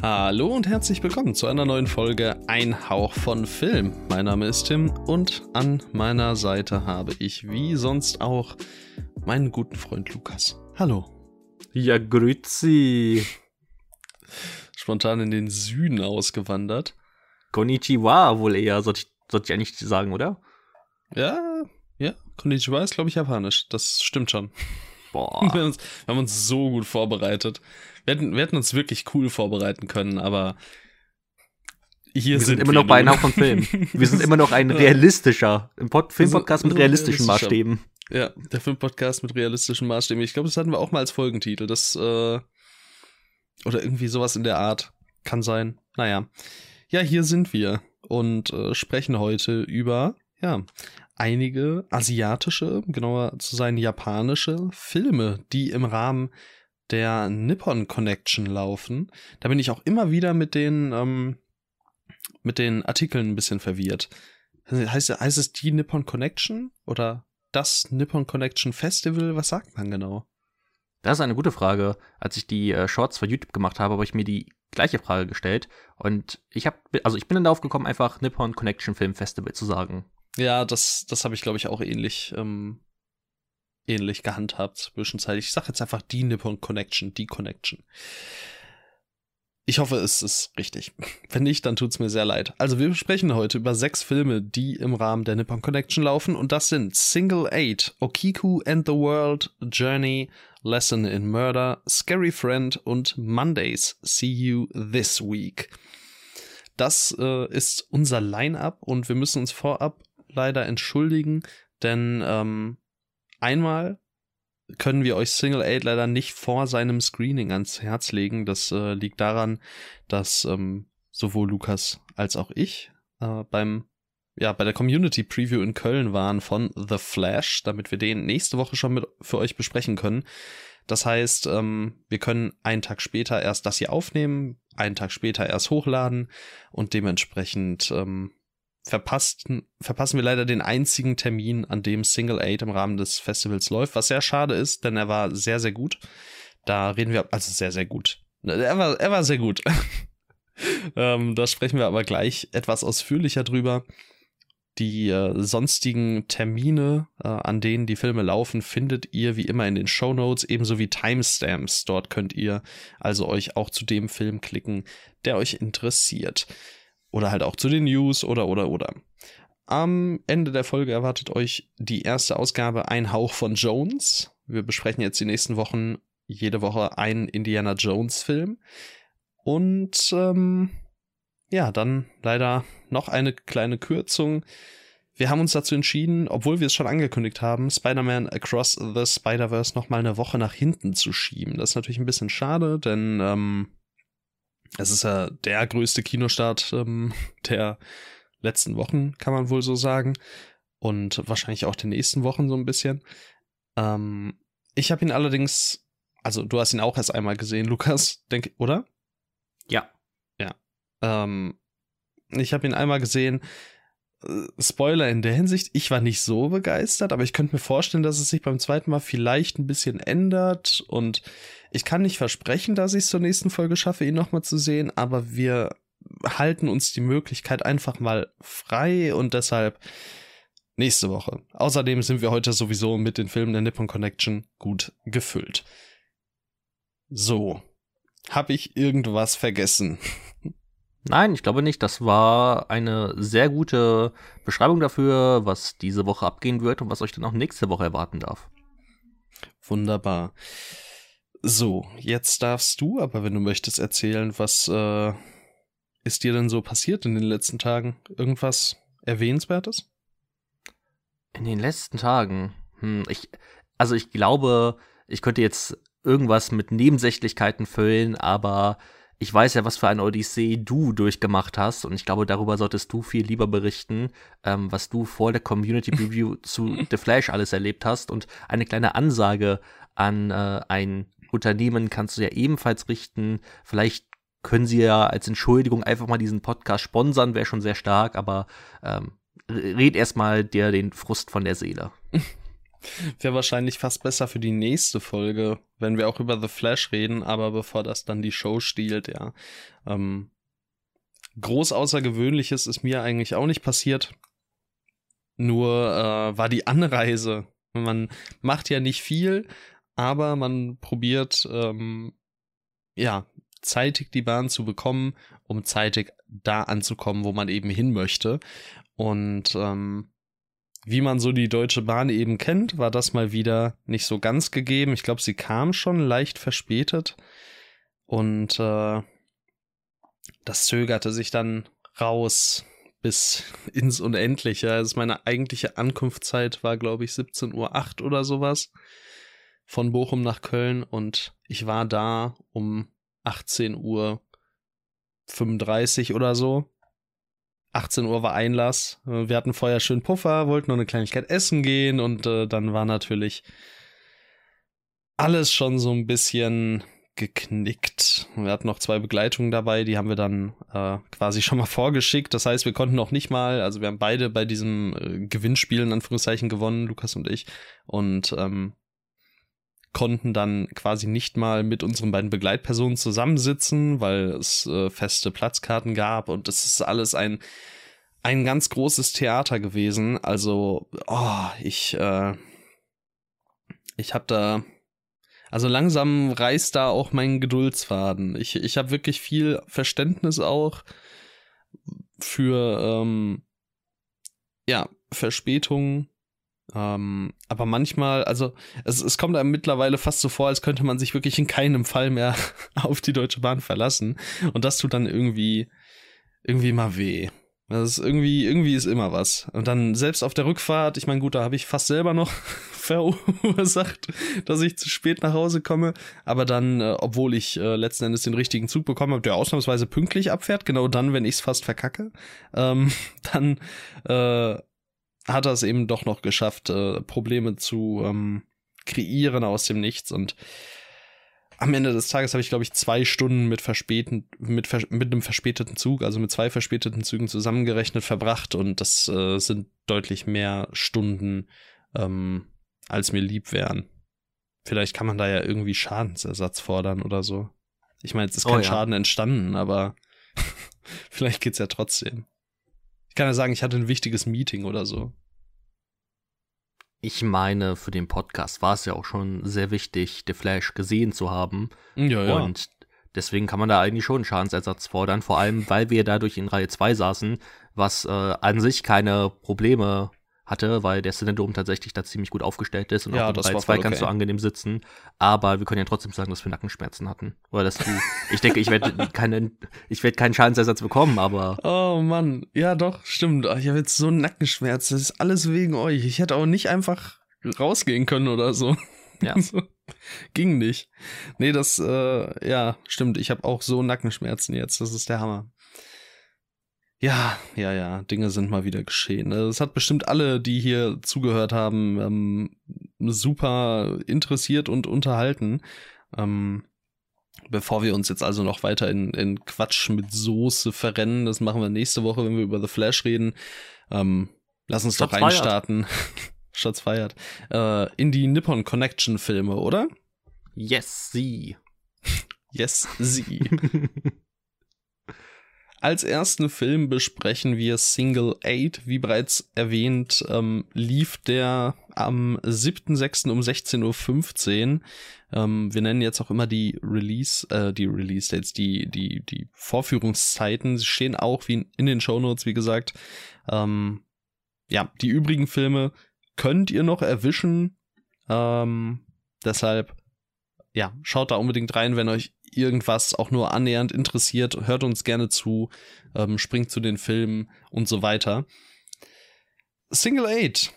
Hallo und herzlich willkommen zu einer neuen Folge Ein Hauch von Film. Mein Name ist Tim und an meiner Seite habe ich wie sonst auch meinen guten Freund Lukas. Hallo. Ja, grüezi. Spontan in den Süden ausgewandert. Konnichiwa wohl eher, sollte ich, sollte ich eigentlich sagen, oder? Ja, ja. Konnichiwa ist, glaube ich, japanisch. Das stimmt schon. Boah. Wir haben, uns, wir haben uns so gut vorbereitet. Wir hätten, wir hätten uns wirklich cool vorbereiten können, aber hier wir sind sind immer noch bei Hauch von Film. Wir sind immer noch ein realistischer, Filmpodcast mit realistischen. Maßstäben. Ja, der Filmpodcast mit realistischen Maßstäben. Ich glaube, das hatten wir auch mal als Folgentitel. Das, äh, oder irgendwie sowas in der Art. Kann sein. Naja. Ja, hier sind wir und äh, sprechen heute über, ja, einige asiatische, genauer zu sein japanische Filme, die im Rahmen der Nippon Connection laufen. Da bin ich auch immer wieder mit den, ähm, mit den Artikeln ein bisschen verwirrt. Heißt, heißt es die Nippon Connection oder das Nippon Connection Festival? Was sagt man genau? Das ist eine gute Frage. Als ich die äh, Shorts für YouTube gemacht habe, habe ich mir die gleiche Frage gestellt. Und ich habe, also ich bin dann darauf gekommen, einfach Nippon Connection Film Festival zu sagen. Ja, das, das habe ich, glaube ich, auch ähnlich, ähm, ähnlich gehandhabt zwischenzeitlich. Ich sage jetzt einfach die Nippon Connection, die Connection. Ich hoffe, es ist richtig. Wenn nicht, dann tut's mir sehr leid. Also wir sprechen heute über sechs Filme, die im Rahmen der Nippon Connection laufen und das sind Single Eight, Okiku and the World, Journey, Lesson in Murder, Scary Friend und Mondays. See you this week. Das äh, ist unser Line-up und wir müssen uns vorab leider entschuldigen, denn ähm, einmal können wir euch Single Aid leider nicht vor seinem Screening ans Herz legen. Das äh, liegt daran, dass ähm, sowohl Lukas als auch ich äh, beim ja bei der Community Preview in Köln waren von The Flash, damit wir den nächste Woche schon mit für euch besprechen können. Das heißt, ähm, wir können einen Tag später erst das hier aufnehmen, einen Tag später erst hochladen und dementsprechend ähm, verpassten, verpassen wir leider den einzigen Termin, an dem Single Eight im Rahmen des Festivals läuft, was sehr schade ist, denn er war sehr, sehr gut. Da reden wir, also sehr, sehr gut. Er war, er war sehr gut. ähm, da sprechen wir aber gleich etwas ausführlicher drüber. Die äh, sonstigen Termine, äh, an denen die Filme laufen, findet ihr wie immer in den Show Notes, ebenso wie Timestamps. Dort könnt ihr also euch auch zu dem Film klicken, der euch interessiert. Oder halt auch zu den News oder oder oder. Am Ende der Folge erwartet euch die erste Ausgabe Ein Hauch von Jones. Wir besprechen jetzt die nächsten Wochen jede Woche einen Indiana Jones Film. Und ähm, ja, dann leider noch eine kleine Kürzung. Wir haben uns dazu entschieden, obwohl wir es schon angekündigt haben, Spider-Man Across the Spider-Verse noch mal eine Woche nach hinten zu schieben. Das ist natürlich ein bisschen schade, denn ähm, es ist ja der größte Kinostart ähm, der letzten Wochen, kann man wohl so sagen. Und wahrscheinlich auch der nächsten Wochen so ein bisschen. Ähm, ich habe ihn allerdings, also du hast ihn auch erst einmal gesehen, Lukas, denke, oder? Ja. Ja. Ähm, ich habe ihn einmal gesehen. Äh, Spoiler in der Hinsicht, ich war nicht so begeistert, aber ich könnte mir vorstellen, dass es sich beim zweiten Mal vielleicht ein bisschen ändert und ich kann nicht versprechen, dass ich es zur nächsten Folge schaffe, ihn nochmal zu sehen, aber wir halten uns die Möglichkeit einfach mal frei und deshalb nächste Woche. Außerdem sind wir heute sowieso mit den Filmen der Nippon Connection gut gefüllt. So. Hab ich irgendwas vergessen? Nein, ich glaube nicht. Das war eine sehr gute Beschreibung dafür, was diese Woche abgehen wird und was euch dann auch nächste Woche erwarten darf. Wunderbar. So, jetzt darfst du aber, wenn du möchtest, erzählen, was äh, ist dir denn so passiert in den letzten Tagen? Irgendwas Erwähnenswertes? In den letzten Tagen. Hm, ich, also ich glaube, ich könnte jetzt irgendwas mit Nebensächlichkeiten füllen, aber ich weiß ja, was für eine Odyssee du durchgemacht hast und ich glaube, darüber solltest du viel lieber berichten, ähm, was du vor der Community Preview zu The Flash alles erlebt hast und eine kleine Ansage an äh, ein Unternehmen kannst du ja ebenfalls richten. Vielleicht können sie ja als Entschuldigung einfach mal diesen Podcast sponsern, wäre schon sehr stark, aber ähm, red erstmal dir den Frust von der Seele. wäre wahrscheinlich fast besser für die nächste Folge, wenn wir auch über The Flash reden, aber bevor das dann die Show stiehlt, ja. Ähm, groß Außergewöhnliches ist mir eigentlich auch nicht passiert. Nur äh, war die Anreise. Man macht ja nicht viel, aber man probiert, ähm, ja, zeitig die Bahn zu bekommen, um zeitig da anzukommen, wo man eben hin möchte. Und ähm, wie man so die Deutsche Bahn eben kennt, war das mal wieder nicht so ganz gegeben. Ich glaube, sie kam schon leicht verspätet und äh, das zögerte sich dann raus bis ins Unendliche. Also meine eigentliche Ankunftszeit war, glaube ich, 17.08 Uhr oder sowas von Bochum nach Köln und ich war da um 18 Uhr 35 oder so. 18 Uhr war Einlass. Wir hatten vorher schön Puffer, wollten noch eine Kleinigkeit essen gehen und äh, dann war natürlich alles schon so ein bisschen geknickt. Wir hatten noch zwei Begleitungen dabei, die haben wir dann äh, quasi schon mal vorgeschickt. Das heißt, wir konnten noch nicht mal, also wir haben beide bei diesem äh, Gewinnspiel in Anführungszeichen gewonnen, Lukas und ich. Und ähm, konnten dann quasi nicht mal mit unseren beiden Begleitpersonen zusammensitzen, weil es äh, feste Platzkarten gab und es ist alles ein ein ganz großes Theater gewesen. Also, oh, ich äh, ich habe da also langsam reißt da auch mein Geduldsfaden. Ich ich habe wirklich viel Verständnis auch für ähm, ja Verspätungen ähm, aber manchmal, also es, es kommt einem mittlerweile fast so vor, als könnte man sich wirklich in keinem Fall mehr auf die Deutsche Bahn verlassen. Und das tut dann irgendwie, irgendwie mal weh. Das ist irgendwie, irgendwie ist immer was. Und dann selbst auf der Rückfahrt, ich meine, gut, da habe ich fast selber noch verursacht, dass ich zu spät nach Hause komme. Aber dann, äh, obwohl ich äh, letzten Endes den richtigen Zug bekommen habe, der ausnahmsweise pünktlich abfährt, genau dann, wenn ich es fast verkacke, ähm, dann äh, hat er es eben doch noch geschafft, äh, Probleme zu ähm, kreieren aus dem Nichts. Und am Ende des Tages habe ich, glaube ich, zwei Stunden mit, verspäten, mit, vers mit einem verspäteten Zug, also mit zwei verspäteten Zügen zusammengerechnet verbracht. Und das äh, sind deutlich mehr Stunden, ähm, als mir lieb wären. Vielleicht kann man da ja irgendwie Schadensersatz fordern oder so. Ich meine, es ist kein oh, ja. Schaden entstanden, aber vielleicht geht's ja trotzdem kann ja sagen, ich hatte ein wichtiges Meeting oder so. Ich meine, für den Podcast war es ja auch schon sehr wichtig, The Flash gesehen zu haben. Ja, ja. Und deswegen kann man da eigentlich schon einen Schadensersatz fordern, vor allem, weil wir dadurch in Reihe 2 saßen, was äh, an sich keine Probleme hatte, weil der Cinedome tatsächlich da ziemlich gut aufgestellt ist und ja, auch bei zwei okay. kannst du angenehm sitzen. Aber wir können ja trotzdem sagen, dass wir Nackenschmerzen hatten. Oder dass du, ich denke, ich werde keinen, ich werde keinen Schadensersatz bekommen, aber. Oh Mann, ja doch, stimmt. Ich habe jetzt so Nackenschmerzen. Das ist alles wegen euch. Ich hätte auch nicht einfach rausgehen können oder so. Ja. so. Ging nicht. Nee, das, äh, ja, stimmt. Ich habe auch so Nackenschmerzen jetzt. Das ist der Hammer. Ja, ja, ja, Dinge sind mal wieder geschehen. Es hat bestimmt alle, die hier zugehört haben, ähm, super interessiert und unterhalten. Ähm, bevor wir uns jetzt also noch weiter in, in Quatsch mit Soße verrennen, das machen wir nächste Woche, wenn wir über The Flash reden. Ähm, lass uns Schatz doch reinstarten. Schatz feiert. Äh, in die Nippon Connection Filme, oder? Yes, sie. yes, sie. Als ersten Film besprechen wir Single 8. Wie bereits erwähnt, ähm, lief der am 7.6. um 16.15 Uhr. Ähm, wir nennen jetzt auch immer die Release, äh, die Release Dates, die, die, die Vorführungszeiten. Sie stehen auch wie in den Show Notes, wie gesagt. Ähm, ja, die übrigen Filme könnt ihr noch erwischen. Ähm, deshalb, ja, schaut da unbedingt rein, wenn euch irgendwas auch nur annähernd interessiert, hört uns gerne zu, ähm, springt zu den Filmen und so weiter. Single 8.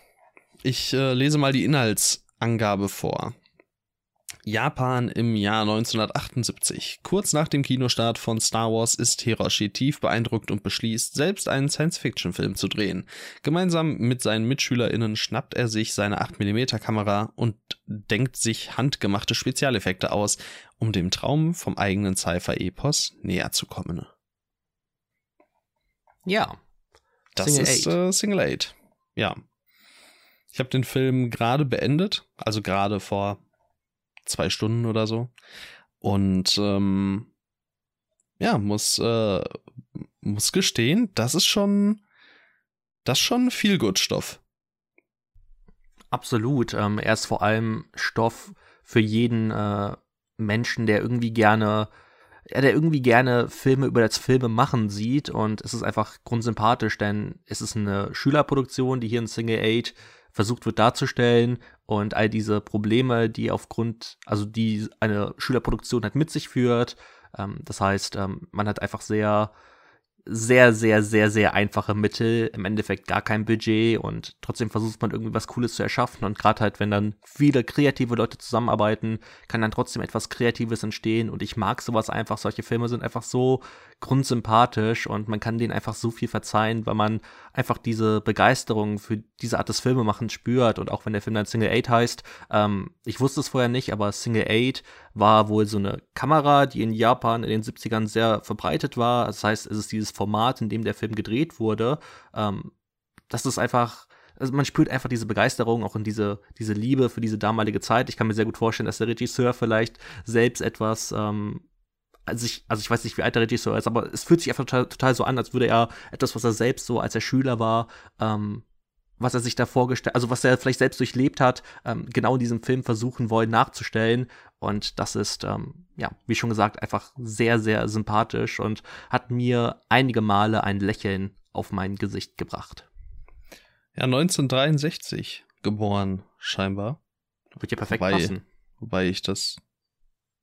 Ich äh, lese mal die Inhaltsangabe vor. Japan im Jahr 1978. Kurz nach dem Kinostart von Star Wars ist Hiroshi tief beeindruckt und beschließt, selbst einen Science-Fiction-Film zu drehen. Gemeinsam mit seinen MitschülerInnen schnappt er sich seine 8mm Kamera und denkt sich handgemachte Spezialeffekte aus, um dem Traum vom eigenen Cypher-Epos näher zu kommen. Ja. Das Single ist Äh, Single 8. Ja. Ich habe den Film gerade beendet, also gerade vor zwei Stunden oder so. Und ähm, ja, muss, äh, muss gestehen, das ist schon, das ist schon viel gut Stoff. Absolut. Ähm, er ist vor allem Stoff für jeden äh, Menschen, der irgendwie gerne, der irgendwie gerne Filme über das Filme machen sieht und es ist einfach grundsympathisch, denn es ist eine Schülerproduktion, die hier in Single Eight versucht wird darzustellen und all diese Probleme, die aufgrund, also die eine Schülerproduktion halt mit sich führt. Ähm, das heißt, ähm, man hat einfach sehr sehr, sehr, sehr, sehr einfache Mittel, im Endeffekt gar kein Budget und trotzdem versucht man irgendwie was Cooles zu erschaffen und gerade halt, wenn dann viele kreative Leute zusammenarbeiten, kann dann trotzdem etwas Kreatives entstehen und ich mag sowas einfach, solche Filme sind einfach so grundsympathisch und man kann denen einfach so viel verzeihen, weil man einfach diese Begeisterung für diese Art des Filmemachens spürt und auch wenn der Film dann Single 8 heißt, ähm, ich wusste es vorher nicht, aber Single 8 war wohl so eine Kamera, die in Japan in den 70ern sehr verbreitet war. Das heißt, es ist dieses Format, in dem der Film gedreht wurde. Ähm, das ist einfach, also man spürt einfach diese Begeisterung, auch in diese, diese Liebe für diese damalige Zeit. Ich kann mir sehr gut vorstellen, dass der Regisseur vielleicht selbst etwas ähm, also ich, also ich weiß nicht, wie alt der Regisseur ist, aber es fühlt sich einfach total, total so an, als würde er etwas, was er selbst so, als er Schüler war, ähm, was er sich da vorgestellt, also was er vielleicht selbst durchlebt hat, ähm, genau in diesem Film versuchen wollen nachzustellen. Und das ist, ähm, ja, wie schon gesagt, einfach sehr, sehr sympathisch und hat mir einige Male ein Lächeln auf mein Gesicht gebracht. Ja, 1963 geboren, scheinbar. Wird ja perfekt wobei, passen. Wobei ich das,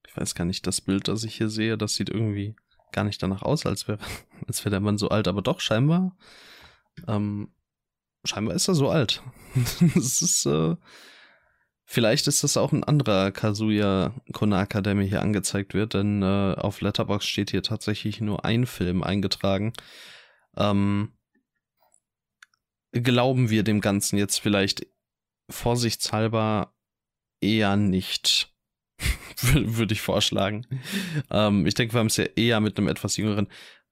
ich weiß gar nicht, das Bild, das ich hier sehe, das sieht irgendwie gar nicht danach aus, als wäre, als wäre der Mann so alt, aber doch scheinbar ähm, scheinbar ist er so alt. das ist, äh, vielleicht ist das auch ein anderer Kazuya Konaka, der mir hier angezeigt wird, denn äh, auf Letterbox steht hier tatsächlich nur ein Film eingetragen. Ähm, glauben wir dem Ganzen jetzt vielleicht vorsichtshalber eher nicht? Würde ich vorschlagen. Ähm, ich denke, wir haben es ja eher mit einem etwas jüngeren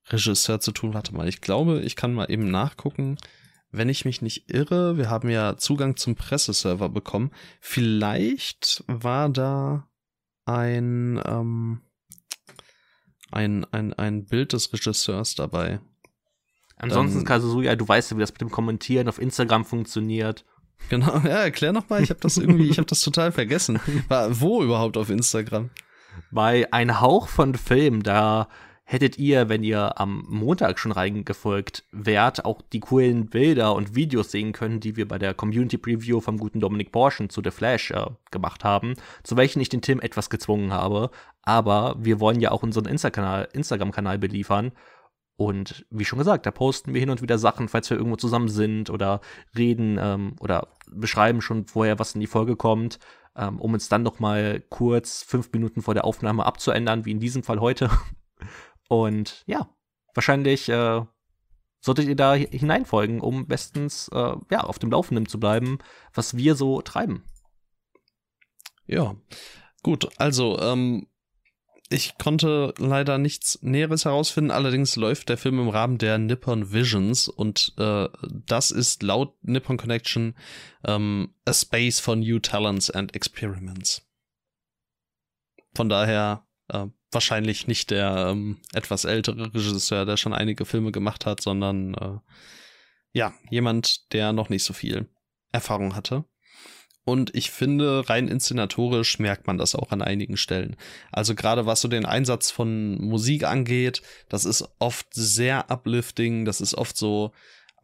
Regisseur zu tun. Warte mal, ich glaube, ich kann mal eben nachgucken wenn ich mich nicht irre, wir haben ja Zugang zum Presseserver bekommen. Vielleicht war da ein, ähm, ein, ein, ein Bild des Regisseurs dabei. Ansonsten, Kazuya, du weißt ja, wie das mit dem Kommentieren auf Instagram funktioniert. Genau, ja, erklär noch mal. Ich habe das irgendwie, ich habe das total vergessen. War, wo überhaupt auf Instagram? Bei Ein Hauch von Film, da hättet ihr, wenn ihr am Montag schon reingefolgt wärt, auch die coolen Bilder und Videos sehen können, die wir bei der Community Preview vom guten Dominik Borschen zu The Flash äh, gemacht haben, zu welchen ich den Tim etwas gezwungen habe. Aber wir wollen ja auch unseren Instagram-Kanal beliefern. Und wie schon gesagt, da posten wir hin und wieder Sachen, falls wir irgendwo zusammen sind oder reden ähm, oder beschreiben schon vorher, was in die Folge kommt, ähm, um uns dann noch mal kurz fünf Minuten vor der Aufnahme abzuändern, wie in diesem Fall heute. Und ja, wahrscheinlich äh, solltet ihr da hineinfolgen, um bestens äh, ja, auf dem Laufenden zu bleiben, was wir so treiben. Ja, gut, also ähm, ich konnte leider nichts Näheres herausfinden, allerdings läuft der Film im Rahmen der Nippon Visions und äh, das ist laut Nippon Connection ähm, A Space for New Talents and Experiments. Von daher äh, wahrscheinlich nicht der ähm, etwas ältere Regisseur, der schon einige Filme gemacht hat, sondern äh, ja, jemand, der noch nicht so viel Erfahrung hatte. Und ich finde, rein inszenatorisch merkt man das auch an einigen Stellen. Also gerade was so den Einsatz von Musik angeht, das ist oft sehr uplifting, das ist oft so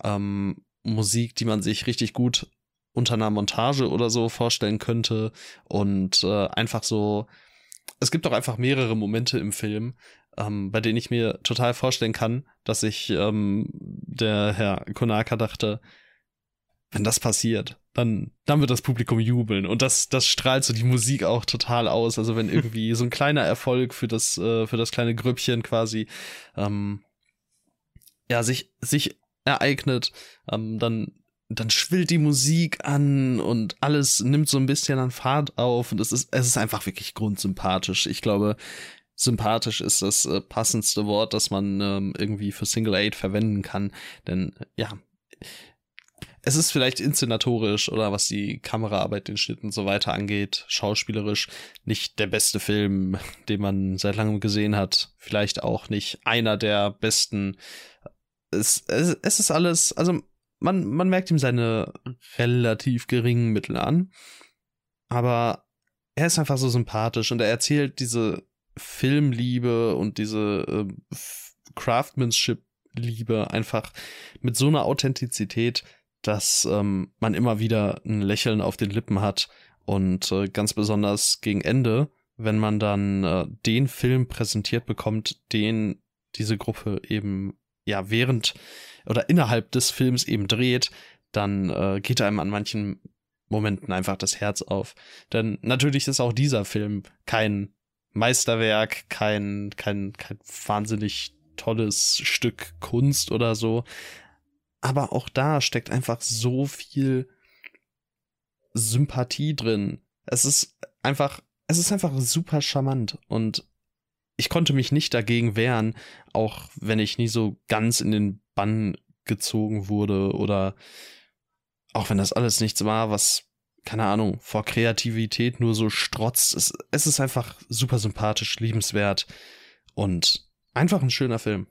ähm, Musik, die man sich richtig gut unter einer Montage oder so vorstellen könnte und äh, einfach so es gibt auch einfach mehrere Momente im Film, ähm, bei denen ich mir total vorstellen kann, dass sich ähm, der Herr Konaka dachte, wenn das passiert, dann, dann wird das Publikum jubeln. Und das, das strahlt so die Musik auch total aus. Also wenn irgendwie so ein kleiner Erfolg für das, äh, für das kleine Grüppchen quasi, ähm, ja, sich, sich ereignet, ähm, dann dann schwillt die Musik an und alles nimmt so ein bisschen an Fahrt auf und es ist, es ist einfach wirklich grundsympathisch. Ich glaube, sympathisch ist das äh, passendste Wort, das man ähm, irgendwie für Single Aid verwenden kann. Denn ja, es ist vielleicht inszenatorisch oder was die Kameraarbeit, den Schnitt und so weiter angeht, schauspielerisch nicht der beste Film, den man seit langem gesehen hat. Vielleicht auch nicht einer der besten. Es, es, es ist alles, also man, man merkt ihm seine relativ geringen Mittel an. Aber er ist einfach so sympathisch und er erzählt diese Filmliebe und diese äh, Craftsmanship-Liebe einfach mit so einer Authentizität, dass ähm, man immer wieder ein Lächeln auf den Lippen hat und äh, ganz besonders gegen Ende, wenn man dann äh, den Film präsentiert bekommt, den diese Gruppe eben ja während oder innerhalb des Films eben dreht, dann äh, geht einem an manchen Momenten einfach das Herz auf. Denn natürlich ist auch dieser Film kein Meisterwerk, kein, kein, kein wahnsinnig tolles Stück Kunst oder so. Aber auch da steckt einfach so viel Sympathie drin. Es ist einfach, es ist einfach super charmant und ich konnte mich nicht dagegen wehren, auch wenn ich nie so ganz in den Bann gezogen wurde oder auch wenn das alles nichts war, was, keine Ahnung, vor Kreativität nur so strotzt. Es, es ist einfach super sympathisch, liebenswert und einfach ein schöner Film.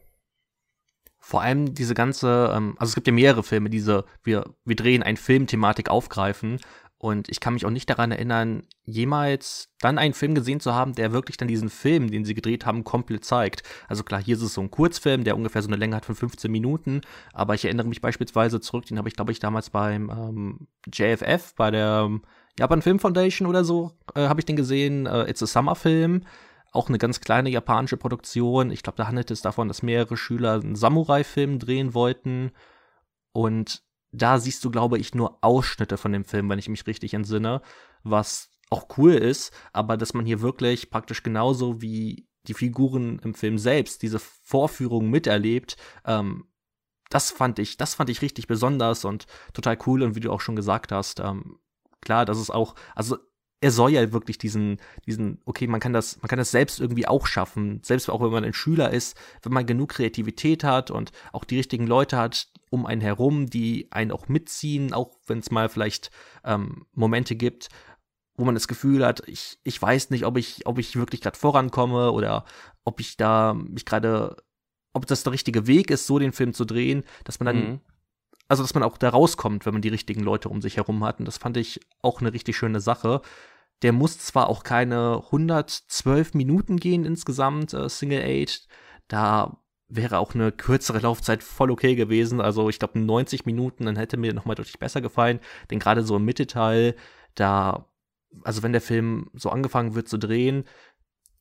Vor allem diese ganze, ähm, also es gibt ja mehrere Filme, diese, wir, wir drehen ein Film-Thematik aufgreifen. Und ich kann mich auch nicht daran erinnern, jemals dann einen Film gesehen zu haben, der wirklich dann diesen Film, den sie gedreht haben, komplett zeigt. Also klar, hier ist es so ein Kurzfilm, der ungefähr so eine Länge hat von 15 Minuten. Aber ich erinnere mich beispielsweise zurück, den habe ich, glaube ich, damals beim ähm, JFF, bei der ähm, Japan Film Foundation oder so, äh, habe ich den gesehen. Äh, It's a Summer Film auch eine ganz kleine japanische Produktion. Ich glaube, da handelt es davon, dass mehrere Schüler einen Samurai-Film drehen wollten. Und da siehst du, glaube ich, nur Ausschnitte von dem Film, wenn ich mich richtig entsinne, was auch cool ist, aber dass man hier wirklich praktisch genauso wie die Figuren im Film selbst diese Vorführung miterlebt, ähm, das fand ich, das fand ich richtig besonders und total cool und wie du auch schon gesagt hast, ähm, klar, das ist auch, also er soll ja wirklich diesen, diesen, okay, man kann das, man kann das selbst irgendwie auch schaffen, selbst auch wenn man ein Schüler ist, wenn man genug Kreativität hat und auch die richtigen Leute hat um einen herum, die einen auch mitziehen, auch wenn es mal vielleicht ähm, Momente gibt, wo man das Gefühl hat, ich, ich weiß nicht, ob ich, ob ich wirklich gerade vorankomme oder ob ich da mich gerade, ob das der richtige Weg ist, so den Film zu drehen, dass man dann mhm also dass man auch da rauskommt, wenn man die richtigen Leute um sich herum hat. Und das fand ich auch eine richtig schöne Sache. Der muss zwar auch keine 112 Minuten gehen insgesamt, äh, Single Aid. Da wäre auch eine kürzere Laufzeit voll okay gewesen. Also ich glaube 90 Minuten, dann hätte mir nochmal deutlich besser gefallen. Denn gerade so im Mittelteil, da, also wenn der Film so angefangen wird zu drehen,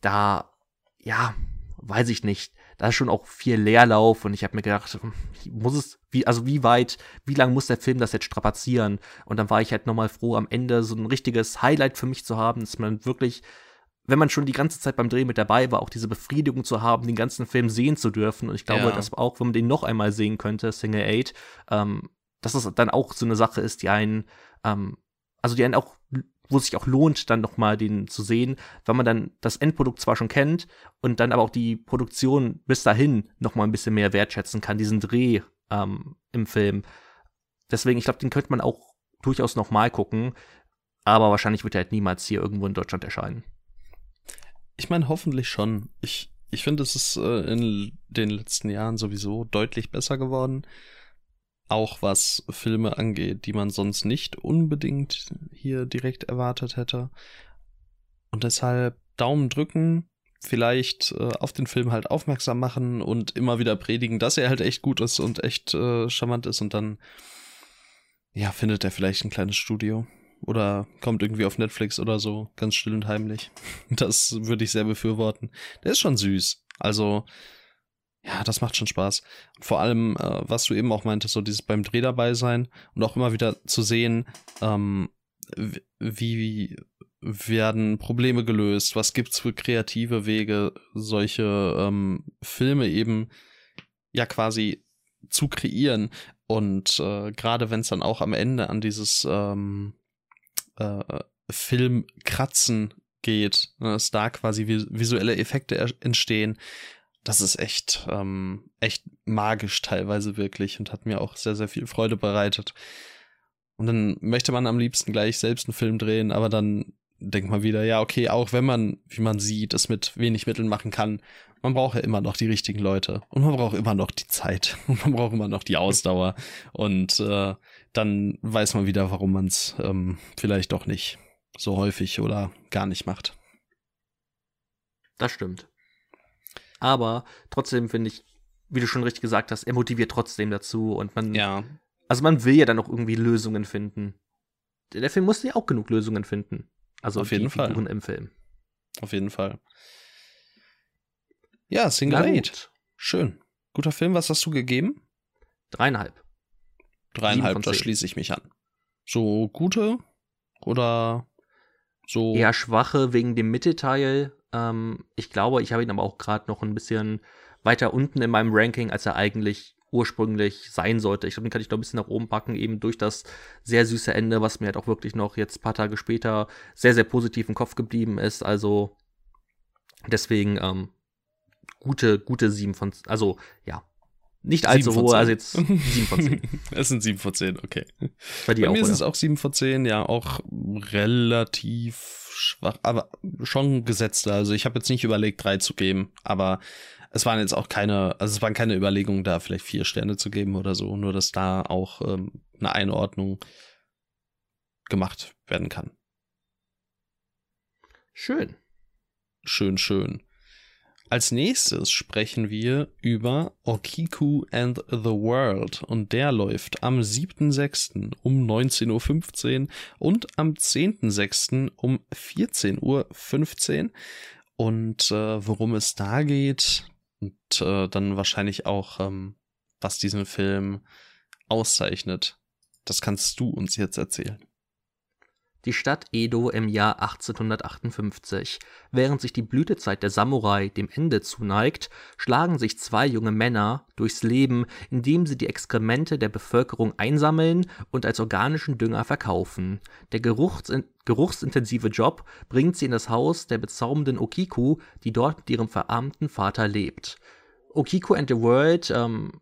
da, ja, weiß ich nicht da ist schon auch viel Leerlauf und ich habe mir gedacht, hm, muss es, wie, also wie weit, wie lang muss der Film das jetzt strapazieren? Und dann war ich halt nochmal froh, am Ende so ein richtiges Highlight für mich zu haben, dass man wirklich, wenn man schon die ganze Zeit beim Drehen mit dabei war, auch diese Befriedigung zu haben, den ganzen Film sehen zu dürfen. Und ich glaube, ja. dass auch, wenn man den noch einmal sehen könnte, Single Eight, ähm, dass das dann auch so eine Sache ist, die einen, ähm, also die einen auch wo es sich auch lohnt, dann nochmal den zu sehen, weil man dann das Endprodukt zwar schon kennt und dann aber auch die Produktion bis dahin nochmal ein bisschen mehr wertschätzen kann, diesen Dreh ähm, im Film. Deswegen, ich glaube, den könnte man auch durchaus nochmal gucken, aber wahrscheinlich wird er halt niemals hier irgendwo in Deutschland erscheinen. Ich meine, hoffentlich schon. Ich, ich finde, es ist äh, in den letzten Jahren sowieso deutlich besser geworden auch was Filme angeht, die man sonst nicht unbedingt hier direkt erwartet hätte. Und deshalb Daumen drücken, vielleicht äh, auf den Film halt aufmerksam machen und immer wieder predigen, dass er halt echt gut ist und echt äh, charmant ist und dann ja, findet er vielleicht ein kleines Studio oder kommt irgendwie auf Netflix oder so, ganz still und heimlich. Das würde ich sehr befürworten. Der ist schon süß. Also ja, das macht schon Spaß. vor allem, äh, was du eben auch meintest, so dieses beim Dreh dabei sein und auch immer wieder zu sehen, ähm, wie werden Probleme gelöst, was gibt's für kreative Wege, solche ähm, Filme eben ja quasi zu kreieren. Und äh, gerade wenn es dann auch am Ende an dieses ähm, äh, Filmkratzen geht, ne, dass da quasi visuelle Effekte entstehen, das ist echt, ähm, echt magisch teilweise wirklich und hat mir auch sehr, sehr viel Freude bereitet. Und dann möchte man am liebsten gleich selbst einen Film drehen, aber dann denkt man wieder, ja, okay, auch wenn man, wie man sieht, es mit wenig Mitteln machen kann, man braucht ja immer noch die richtigen Leute und man braucht immer noch die Zeit und man braucht immer noch die Ausdauer und äh, dann weiß man wieder, warum man es ähm, vielleicht doch nicht so häufig oder gar nicht macht. Das stimmt. Aber trotzdem finde ich, wie du schon richtig gesagt hast, er motiviert trotzdem dazu und man. Ja. Also man will ja dann auch irgendwie Lösungen finden. Der Film musste ja auch genug Lösungen finden. Also auf jeden Fall. Figuren im Film. Auf jeden Fall. Ja, Single Eight. Schön. Guter Film. Was hast du gegeben? Dreieinhalb. Dreieinhalb, da schließe ich mich an. So gute oder so? Eher schwache wegen dem Mittelteil. Ähm, ich glaube, ich habe ihn aber auch gerade noch ein bisschen weiter unten in meinem Ranking, als er eigentlich ursprünglich sein sollte. Ich glaube, den kann ich noch ein bisschen nach oben packen, eben durch das sehr süße Ende, was mir halt auch wirklich noch jetzt ein paar Tage später sehr, sehr positiv im Kopf geblieben ist. Also deswegen ähm, gute, gute 7 von, also ja, nicht allzu hohe, also jetzt 7 von 10. es sind 7 von 10, okay. Bei, dir Bei auch, mir oder? sind es auch 7 von 10, ja, auch relativ schwach, aber schon gesetzte. Also ich habe jetzt nicht überlegt, 3 zu geben, aber es waren jetzt auch keine, also es waren keine Überlegungen, da vielleicht 4 Sterne zu geben oder so, nur dass da auch ähm, eine Einordnung gemacht werden kann. Schön. Schön, schön. Als nächstes sprechen wir über Okiku and the World und der läuft am 7.6. um 19.15 Uhr und am 10.6. um 14.15 Uhr. Und äh, worum es da geht und äh, dann wahrscheinlich auch, ähm, was diesen Film auszeichnet, das kannst du uns jetzt erzählen. Die Stadt Edo im Jahr 1858. Während sich die Blütezeit der Samurai dem Ende zuneigt, schlagen sich zwei junge Männer durchs Leben, indem sie die Exkremente der Bevölkerung einsammeln und als organischen Dünger verkaufen. Der geruchsin geruchsintensive Job bringt sie in das Haus der bezaubernden Okiku, die dort mit ihrem verarmten Vater lebt. Okiku and the World ähm,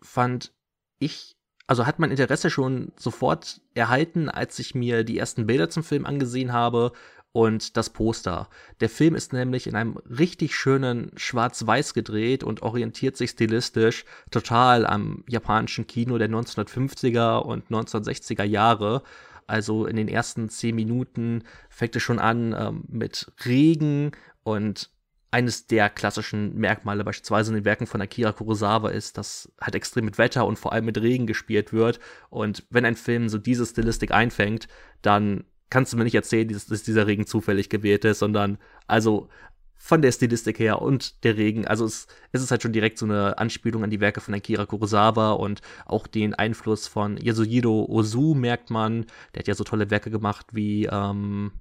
fand ich also hat mein Interesse schon sofort erhalten, als ich mir die ersten Bilder zum Film angesehen habe und das Poster. Der Film ist nämlich in einem richtig schönen Schwarz-Weiß gedreht und orientiert sich stilistisch total am japanischen Kino der 1950er und 1960er Jahre. Also in den ersten zehn Minuten fängt es schon an ähm, mit Regen und eines der klassischen Merkmale beispielsweise in den Werken von Akira Kurosawa ist, dass halt extrem mit Wetter und vor allem mit Regen gespielt wird. Und wenn ein Film so diese Stilistik einfängt, dann kannst du mir nicht erzählen, dass dieser Regen zufällig gewählt ist, sondern also von der Stilistik her und der Regen, also es, es ist halt schon direkt so eine Anspielung an die Werke von Akira Kurosawa und auch den Einfluss von Yasuhiro Ozu merkt man. Der hat ja so tolle Werke gemacht wie ähm,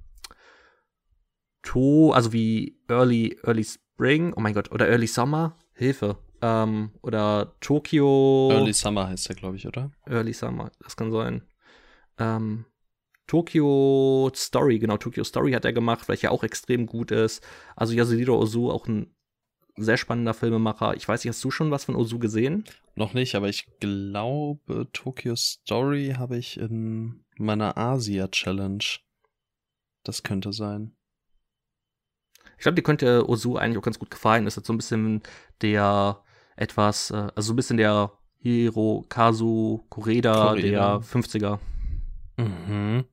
To, also wie Early, Early Spring, oh mein Gott, oder Early Summer, Hilfe. Ähm, oder Tokyo. Early Summer heißt der, glaube ich, oder? Early Summer, das kann sein. Ähm, Tokyo Story, genau, Tokyo Story hat er gemacht, ja auch extrem gut ist. Also Yasuhiro Ozu, auch ein sehr spannender Filmemacher. Ich weiß nicht, hast du schon was von Ozu gesehen? Noch nicht, aber ich glaube, Tokyo Story habe ich in meiner Asia-Challenge. Das könnte sein. Ich glaube, die könnte Ozu eigentlich auch ganz gut gefallen. Ist jetzt so ein bisschen der etwas, äh, also so ein bisschen der Hirokazu Koreda, Koreda. der 50er. Mhm.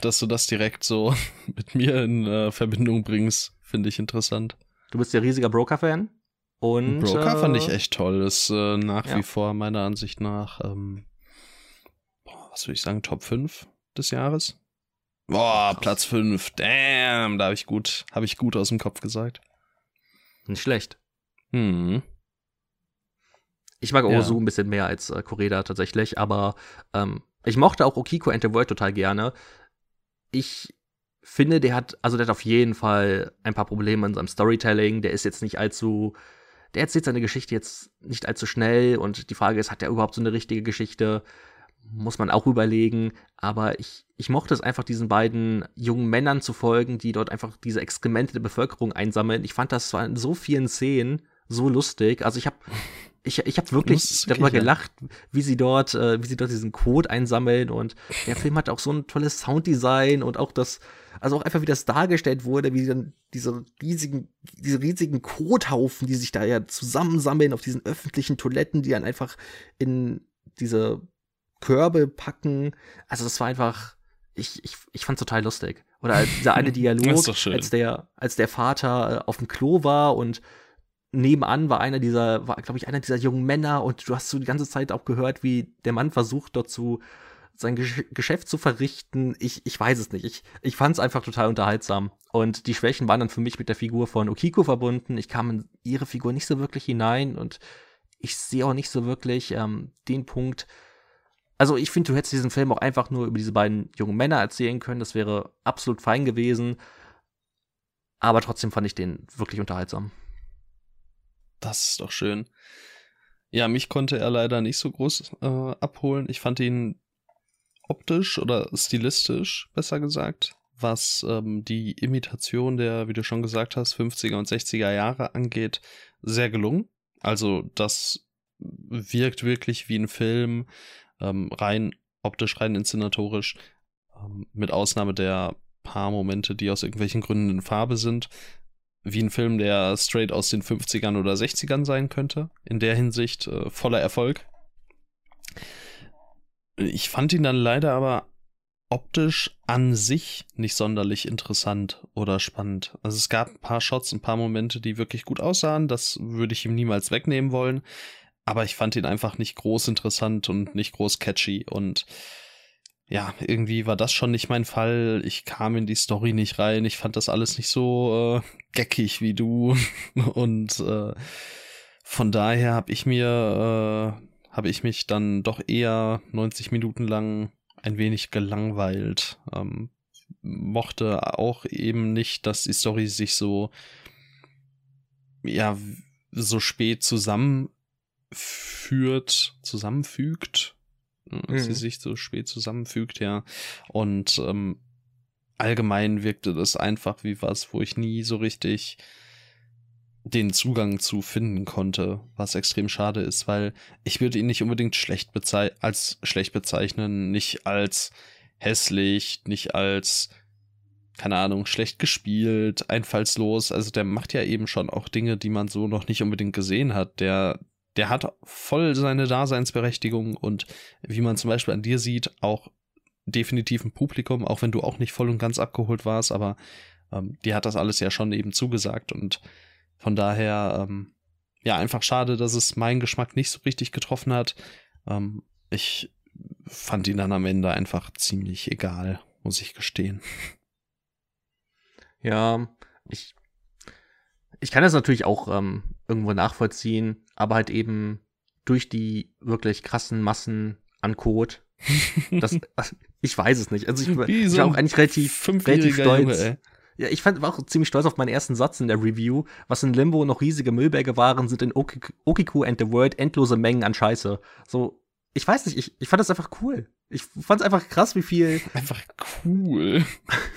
Dass du das direkt so mit mir in äh, Verbindung bringst, finde ich interessant. Du bist ja riesiger Broker-Fan. Und Broker äh, fand ich echt toll. Ist äh, nach ja. wie vor meiner Ansicht nach, ähm, boah, was würde ich sagen, Top 5 des Jahres? Boah. Platz 5. Damn, da habe ich gut, habe ich gut aus dem Kopf gesagt. Nicht schlecht. Hm. Ich mag Ja. Ozu ein bisschen mehr als äh, Koreda tatsächlich, aber ähm, ich mochte auch Okiko and the World total gerne. Ich finde, der hat, also der hat auf jeden Fall ein paar Probleme in seinem Storytelling. Der ist jetzt nicht allzu, der erzählt seine Geschichte jetzt nicht allzu schnell und die Frage ist, hat er überhaupt so eine richtige Geschichte? Muss man auch überlegen. Aber ich, ich mochte es einfach, diesen beiden jungen Männern zu folgen, die dort einfach diese Exkremente der Bevölkerung einsammeln. Ich fand das zwar in so vielen Szenen so lustig. Also ich habe ich, ich habe wirklich darüber okay, gelacht, ja. wie sie dort, äh, wie sie dort diesen Code einsammeln und der Film hat auch so ein tolles Sounddesign und auch das, also auch einfach wie das dargestellt wurde, wie dann diese riesigen, diese riesigen Kothaufen, die sich da ja zusammensammeln auf diesen öffentlichen Toiletten, die dann einfach in diese Körbe packen. Also das war einfach, ich, ich, ich fand total lustig. Oder dieser eine Dialog, als der, als der Vater äh, auf dem Klo war und nebenan war einer dieser, war, glaube ich, einer dieser jungen Männer und du hast so die ganze Zeit auch gehört, wie der Mann versucht, dort zu sein Gesch Geschäft zu verrichten. Ich, ich weiß es nicht. Ich, ich fand es einfach total unterhaltsam. Und die Schwächen waren dann für mich mit der Figur von Okiko verbunden. Ich kam in ihre Figur nicht so wirklich hinein und ich sehe auch nicht so wirklich ähm, den Punkt. Also ich finde, du hättest diesen Film auch einfach nur über diese beiden jungen Männer erzählen können. Das wäre absolut fein gewesen. Aber trotzdem fand ich den wirklich unterhaltsam. Das ist doch schön. Ja, mich konnte er leider nicht so groß äh, abholen. Ich fand ihn optisch oder stilistisch, besser gesagt, was ähm, die Imitation der, wie du schon gesagt hast, 50er und 60er Jahre angeht, sehr gelungen. Also das wirkt wirklich wie ein Film, ähm, rein optisch, rein inszenatorisch, ähm, mit Ausnahme der paar Momente, die aus irgendwelchen Gründen in Farbe sind, wie ein Film, der straight aus den 50ern oder 60ern sein könnte. In der Hinsicht äh, voller Erfolg. Ich fand ihn dann leider aber optisch an sich nicht sonderlich interessant oder spannend. Also es gab ein paar Shots, ein paar Momente, die wirklich gut aussahen. Das würde ich ihm niemals wegnehmen wollen. Aber ich fand ihn einfach nicht groß interessant und nicht groß catchy und ja, irgendwie war das schon nicht mein Fall. Ich kam in die Story nicht rein. Ich fand das alles nicht so äh, geckig wie du. Und äh, von daher habe ich mir, äh, habe ich mich dann doch eher 90 Minuten lang ein wenig gelangweilt. Ähm, mochte auch eben nicht, dass die Story sich so, ja, so spät zusammenführt, zusammenfügt mhm. sie sich so spät zusammenfügt, ja. Und ähm, allgemein wirkte das einfach wie was, wo ich nie so richtig den Zugang zu finden konnte, was extrem schade ist, weil ich würde ihn nicht unbedingt schlecht als schlecht bezeichnen, nicht als hässlich, nicht als keine Ahnung, schlecht gespielt, einfallslos. Also der macht ja eben schon auch Dinge, die man so noch nicht unbedingt gesehen hat. Der der hat voll seine Daseinsberechtigung und wie man zum Beispiel an dir sieht, auch definitiv ein Publikum, auch wenn du auch nicht voll und ganz abgeholt warst, aber ähm, dir hat das alles ja schon eben zugesagt und von daher, ähm, ja, einfach schade, dass es meinen Geschmack nicht so richtig getroffen hat. Ähm, ich fand ihn dann am Ende einfach ziemlich egal, muss ich gestehen. Ja, ich ich kann das natürlich auch ähm, irgendwo nachvollziehen, aber halt eben durch die wirklich krassen Massen an Code. Das, ich weiß es nicht. Also ich, ich war auch eigentlich relativ, relativ stolz. Junge, ja, ich fand, war auch ziemlich stolz auf meinen ersten Satz in der Review. Was in Limbo noch riesige Müllberge waren, sind in Okiku and the World endlose Mengen an Scheiße. So, ich weiß nicht, ich, ich fand das einfach cool. Ich fand es einfach krass, wie viel. Einfach cool.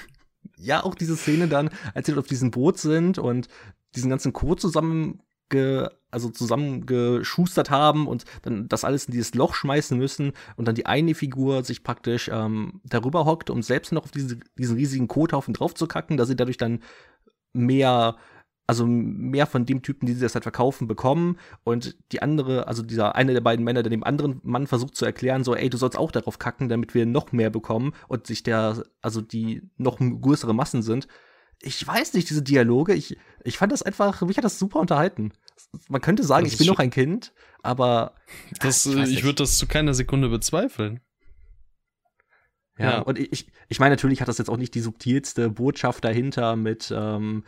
ja, auch diese Szene dann, als sie auf diesem Boot sind und diesen ganzen Code zusammen ge, also zusammengeschustert haben und dann das alles in dieses Loch schmeißen müssen und dann die eine Figur sich praktisch ähm, darüber hockt, um selbst noch auf diese, diesen riesigen Kothaufen drauf zu kacken, dass sie dadurch dann mehr also mehr von dem Typen, die sie das halt verkaufen, bekommen und die andere, also dieser eine der beiden Männer, der dem anderen Mann versucht zu erklären, so, ey, du sollst auch darauf kacken, damit wir noch mehr bekommen und sich der, also die noch größere Massen sind, ich weiß nicht, diese Dialoge, ich, ich fand das einfach, mich hat das super unterhalten. Man könnte sagen, ich bin noch ein Kind, aber. Das, ich, ich würde das zu keiner Sekunde bezweifeln. Ja, ja, und ich, ich meine, natürlich hat das jetzt auch nicht die subtilste Botschaft dahinter mit ähm,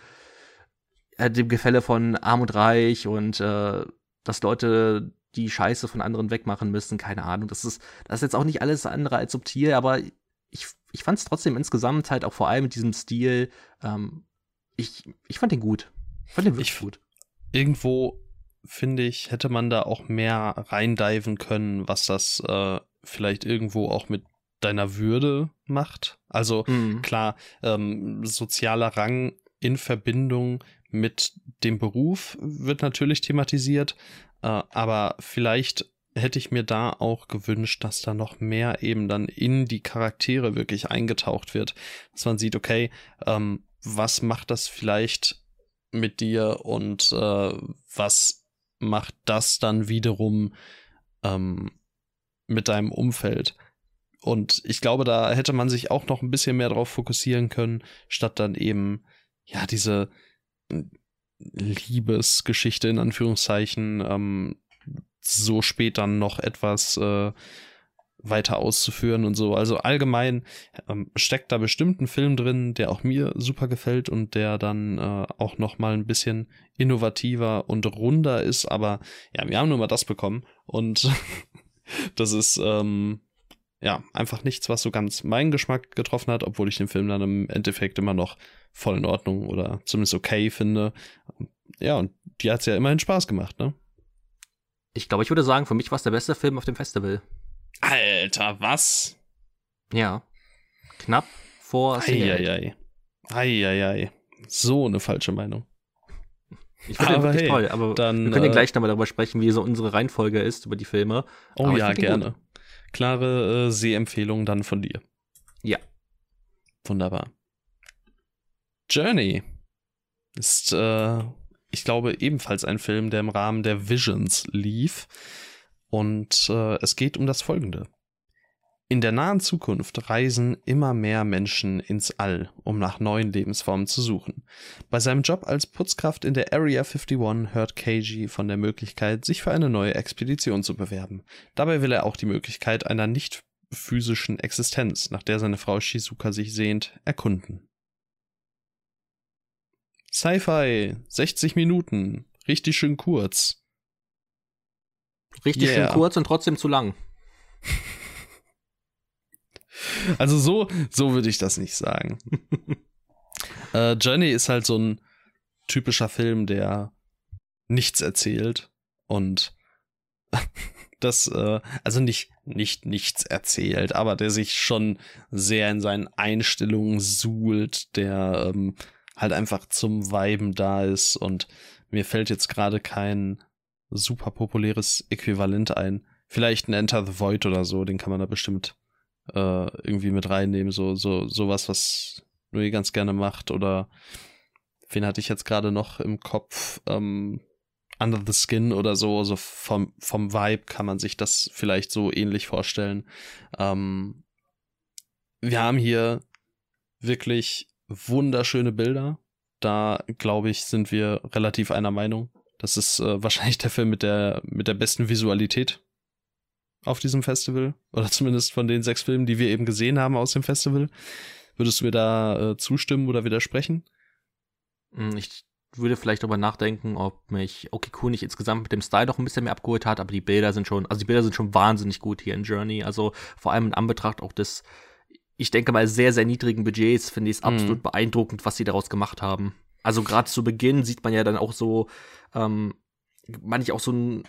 äh, dem Gefälle von Arm und Reich und äh, dass Leute die Scheiße von anderen wegmachen müssen, keine Ahnung. Das ist, das ist jetzt auch nicht alles andere als subtil, aber ich, ich fand es trotzdem insgesamt halt auch vor allem mit diesem Stil, ähm, ich, ich fand den gut. Ich fand den wirklich ich, gut. Irgendwo, finde ich, hätte man da auch mehr reindiven können, was das äh, vielleicht irgendwo auch mit deiner Würde macht. Also mhm. klar, ähm, sozialer Rang in Verbindung mit dem Beruf wird natürlich thematisiert, äh, aber vielleicht hätte ich mir da auch gewünscht, dass da noch mehr eben dann in die Charaktere wirklich eingetaucht wird, dass man sieht, okay, ähm, was macht das vielleicht mit dir und äh, was macht das dann wiederum ähm, mit deinem Umfeld? Und ich glaube, da hätte man sich auch noch ein bisschen mehr drauf fokussieren können, statt dann eben, ja, diese Liebesgeschichte in Anführungszeichen ähm, so spät dann noch etwas äh, weiter auszuführen und so. Also allgemein ähm, steckt da bestimmt ein Film drin, der auch mir super gefällt und der dann äh, auch noch mal ein bisschen innovativer und runder ist. Aber ja, wir haben nur mal das bekommen und das ist ähm, ja einfach nichts, was so ganz meinen Geschmack getroffen hat, obwohl ich den Film dann im Endeffekt immer noch voll in Ordnung oder zumindest okay finde. Ja, und die hat es ja immerhin Spaß gemacht, ne? Ich glaube, ich würde sagen, für mich war es der beste Film auf dem Festival. Alter, was? Ja. Knapp vor Eieiei. Eieiei. So eine falsche Meinung. Ich finde wirklich hey, toll, aber dann, wir können ja äh, gleich nochmal darüber sprechen, wie so unsere Reihenfolge ist über die Filme. Oh aber ja, gerne. Klare äh, Sehempfehlung dann von dir. Ja. Wunderbar. Journey ist, äh, ich glaube, ebenfalls ein Film, der im Rahmen der Visions lief. Und äh, es geht um das Folgende. In der nahen Zukunft reisen immer mehr Menschen ins All, um nach neuen Lebensformen zu suchen. Bei seinem Job als Putzkraft in der Area 51 hört Keiji von der Möglichkeit, sich für eine neue Expedition zu bewerben. Dabei will er auch die Möglichkeit einer nicht physischen Existenz, nach der seine Frau Shizuka sich sehnt, erkunden. Sci-Fi, 60 Minuten, richtig schön kurz. Richtig yeah. schön kurz und trotzdem zu lang. Also so, so würde ich das nicht sagen. äh, Journey ist halt so ein typischer Film, der nichts erzählt und das, äh, also nicht, nicht nichts erzählt, aber der sich schon sehr in seinen Einstellungen suhlt, der ähm, halt einfach zum Weiben da ist und mir fällt jetzt gerade kein super populäres Äquivalent ein. Vielleicht ein Enter the Void oder so, den kann man da bestimmt äh, irgendwie mit reinnehmen, so, so, sowas, was Nui ganz gerne macht oder wen hatte ich jetzt gerade noch im Kopf? Ähm, Under the Skin oder so, also vom, vom Vibe kann man sich das vielleicht so ähnlich vorstellen. Ähm, wir haben hier wirklich wunderschöne Bilder. Da, glaube ich, sind wir relativ einer Meinung. Das ist äh, wahrscheinlich der Film mit der, mit der besten Visualität auf diesem Festival. Oder zumindest von den sechs Filmen, die wir eben gesehen haben aus dem Festival. Würdest du mir da äh, zustimmen oder widersprechen? Hm, ich würde vielleicht darüber nachdenken, ob mich Okiku nicht insgesamt mit dem Style doch ein bisschen mehr abgeholt hat, aber die Bilder sind schon, also die Bilder sind schon wahnsinnig gut hier in Journey. Also vor allem in Anbetracht auch des ich denke mal, sehr, sehr niedrigen Budgets finde ich es mhm. absolut beeindruckend, was sie daraus gemacht haben. Also gerade zu Beginn sieht man ja dann auch so, ähm, manchmal auch so einen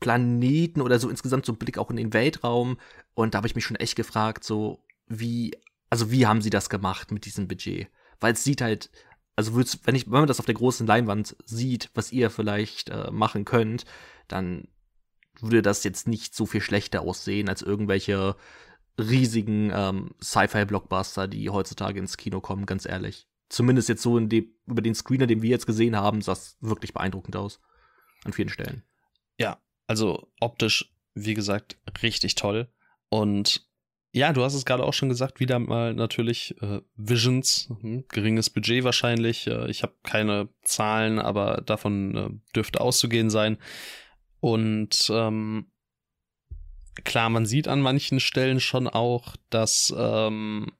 Planeten oder so insgesamt so einen Blick auch in den Weltraum. Und da habe ich mich schon echt gefragt, so wie, also wie haben sie das gemacht mit diesem Budget? Weil es sieht halt, also wenn ich, wenn man das auf der großen Leinwand sieht, was ihr vielleicht äh, machen könnt, dann würde das jetzt nicht so viel schlechter aussehen als irgendwelche riesigen ähm, Sci-Fi-Blockbuster, die heutzutage ins Kino kommen, ganz ehrlich. Zumindest jetzt so in dem, über den Screener, den wir jetzt gesehen haben, sah es wirklich beeindruckend aus. An vielen Stellen. Ja, also optisch, wie gesagt, richtig toll. Und ja, du hast es gerade auch schon gesagt, wieder mal natürlich äh, Visions, hm, geringes Budget wahrscheinlich. Äh, ich habe keine Zahlen, aber davon äh, dürfte auszugehen sein. Und ähm, klar, man sieht an manchen Stellen schon auch, dass, ähm,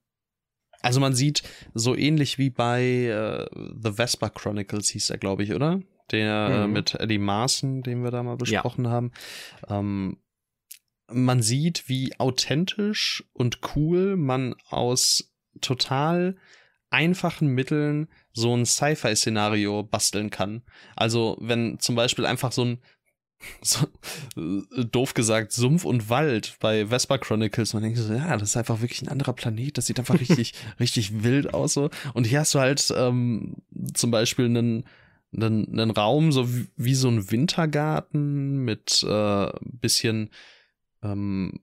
also man sieht so ähnlich wie bei äh, The Vespa Chronicles hieß er, glaube ich, oder? Der äh, mhm. äh, mit Eddie Marson, den wir da mal besprochen ja. haben. Ähm, man sieht, wie authentisch und cool man aus total einfachen Mitteln so ein Sci-Fi-Szenario basteln kann. Also wenn zum Beispiel einfach so ein so, äh, doof gesagt, Sumpf und Wald bei Vespa Chronicles. Man denkt so, ja, das ist einfach wirklich ein anderer Planet. Das sieht einfach richtig, richtig wild aus so. Und hier hast du halt ähm, zum Beispiel einen einen, einen Raum, so wie, wie so ein Wintergarten mit äh, bisschen ähm,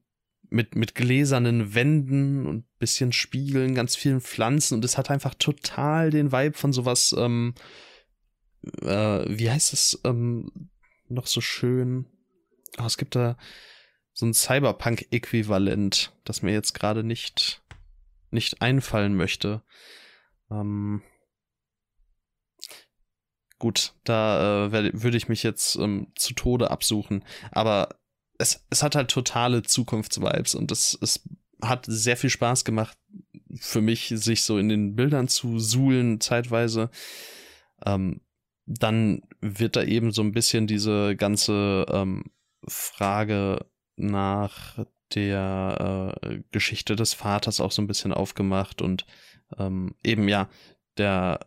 mit, mit gläsernen Wänden und bisschen Spiegeln, ganz vielen Pflanzen und es hat einfach total den Vibe von sowas, ähm, äh, wie heißt es ähm, noch so schön? Oh, es gibt da so ein Cyberpunk-Äquivalent, das mir jetzt gerade nicht, nicht einfallen möchte. Ähm, gut, da äh, würde ich mich jetzt ähm, zu Tode absuchen. Aber es, es hat halt totale Zukunftsvibes und es, es hat sehr viel Spaß gemacht für mich, sich so in den Bildern zu suhlen, zeitweise. Ähm, dann wird da eben so ein bisschen diese ganze ähm, Frage nach der äh, Geschichte des Vaters auch so ein bisschen aufgemacht und ähm, eben ja der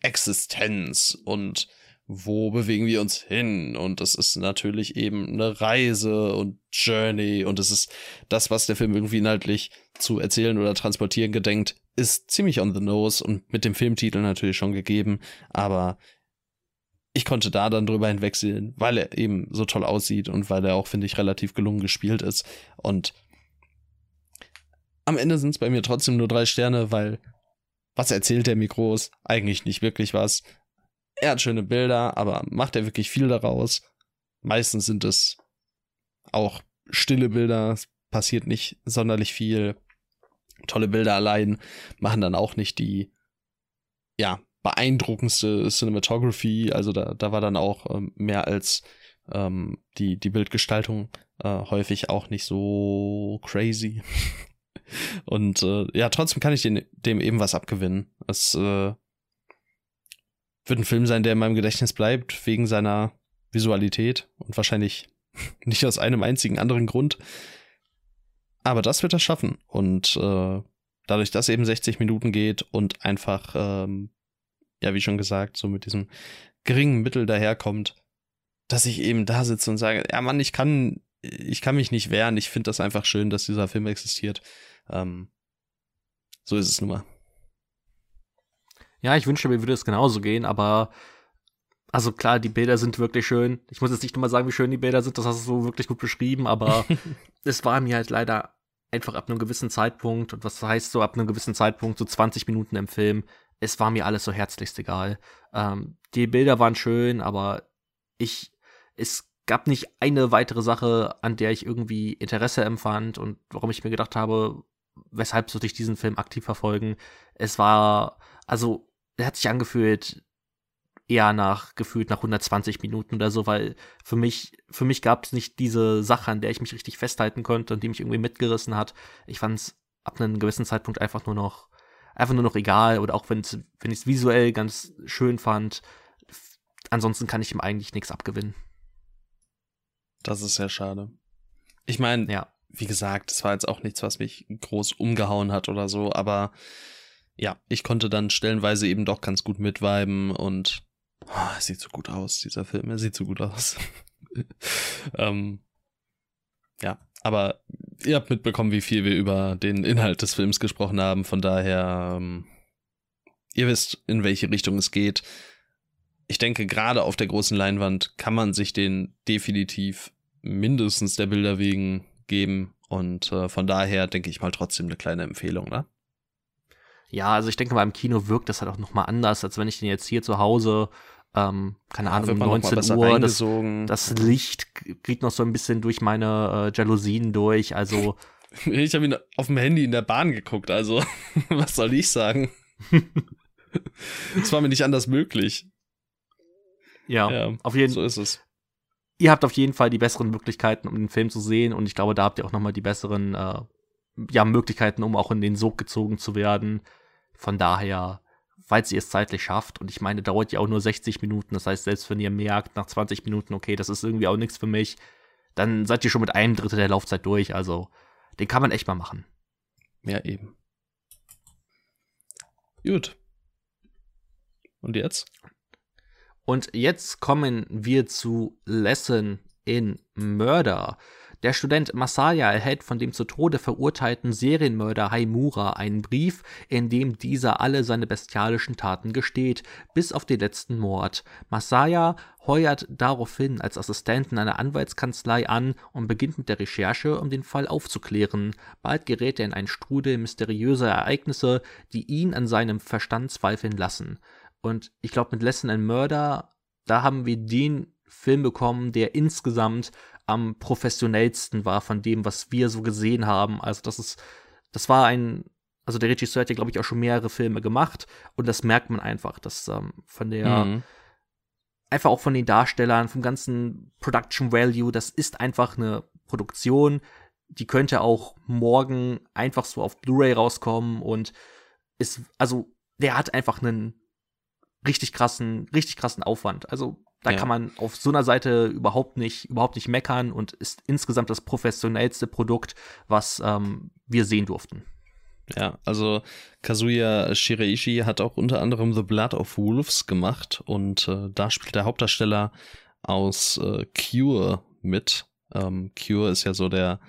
Existenz und wo bewegen wir uns hin? Und es ist natürlich eben eine Reise und Journey und es ist das, was der Film irgendwie inhaltlich zu erzählen oder transportieren gedenkt, ist ziemlich on the nose und mit dem Filmtitel natürlich schon gegeben, aber ich konnte da dann drüber hinwegsehen, weil er eben so toll aussieht und weil er auch, finde ich, relativ gelungen gespielt ist. Und am Ende sind es bei mir trotzdem nur drei Sterne, weil was erzählt der mir groß? Eigentlich nicht wirklich was. Er hat schöne Bilder, aber macht er wirklich viel daraus? Meistens sind es auch stille Bilder, es passiert nicht sonderlich viel. Tolle Bilder allein machen dann auch nicht die, ja, beeindruckendste Cinematography. Also da, da war dann auch ähm, mehr als ähm, die, die Bildgestaltung äh, häufig auch nicht so crazy. Und äh, ja, trotzdem kann ich den, dem eben was abgewinnen. Es äh, wird ein Film sein, der in meinem Gedächtnis bleibt, wegen seiner Visualität und wahrscheinlich nicht aus einem einzigen anderen Grund. Aber das wird er schaffen. Und äh, dadurch, dass eben 60 Minuten geht und einfach ähm, ja, wie schon gesagt, so mit diesem geringen Mittel daherkommt, dass ich eben da sitze und sage, ja Mann, ich kann, ich kann mich nicht wehren, ich finde das einfach schön, dass dieser Film existiert. Ähm, so ist es nun mal. Ja, ich wünschte, mir würde es genauso gehen, aber also klar, die Bilder sind wirklich schön. Ich muss jetzt nicht nochmal sagen, wie schön die Bilder sind, das hast du so wirklich gut beschrieben, aber es war mir halt leider einfach ab einem gewissen Zeitpunkt, und was heißt so ab einem gewissen Zeitpunkt, so 20 Minuten im Film, es war mir alles so herzlichst egal. Ähm, die Bilder waren schön, aber ich, es gab nicht eine weitere Sache, an der ich irgendwie Interesse empfand und warum ich mir gedacht habe, weshalb sollte ich diesen Film aktiv verfolgen. Es war, also, hat sich angefühlt, eher nach gefühlt nach 120 Minuten oder so, weil für mich für mich gab es nicht diese Sache, an der ich mich richtig festhalten konnte und die mich irgendwie mitgerissen hat. Ich fand es ab einem gewissen Zeitpunkt einfach nur noch einfach nur noch egal oder auch wenn wenn ich es visuell ganz schön fand. Ansonsten kann ich ihm eigentlich nichts abgewinnen. Das ist sehr schade. Ich meine, ja. wie gesagt, es war jetzt auch nichts, was mich groß umgehauen hat oder so, aber ja, ich konnte dann stellenweise eben doch ganz gut mitweiben und oh, sieht so gut aus, dieser Film, er sieht so gut aus. ähm, ja, aber ihr habt mitbekommen, wie viel wir über den Inhalt des Films gesprochen haben. Von daher, ähm, ihr wisst, in welche Richtung es geht. Ich denke, gerade auf der großen Leinwand kann man sich den definitiv mindestens der Bilder wegen geben. Und äh, von daher denke ich mal trotzdem eine kleine Empfehlung, ne? Ja, also ich denke mal, im Kino wirkt das halt auch nochmal anders, als wenn ich den jetzt hier zu Hause ähm, keine ja, Ahnung, um 19 Uhr. Das, das, Licht geht noch so ein bisschen durch meine äh, Jalousien durch. Also. Ich habe ihn auf dem Handy in der Bahn geguckt, also was soll ich sagen? Es war mir nicht anders möglich. Ja, ja, auf jeden Fall. So ist es. Ihr habt auf jeden Fall die besseren Möglichkeiten, um den Film zu sehen, und ich glaube, da habt ihr auch nochmal die besseren äh, ja, Möglichkeiten, um auch in den Sog gezogen zu werden. Von daher falls ihr es zeitlich schafft. Und ich meine, dauert ja auch nur 60 Minuten. Das heißt, selbst wenn ihr merkt nach 20 Minuten, okay, das ist irgendwie auch nichts für mich, dann seid ihr schon mit einem Drittel der Laufzeit durch. Also, den kann man echt mal machen. Ja, eben. Gut. Und jetzt? Und jetzt kommen wir zu Lesson in Murder. Der Student Masaya erhält von dem zu Tode verurteilten Serienmörder Haimura einen Brief, in dem dieser alle seine bestialischen Taten gesteht, bis auf den letzten Mord. Masaya heuert daraufhin als Assistenten einer Anwaltskanzlei an und beginnt mit der Recherche, um den Fall aufzuklären. Bald gerät er in einen Strudel mysteriöser Ereignisse, die ihn an seinem Verstand zweifeln lassen. Und ich glaube, mit Lesson and Murder, da haben wir den Film bekommen, der insgesamt am professionellsten war von dem, was wir so gesehen haben. Also das ist, das war ein, also der Regisseur hat ja, glaube ich, auch schon mehrere Filme gemacht und das merkt man einfach, dass ähm, von der, mhm. einfach auch von den Darstellern, vom ganzen Production Value, das ist einfach eine Produktion, die könnte auch morgen einfach so auf Blu-ray rauskommen und ist, also der hat einfach einen richtig krassen, richtig krassen Aufwand. Also da ja. kann man auf so einer Seite überhaupt nicht, überhaupt nicht meckern und ist insgesamt das professionellste Produkt, was ähm, wir sehen durften. Ja, also Kazuya Shiraishi hat auch unter anderem The Blood of Wolves gemacht und äh, da spielt der Hauptdarsteller aus äh, Cure mit. Ähm, Cure ist ja so der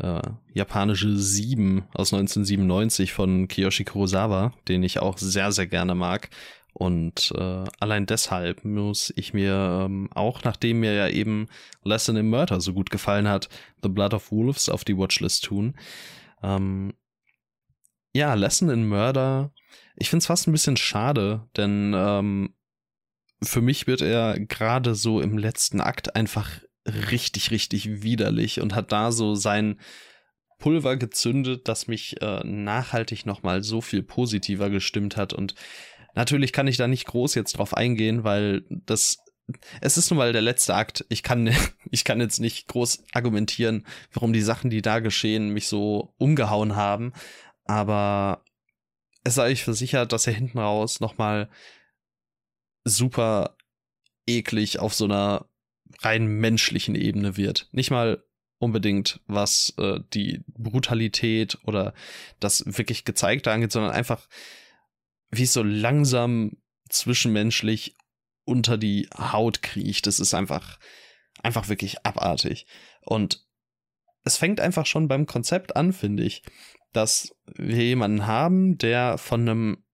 äh, japanische Sieben aus 1997 von Kiyoshi Kurosawa, den ich auch sehr, sehr gerne mag. Und äh, allein deshalb muss ich mir ähm, auch, nachdem mir ja eben Lesson in Murder so gut gefallen hat, The Blood of Wolves auf die Watchlist tun. Ähm, ja, Lesson in Murder, ich finde es fast ein bisschen schade, denn ähm, für mich wird er gerade so im letzten Akt einfach richtig, richtig widerlich und hat da so sein Pulver gezündet, das mich äh, nachhaltig nochmal so viel positiver gestimmt hat und Natürlich kann ich da nicht groß jetzt drauf eingehen, weil das es ist nun mal der letzte Akt. Ich kann, ich kann jetzt nicht groß argumentieren, warum die Sachen, die da geschehen, mich so umgehauen haben. Aber es sei euch versichert, dass er hinten raus nochmal super eklig auf so einer rein menschlichen Ebene wird. Nicht mal unbedingt, was äh, die Brutalität oder das wirklich gezeigte angeht, sondern einfach wie es so langsam zwischenmenschlich unter die Haut kriecht. Das ist einfach, einfach wirklich abartig. Und es fängt einfach schon beim Konzept an, finde ich, dass wir jemanden haben, der von einem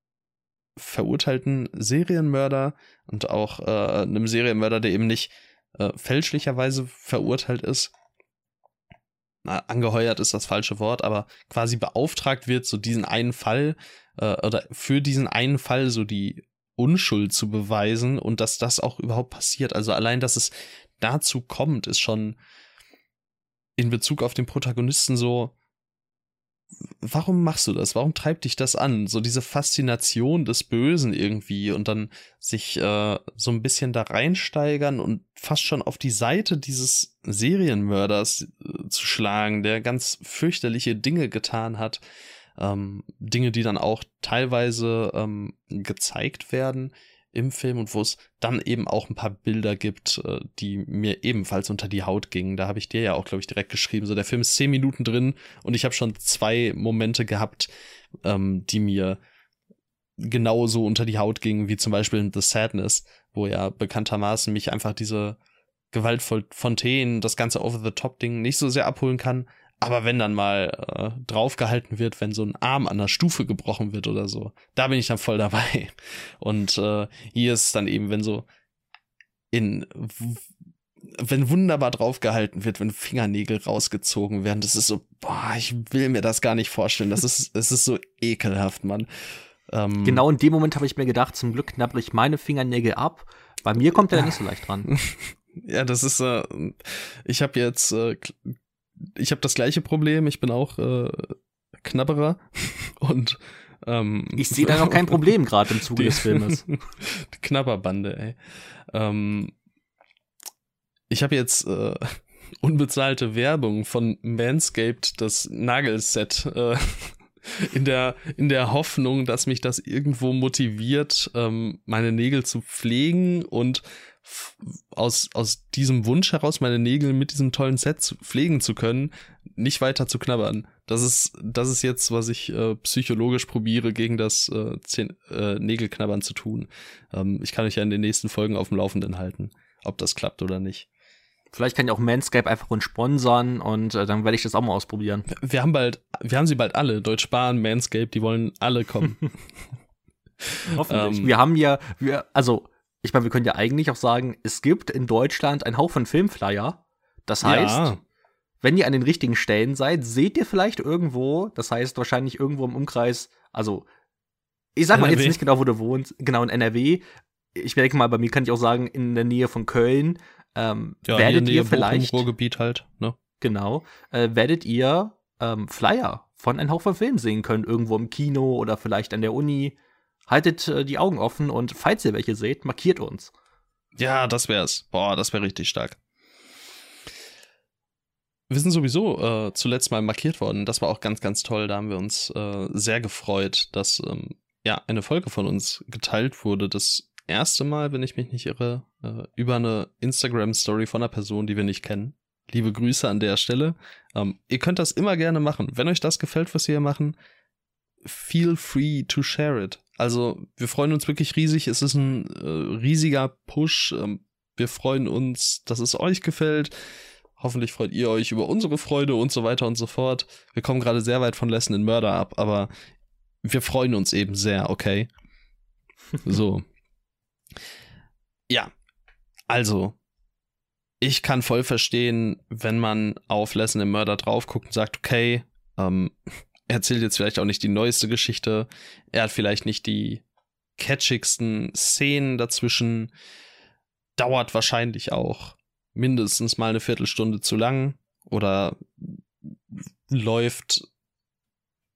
verurteilten Serienmörder und auch äh, einem Serienmörder, der eben nicht äh, fälschlicherweise verurteilt ist, na, angeheuert ist das falsche Wort, aber quasi beauftragt wird, so diesen einen Fall äh, oder für diesen einen Fall so die Unschuld zu beweisen und dass das auch überhaupt passiert. Also allein, dass es dazu kommt, ist schon in Bezug auf den Protagonisten so, warum machst du das? Warum treibt dich das an? So diese Faszination des Bösen irgendwie und dann sich äh, so ein bisschen da reinsteigern und fast schon auf die Seite dieses Serienmörders äh, zu schlagen, der ganz fürchterliche Dinge getan hat. Ähm, Dinge, die dann auch teilweise ähm, gezeigt werden im Film und wo es dann eben auch ein paar Bilder gibt, äh, die mir ebenfalls unter die Haut gingen. Da habe ich dir ja auch, glaube ich, direkt geschrieben. So, der Film ist zehn Minuten drin und ich habe schon zwei Momente gehabt, ähm, die mir genauso unter die Haut gingen, wie zum Beispiel in The Sadness, wo ja bekanntermaßen mich einfach diese gewaltvoll Fontänen, das ganze Over-the-Top-Ding nicht so sehr abholen kann, aber wenn dann mal äh, draufgehalten wird, wenn so ein Arm an der Stufe gebrochen wird oder so, da bin ich dann voll dabei. Und äh, hier ist es dann eben, wenn so in wenn wunderbar draufgehalten wird, wenn Fingernägel rausgezogen werden, das ist so, boah, ich will mir das gar nicht vorstellen. Das ist, es ist so ekelhaft, Mann. Ähm, genau in dem Moment habe ich mir gedacht, zum Glück knabbere ich meine Fingernägel ab. Bei mir kommt er ja nicht so leicht dran. Ja, das ist, äh, ich habe jetzt äh, ich habe das gleiche Problem. Ich bin auch äh, Knabberer und ähm, ich sehe da noch kein Problem gerade im Zuge die, des Filmes. Die Knabberbande, ey. Ähm, ich habe jetzt äh, unbezahlte Werbung von Manscaped, das Nagelset, äh, in der in der Hoffnung, dass mich das irgendwo motiviert, ähm, meine Nägel zu pflegen und aus, aus diesem Wunsch heraus, meine Nägel mit diesem tollen Set pflegen zu können, nicht weiter zu knabbern. Das ist, das ist jetzt, was ich äh, psychologisch probiere, gegen das äh, Zehn, äh, Nägelknabbern zu tun. Ähm, ich kann euch ja in den nächsten Folgen auf dem Laufenden halten, ob das klappt oder nicht. Vielleicht kann ich auch Manscape einfach uns sponsern und äh, dann werde ich das auch mal ausprobieren. Wir haben bald, wir haben sie bald alle. Deutsch Bahn, Manscape, die wollen alle kommen. Hoffentlich. Ähm, wir haben ja, wir, also, ich meine, wir können ja eigentlich auch sagen, es gibt in Deutschland einen Haufen Filmflyer. Das heißt, ja. wenn ihr an den richtigen Stellen seid, seht ihr vielleicht irgendwo, das heißt wahrscheinlich irgendwo im Umkreis, also ich sag NRW. mal jetzt nicht genau, wo du wohnst, genau in NRW. Ich denke mal, bei mir kann ich auch sagen, in der Nähe von Köln ähm, ja, werdet ihr vielleicht Ruhrgebiet halt, ne? Genau, äh, werdet ihr ähm, Flyer von ein Hauch von Film sehen können, irgendwo im Kino oder vielleicht an der Uni. Haltet äh, die Augen offen und falls ihr welche seht, markiert uns. Ja, das wär's. Boah, das wäre richtig stark. Wir sind sowieso äh, zuletzt mal markiert worden. Das war auch ganz, ganz toll. Da haben wir uns äh, sehr gefreut, dass ähm, ja eine Folge von uns geteilt wurde. Das erste Mal, wenn ich mich nicht irre, äh, über eine Instagram-Story von einer Person, die wir nicht kennen. Liebe Grüße an der Stelle. Ähm, ihr könnt das immer gerne machen. Wenn euch das gefällt, was wir hier machen, feel free to share it. Also wir freuen uns wirklich riesig. Es ist ein äh, riesiger Push. Ähm, wir freuen uns, dass es euch gefällt. Hoffentlich freut ihr euch über unsere Freude und so weiter und so fort. Wir kommen gerade sehr weit von Lesson in Murder ab, aber wir freuen uns eben sehr, okay? So. ja. Also, ich kann voll verstehen, wenn man auf Lesson in Murder drauf guckt und sagt, okay, ähm, erzählt jetzt vielleicht auch nicht die neueste Geschichte, er hat vielleicht nicht die catchigsten Szenen dazwischen, dauert wahrscheinlich auch mindestens mal eine Viertelstunde zu lang oder läuft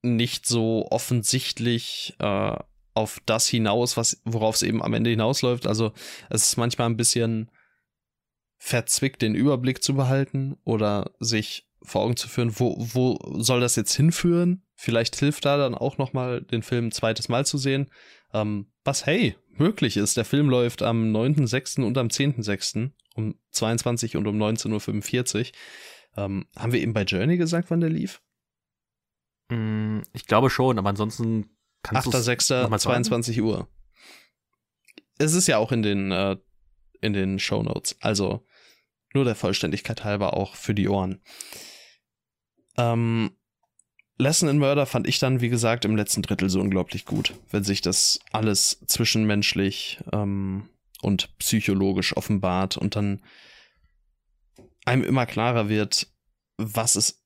nicht so offensichtlich äh, auf das hinaus, was worauf es eben am Ende hinausläuft. Also es ist manchmal ein bisschen verzwickt, den Überblick zu behalten oder sich vor Augen zu führen, wo, wo soll das jetzt hinführen? Vielleicht hilft da dann auch noch mal den Film ein zweites Mal zu sehen. Ähm, was, hey, möglich ist. Der Film läuft am 9.6. und am 10.6. um 22 und um 19.45 Uhr. Ähm, haben wir eben bei Journey gesagt, wann der lief? Mm, ich glaube schon, aber ansonsten kannst du 8.6. 22 Uhr. Es ist ja auch in den, äh, in den Show Notes. Also nur der Vollständigkeit halber auch für die Ohren. Ähm, Lesson in Murder fand ich dann, wie gesagt, im letzten Drittel so unglaublich gut, wenn sich das alles zwischenmenschlich ähm, und psychologisch offenbart und dann einem immer klarer wird, was es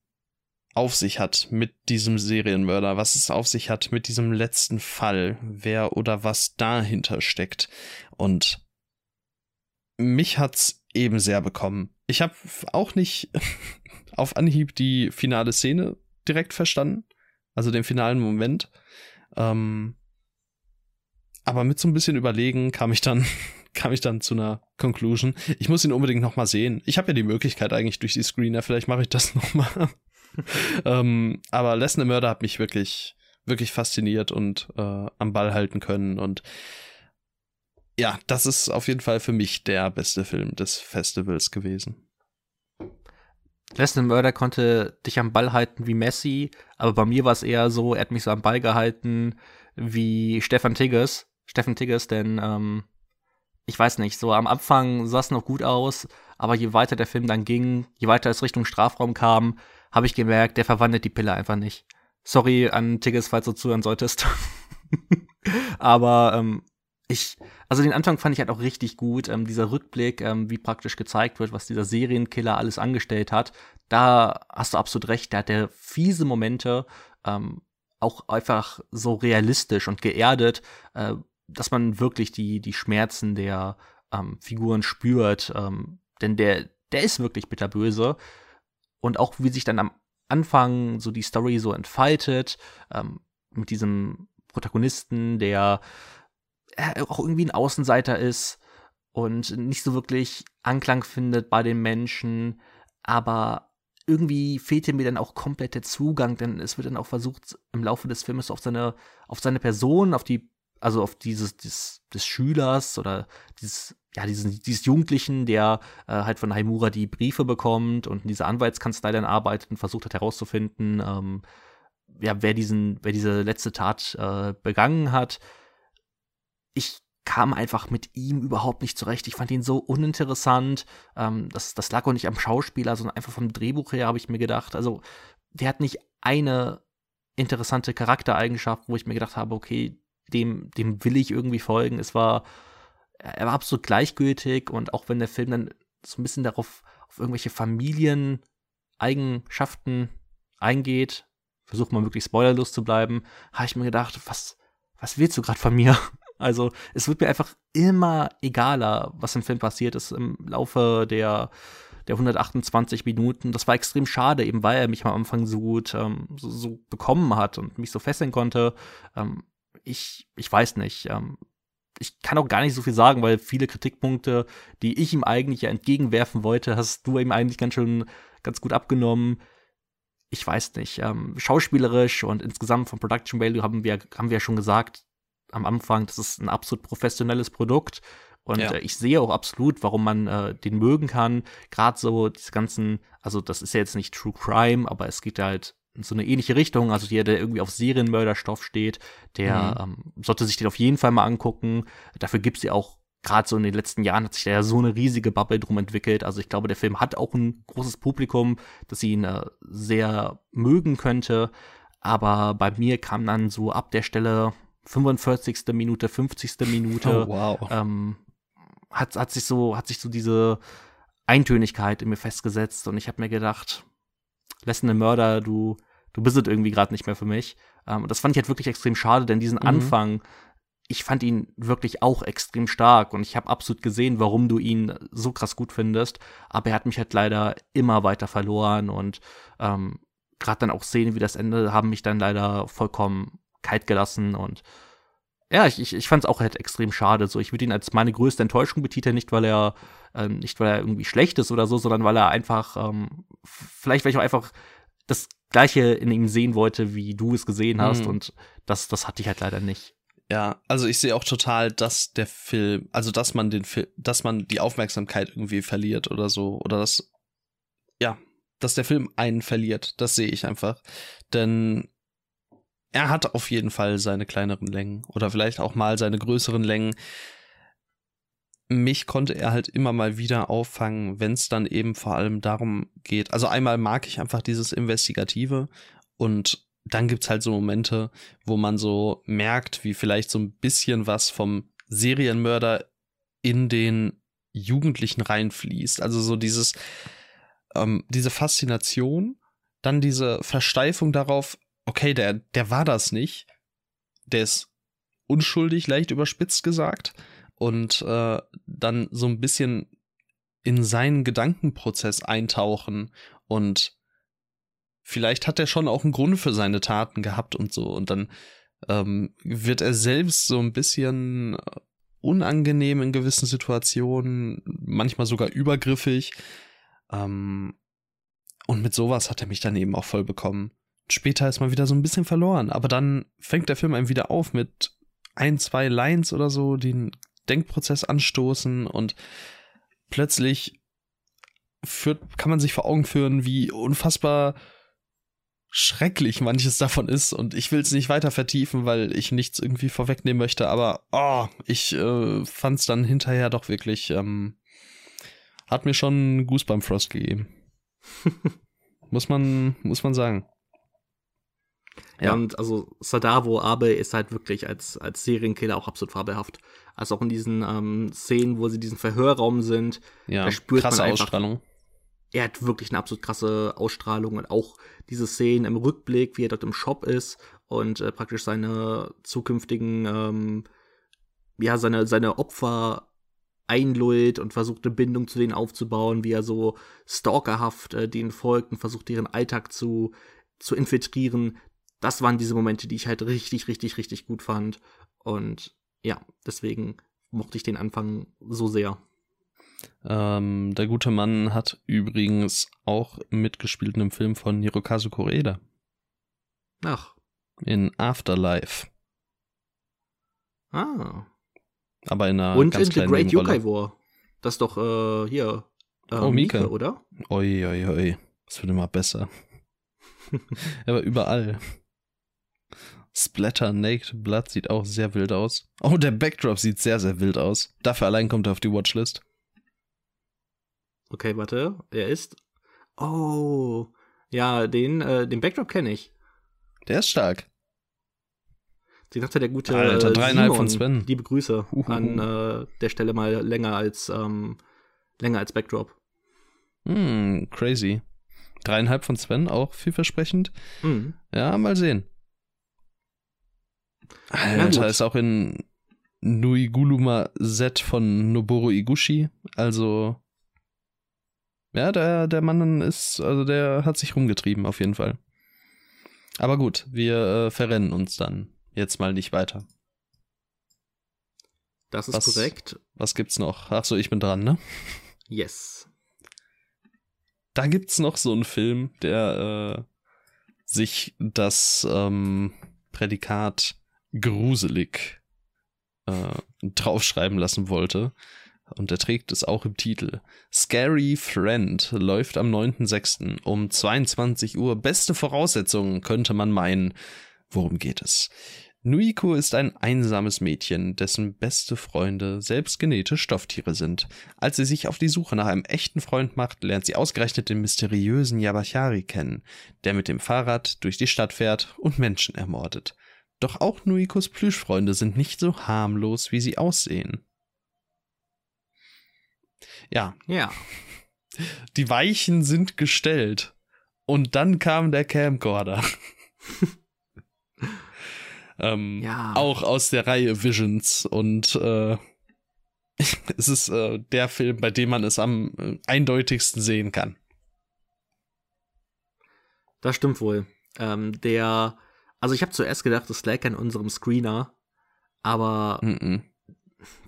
auf sich hat mit diesem Serienmörder, was es auf sich hat mit diesem letzten Fall, wer oder was dahinter steckt. Und mich hat's eben sehr bekommen. Ich habe auch nicht auf Anhieb die finale Szene direkt verstanden, also den finalen Moment. Ähm, aber mit so ein bisschen Überlegen kam ich dann kam ich dann zu einer Conclusion. Ich muss ihn unbedingt noch mal sehen. Ich habe ja die Möglichkeit eigentlich durch die Screener, vielleicht mache ich das noch mal. ähm, aber Lesnar Mörder hat mich wirklich wirklich fasziniert und äh, am Ball halten können und ja, das ist auf jeden Fall für mich der beste Film des Festivals gewesen. Leslie Murder konnte dich am Ball halten wie Messi, aber bei mir war es eher so, er hat mich so am Ball gehalten wie Stefan Tigges. Stefan Tigges, denn ähm, ich weiß nicht, so am Anfang sah es noch gut aus, aber je weiter der Film dann ging, je weiter es Richtung Strafraum kam, habe ich gemerkt, der verwandelt die Pille einfach nicht. Sorry an Tigges, falls du zuhören solltest. aber ähm, ich, also den Anfang fand ich halt auch richtig gut. Ähm, dieser Rückblick, ähm, wie praktisch gezeigt wird, was dieser Serienkiller alles angestellt hat. Da hast du absolut recht. Da hat der fiese Momente ähm, auch einfach so realistisch und geerdet, äh, dass man wirklich die, die Schmerzen der ähm, Figuren spürt. Ähm, denn der, der ist wirklich bitterböse. Und auch wie sich dann am Anfang so die Story so entfaltet, ähm, mit diesem Protagonisten, der er auch irgendwie ein Außenseiter ist und nicht so wirklich Anklang findet bei den Menschen, aber irgendwie fehlte mir dann auch komplett der Zugang, denn es wird dann auch versucht, im Laufe des Filmes auf seine, auf seine Person, auf die, also auf dieses, des, des Schülers oder dieses, ja, diesen, dieses Jugendlichen, der äh, halt von Haimura die Briefe bekommt und in dieser Anwaltskanzlei dann arbeitet und versucht hat herauszufinden, ähm, ja, wer diesen, wer diese letzte Tat äh, begangen hat ich kam einfach mit ihm überhaupt nicht zurecht. Ich fand ihn so uninteressant. Ähm, das, das lag auch nicht am Schauspieler, sondern einfach vom Drehbuch her, habe ich mir gedacht. Also, der hat nicht eine interessante Charaktereigenschaft, wo ich mir gedacht habe, okay, dem, dem will ich irgendwie folgen. Es war, er war absolut gleichgültig und auch wenn der Film dann so ein bisschen darauf, auf irgendwelche Familieneigenschaften eingeht, versucht mal möglichst spoilerlos zu bleiben, habe ich mir gedacht, was, was willst du gerade von mir? Also es wird mir einfach immer egaler, was im Film passiert ist im Laufe der, der 128 Minuten. Das war extrem schade, eben weil er mich am Anfang so gut ähm, so, so, bekommen hat und mich so fesseln konnte. Ähm, ich, ich weiß nicht. Ähm, ich kann auch gar nicht so viel sagen, weil viele Kritikpunkte, die ich ihm eigentlich ja entgegenwerfen wollte, hast du ihm eigentlich ganz schön ganz gut abgenommen. Ich weiß nicht. Ähm, schauspielerisch und insgesamt vom Production Value haben wir, haben wir ja schon gesagt, am Anfang, das ist ein absolut professionelles Produkt. Und ja. äh, ich sehe auch absolut, warum man äh, den mögen kann. Gerade so diese ganzen, also das ist ja jetzt nicht True Crime, aber es geht halt in so eine ähnliche Richtung. Also jeder, der irgendwie auf Serienmörderstoff steht, der mhm. ähm, sollte sich den auf jeden Fall mal angucken. Dafür gibt es ja auch gerade so in den letzten Jahren hat sich da ja so eine riesige Bubble drum entwickelt. Also ich glaube, der Film hat auch ein großes Publikum, das ihn äh, sehr mögen könnte. Aber bei mir kam dann so ab der Stelle 45. Minute, 50. Minute, oh, wow. ähm, hat, hat sich so, hat sich so diese Eintönigkeit in mir festgesetzt und ich habe mir gedacht, Lesson Mörder, du, du bist es irgendwie gerade nicht mehr für mich. Ähm, das fand ich halt wirklich extrem schade, denn diesen mhm. Anfang, ich fand ihn wirklich auch extrem stark und ich habe absolut gesehen, warum du ihn so krass gut findest. Aber er hat mich halt leider immer weiter verloren und ähm, gerade dann auch Szenen wie das Ende haben mich dann leider vollkommen kalt gelassen und ja, ich, ich, ich fand es auch halt extrem schade. So, ich würde ihn als meine größte Enttäuschung betiteln, nicht weil er ähm, nicht weil er irgendwie schlecht ist oder so, sondern weil er einfach ähm, vielleicht weil ich auch einfach das gleiche in ihm sehen wollte, wie du es gesehen hast mhm. und das das hatte ich halt leider nicht. Ja, also ich sehe auch total, dass der Film, also dass man den Film, dass man die Aufmerksamkeit irgendwie verliert oder so oder dass ja, dass der Film einen verliert, das sehe ich einfach, denn er hat auf jeden Fall seine kleineren Längen oder vielleicht auch mal seine größeren Längen. Mich konnte er halt immer mal wieder auffangen, wenn es dann eben vor allem darum geht. Also einmal mag ich einfach dieses Investigative und dann gibt's halt so Momente, wo man so merkt, wie vielleicht so ein bisschen was vom Serienmörder in den Jugendlichen reinfließt. Also so dieses, ähm, diese Faszination, dann diese Versteifung darauf, okay, der, der war das nicht. Der ist unschuldig, leicht überspitzt gesagt. Und äh, dann so ein bisschen in seinen Gedankenprozess eintauchen und vielleicht hat er schon auch einen Grund für seine Taten gehabt und so. Und dann ähm, wird er selbst so ein bisschen unangenehm in gewissen Situationen, manchmal sogar übergriffig. Ähm, und mit sowas hat er mich dann eben auch voll bekommen später ist man wieder so ein bisschen verloren. Aber dann fängt der Film einem wieder auf mit ein, zwei Lines oder so, die den Denkprozess anstoßen und plötzlich führt, kann man sich vor Augen führen, wie unfassbar schrecklich manches davon ist und ich will es nicht weiter vertiefen, weil ich nichts irgendwie vorwegnehmen möchte, aber oh, ich äh, fand es dann hinterher doch wirklich, ähm, hat mir schon Goose beim Frost gegeben. muss man, muss man sagen. Ja. Und also Sadavo Abe ist halt wirklich als, als Serienkiller auch absolut fabelhaft. Also auch in diesen ähm, Szenen, wo sie in diesem Verhörraum sind, ja, da spürt krasse man einfach, Ausstrahlung. Er hat wirklich eine absolut krasse Ausstrahlung und auch diese Szenen im Rückblick, wie er dort im Shop ist und äh, praktisch seine zukünftigen, ähm, ja, seine, seine Opfer einlullt und versucht eine Bindung zu denen aufzubauen, wie er so stalkerhaft äh, denen folgt und versucht ihren Alltag zu, zu infiltrieren das waren diese Momente, die ich halt richtig, richtig, richtig gut fand. Und ja, deswegen mochte ich den Anfang so sehr. Ähm, der gute Mann hat übrigens auch mitgespielt in einem Film von Hirokazu Koreeda. Ach. In Afterlife. Ah. Aber in einer Und ganz in The Great Yokai War. Das ist doch äh, hier. Äh, oh, Mika. Mika, oder? Oi, oi, oi. Das wird immer besser. er war überall. Splatter Naked Blood sieht auch sehr wild aus. Oh, der Backdrop sieht sehr, sehr wild aus. Dafür allein kommt er auf die Watchlist. Okay, warte. Er ist. Oh. Ja, den, äh, den Backdrop kenne ich. Der ist stark. Sie dachte der gute Alter, dreieinhalb von Sven. Liebe Grüße Uhuhu. an äh, der Stelle mal länger als ähm, länger als Backdrop. Hm, crazy. Dreieinhalb von Sven, auch vielversprechend. Mhm. Ja, mal sehen. Alter, ist auch in Nuiguluma Z von Noboru Iguchi. Also, ja, der, der Mann ist, also der hat sich rumgetrieben, auf jeden Fall. Aber gut, wir äh, verrennen uns dann jetzt mal nicht weiter. Das ist was, korrekt. Was gibt's noch? Ach so, ich bin dran, ne? Yes. Da gibt's noch so einen Film, der äh, sich das ähm, Prädikat gruselig äh, draufschreiben lassen wollte. Und er trägt es auch im Titel. Scary Friend läuft am 9.6. um 22 Uhr. Beste Voraussetzungen könnte man meinen. Worum geht es? Nuiko ist ein einsames Mädchen, dessen beste Freunde selbst genetisch Stofftiere sind. Als sie sich auf die Suche nach einem echten Freund macht, lernt sie ausgerechnet den mysteriösen Yabachari kennen, der mit dem Fahrrad durch die Stadt fährt und Menschen ermordet. Doch auch Nuikos Plüschfreunde sind nicht so harmlos, wie sie aussehen. Ja. Ja. Die Weichen sind gestellt. Und dann kam der Camcorder. Ähm, ja. Auch aus der Reihe Visions und äh, es ist äh, der Film, bei dem man es am äh, eindeutigsten sehen kann. Das stimmt wohl. Ähm, der, also ich habe zuerst gedacht, es lag an unserem Screener, aber mm -mm.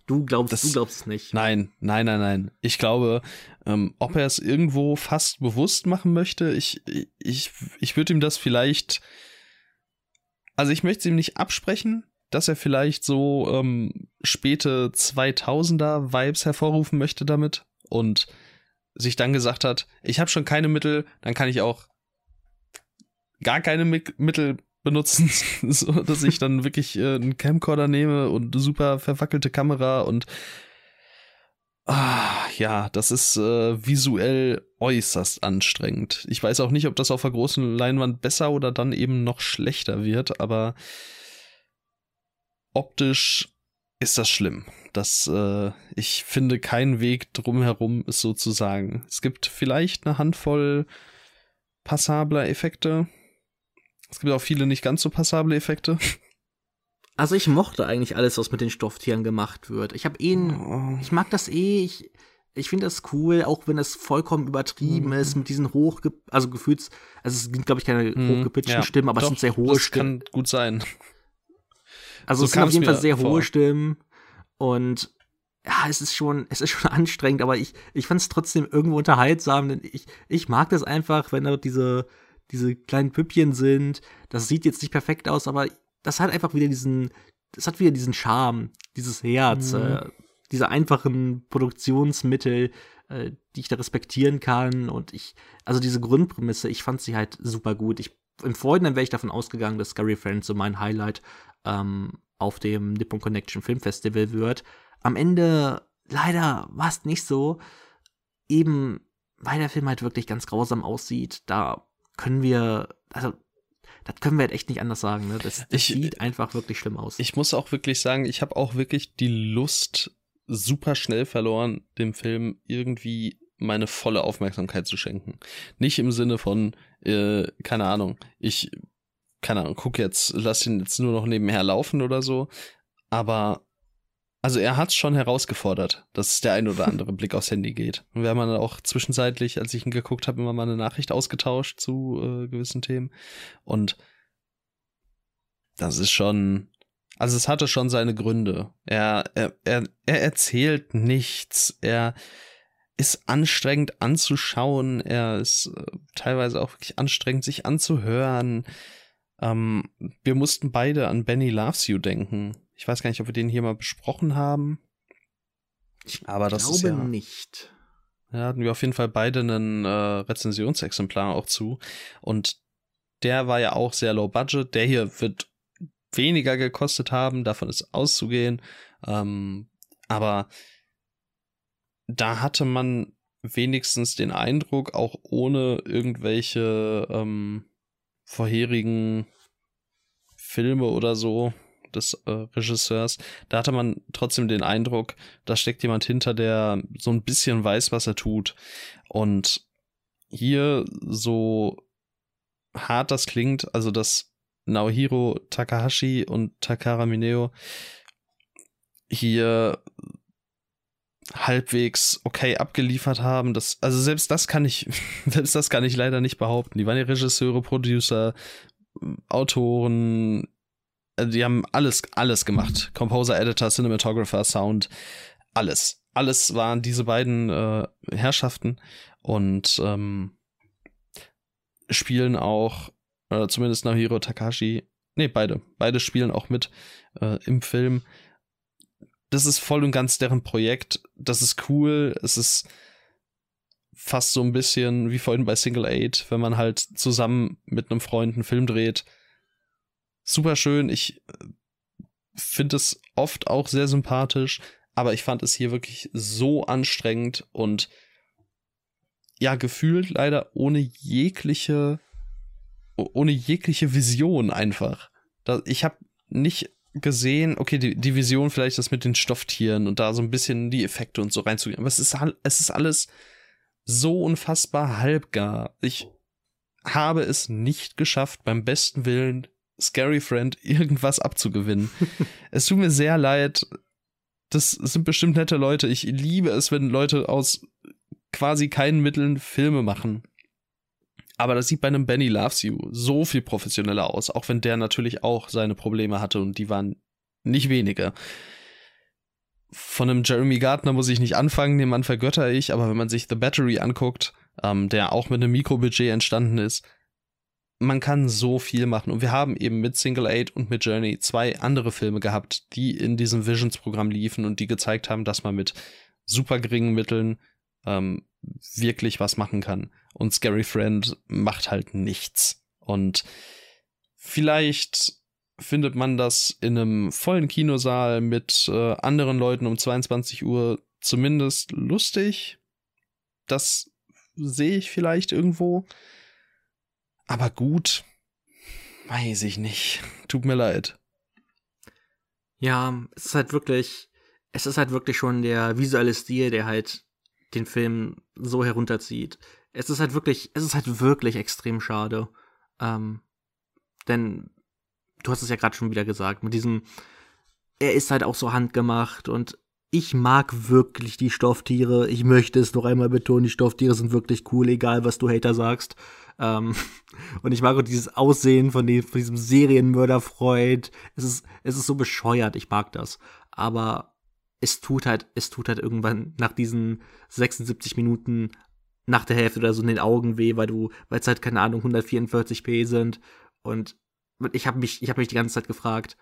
du glaubst, das, du glaubst es nicht. Nein, nein, nein, nein. Ich glaube, ähm, ob er es irgendwo fast bewusst machen möchte, ich, ich, ich würde ihm das vielleicht also ich möchte es ihm nicht absprechen, dass er vielleicht so ähm, späte 2000er Vibes hervorrufen möchte damit und sich dann gesagt hat, ich habe schon keine Mittel, dann kann ich auch gar keine Mi Mittel benutzen, so dass ich dann wirklich äh, einen Camcorder nehme und super verwackelte Kamera und Ah, ja, das ist äh, visuell äußerst anstrengend. Ich weiß auch nicht, ob das auf der großen Leinwand besser oder dann eben noch schlechter wird, aber optisch ist das schlimm. Das, äh, ich finde keinen Weg drumherum, es so zu sagen. Es gibt vielleicht eine Handvoll passabler Effekte. Es gibt auch viele nicht ganz so passable Effekte. Also ich mochte eigentlich alles, was mit den Stofftieren gemacht wird. Ich habe eh, oh. ich mag das eh. Ich, ich finde das cool, auch wenn es vollkommen übertrieben mhm. ist mit diesen hoch, also gefühlt, also es sind glaube ich keine mhm. hochgepitchten ja, Stimmen, aber doch, es sind sehr hohe das Stimmen. Kann gut sein. Also so es sind auf jeden Fall sehr vor. hohe Stimmen und ja, es ist schon, es ist schon anstrengend, aber ich, ich fand es trotzdem irgendwo unterhaltsam, denn ich, ich mag das einfach, wenn da diese, diese kleinen Püppchen sind. Das sieht jetzt nicht perfekt aus, aber das hat einfach wieder diesen, das hat wieder diesen Charme, dieses Herz, mhm. äh, diese einfachen Produktionsmittel, äh, die ich da respektieren kann. Und ich, also diese Grundprämisse, ich fand sie halt super gut. Ich, Im Vorhinein wäre ich davon ausgegangen, dass Scary Friends so mein Highlight ähm, auf dem Nippon Connection Film Festival wird. Am Ende leider war es nicht so. Eben weil der Film halt wirklich ganz grausam aussieht, da können wir, also das können wir halt echt nicht anders sagen. Ne? Das, das ich, sieht einfach wirklich schlimm aus. Ich muss auch wirklich sagen, ich habe auch wirklich die Lust super schnell verloren, dem Film irgendwie meine volle Aufmerksamkeit zu schenken. Nicht im Sinne von, äh, keine Ahnung, ich, keine Ahnung, guck jetzt, lass ihn jetzt nur noch nebenher laufen oder so, aber also er hat es schon herausgefordert, dass der ein oder andere Blick aufs Handy geht. Und wir haben dann auch zwischenzeitlich, als ich ihn geguckt habe, immer mal eine Nachricht ausgetauscht zu äh, gewissen Themen. Und das ist schon, also es hatte schon seine Gründe. Er, er, er, er erzählt nichts. Er ist anstrengend anzuschauen. Er ist äh, teilweise auch wirklich anstrengend, sich anzuhören. Ähm, wir mussten beide an Benny Loves You denken ich weiß gar nicht, ob wir den hier mal besprochen haben. Ich aber das glaube ist ja, nicht. Ja, hatten wir auf jeden Fall beide einen äh, Rezensionsexemplar auch zu. Und der war ja auch sehr low budget. Der hier wird weniger gekostet haben, davon ist auszugehen. Ähm, aber da hatte man wenigstens den Eindruck, auch ohne irgendwelche ähm, vorherigen Filme oder so des äh, Regisseurs, da hatte man trotzdem den Eindruck, da steckt jemand hinter, der so ein bisschen weiß, was er tut. Und hier so hart das klingt, also dass Naohiro Takahashi und Takara Mineo hier halbwegs okay abgeliefert haben. Das, also selbst das kann ich, selbst das kann ich leider nicht behaupten. Die waren ja Regisseure, Producer, Autoren, die haben alles, alles gemacht. Composer, Editor, Cinematographer, Sound, alles. Alles waren diese beiden äh, Herrschaften und ähm, spielen auch, äh, zumindest Nahiro Takashi, nee, beide, beide spielen auch mit äh, im Film das ist voll und ganz deren Projekt. Das ist cool. Es ist fast so ein bisschen wie vorhin bei Single Eight, wenn man halt zusammen mit einem Freund einen Film dreht. Super schön. Ich äh, finde es oft auch sehr sympathisch, aber ich fand es hier wirklich so anstrengend und ja, gefühlt leider ohne jegliche, ohne jegliche Vision einfach. Ich habe nicht gesehen, okay, die, die Vision vielleicht das mit den Stofftieren und da so ein bisschen die Effekte und so reinzugehen. Aber es ist, es ist alles so unfassbar halbgar. Ich habe es nicht geschafft, beim besten Willen Scary Friend irgendwas abzugewinnen. es tut mir sehr leid. Das sind bestimmt nette Leute. Ich liebe es, wenn Leute aus quasi keinen Mitteln Filme machen. Aber das sieht bei einem Benny Loves You so viel professioneller aus, auch wenn der natürlich auch seine Probleme hatte und die waren nicht wenige. Von einem Jeremy Gardner muss ich nicht anfangen, den Mann vergötter ich, aber wenn man sich The Battery anguckt, ähm, der auch mit einem Mikrobudget entstanden ist, man kann so viel machen. Und wir haben eben mit Single Eight und mit Journey zwei andere Filme gehabt, die in diesem Visions-Programm liefen und die gezeigt haben, dass man mit super geringen Mitteln ähm, wirklich was machen kann. Und Scary Friend macht halt nichts. Und vielleicht findet man das in einem vollen Kinosaal mit äh, anderen Leuten um 22 Uhr zumindest lustig. Das sehe ich vielleicht irgendwo. Aber gut, weiß ich nicht. Tut mir leid. Ja, es ist halt wirklich, es ist halt wirklich schon der visuelle Stil, der halt den Film so herunterzieht. Es ist halt wirklich, es ist halt wirklich extrem schade. Ähm, denn du hast es ja gerade schon wieder gesagt, mit diesem, er ist halt auch so handgemacht und ich mag wirklich die Stofftiere. Ich möchte es noch einmal betonen, die Stofftiere sind wirklich cool, egal was du Hater sagst. Ähm, und ich mag auch dieses Aussehen von, dem, von diesem Serienmörder Freud. Es ist, es ist so bescheuert, ich mag das. Aber es tut halt, es tut halt irgendwann nach diesen 76 Minuten nach der Hälfte oder so in den Augen weh, weil du, weil es halt keine Ahnung 144p sind und ich habe mich, ich habe mich die ganze Zeit gefragt,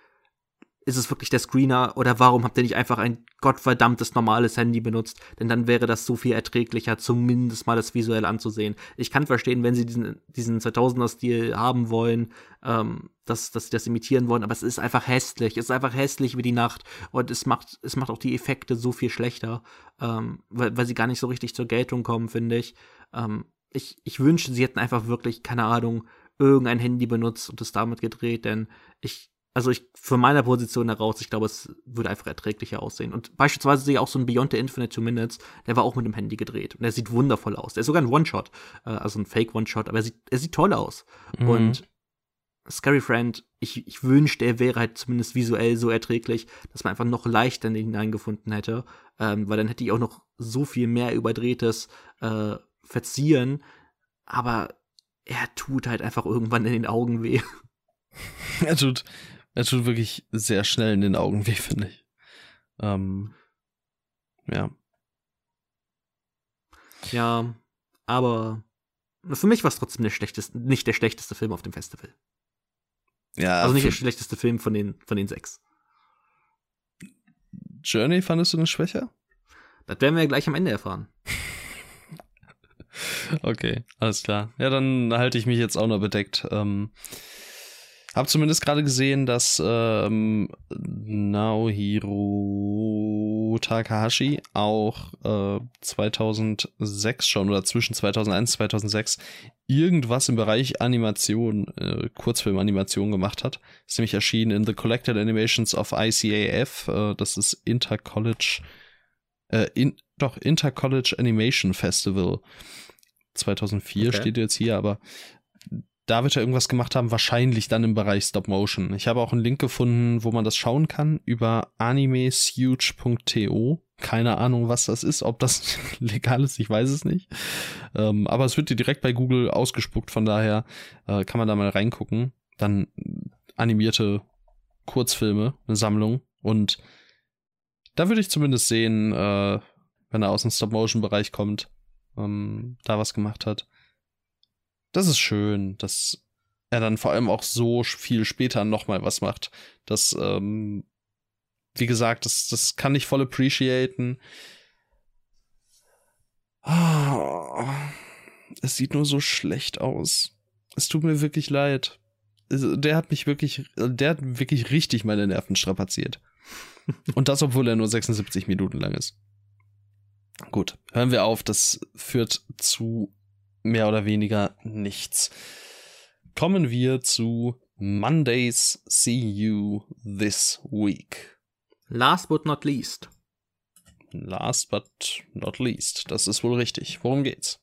ist es wirklich der Screener oder warum habt ihr nicht einfach ein gottverdammtes normales Handy benutzt? Denn dann wäre das so viel erträglicher, zumindest mal das visuell anzusehen. Ich kann verstehen, wenn sie diesen, diesen 2000er-Stil haben wollen, ähm, dass, dass sie das imitieren wollen, aber es ist einfach hässlich. Es ist einfach hässlich wie die Nacht und es macht, es macht auch die Effekte so viel schlechter, ähm, weil, weil sie gar nicht so richtig zur Geltung kommen, finde ich. Ähm, ich. Ich wünsche, sie hätten einfach wirklich, keine Ahnung, irgendein Handy benutzt und es damit gedreht, denn ich, also ich, von meiner Position heraus, ich glaube, es würde einfach erträglicher aussehen. Und beispielsweise sehe ich auch so ein Beyond the Infinite Two Minutes, der war auch mit dem Handy gedreht. Und der sieht wundervoll aus. Der ist sogar ein One-Shot, äh, also ein Fake-One-Shot, aber er sieht, er sieht toll aus. Mhm. Und Scary Friend, ich, ich wünschte, er wäre halt zumindest visuell so erträglich, dass man einfach noch leichter in ihn hineingefunden hätte. Ähm, weil dann hätte ich auch noch so viel mehr überdrehtes äh, Verzieren. Aber er tut halt einfach irgendwann in den Augen weh. er tut, er tut wirklich sehr schnell in den Augen weh, finde ich. Ähm, ja. Ja, aber für mich war es trotzdem der schlechteste, nicht der schlechteste Film auf dem Festival. Ja. Also nicht der schlechteste Film von den, von den sechs. Journey fandest du eine Schwäche? Das werden wir ja gleich am Ende erfahren. okay, alles klar. Ja, dann halte ich mich jetzt auch noch bedeckt. Ähm, Hab zumindest gerade gesehen, dass ähm, Naohiro Takahashi auch äh, 2006 schon oder zwischen 2001 und 2006 irgendwas im Bereich Animation, äh, Kurzfilmanimation gemacht hat. Ist nämlich erschienen in The Collected Animations of ICAF. Äh, das ist Intercollege, äh, in, doch, Intercollege Animation Festival. 2004 okay. steht jetzt hier, aber da wird er irgendwas gemacht haben, wahrscheinlich dann im Bereich Stop Motion. Ich habe auch einen Link gefunden, wo man das schauen kann, über animesuge.to. Keine Ahnung, was das ist, ob das legal ist, ich weiß es nicht. Ähm, aber es wird dir direkt bei Google ausgespuckt, von daher äh, kann man da mal reingucken. Dann animierte Kurzfilme, eine Sammlung. Und da würde ich zumindest sehen, äh, wenn er aus dem Stop-Motion-Bereich kommt, ähm, da was gemacht hat das ist schön, dass er dann vor allem auch so viel später nochmal was macht. Das, ähm, wie gesagt, das, das kann ich voll appreciaten. Ah, es sieht nur so schlecht aus. Es tut mir wirklich leid. Der hat mich wirklich, der hat wirklich richtig meine Nerven strapaziert. Und das, obwohl er nur 76 Minuten lang ist. Gut, hören wir auf. Das führt zu mehr oder weniger nichts. Kommen wir zu Mondays See You This Week. Last but not least. Last but not least. Das ist wohl richtig. Worum geht's?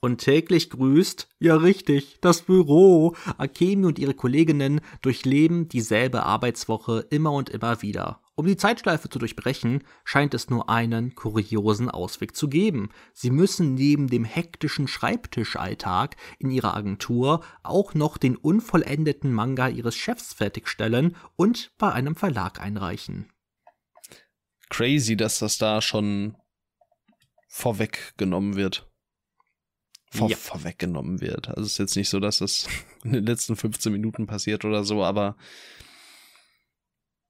Und täglich grüßt, ja richtig, das Büro. Akemi und ihre Kolleginnen durchleben dieselbe Arbeitswoche immer und immer wieder. Um die Zeitschleife zu durchbrechen, scheint es nur einen kuriosen Ausweg zu geben. Sie müssen neben dem hektischen Schreibtischalltag in ihrer Agentur auch noch den unvollendeten Manga ihres Chefs fertigstellen und bei einem Verlag einreichen. Crazy, dass das da schon vorweggenommen wird. Vor ja. Vorweggenommen wird. Also es ist jetzt nicht so, dass das in den letzten 15 Minuten passiert oder so, aber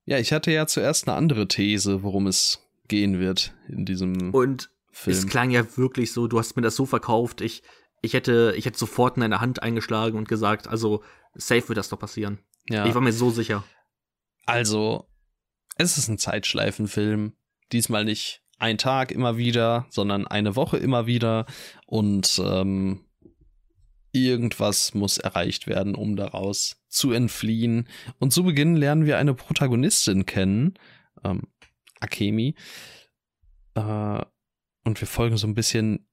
ja, ich hatte ja zuerst eine andere These, worum es gehen wird in diesem Und Film. es klang ja wirklich so, du hast mir das so verkauft, ich, ich hätte, ich hätte sofort in deine Hand eingeschlagen und gesagt, also safe wird das doch passieren. Ja. Ich war mir so sicher. Also, es ist ein Zeitschleifenfilm. Diesmal nicht ein Tag immer wieder, sondern eine Woche immer wieder. Und ähm, Irgendwas muss erreicht werden, um daraus zu entfliehen. Und zu Beginn lernen wir eine Protagonistin kennen, ähm, Akemi. Äh, und wir folgen so ein bisschen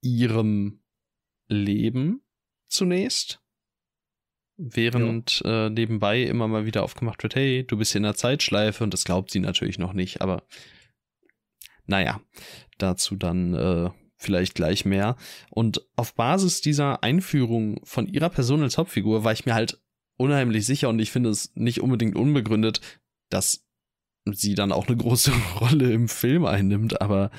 ihrem Leben zunächst. Während äh, nebenbei immer mal wieder aufgemacht wird, hey, du bist in der Zeitschleife und das glaubt sie natürlich noch nicht, aber naja, dazu dann äh, vielleicht gleich mehr. Und auf Basis dieser Einführung von ihrer Person als Hauptfigur war ich mir halt unheimlich sicher und ich finde es nicht unbedingt unbegründet, dass sie dann auch eine große Rolle im Film einnimmt, aber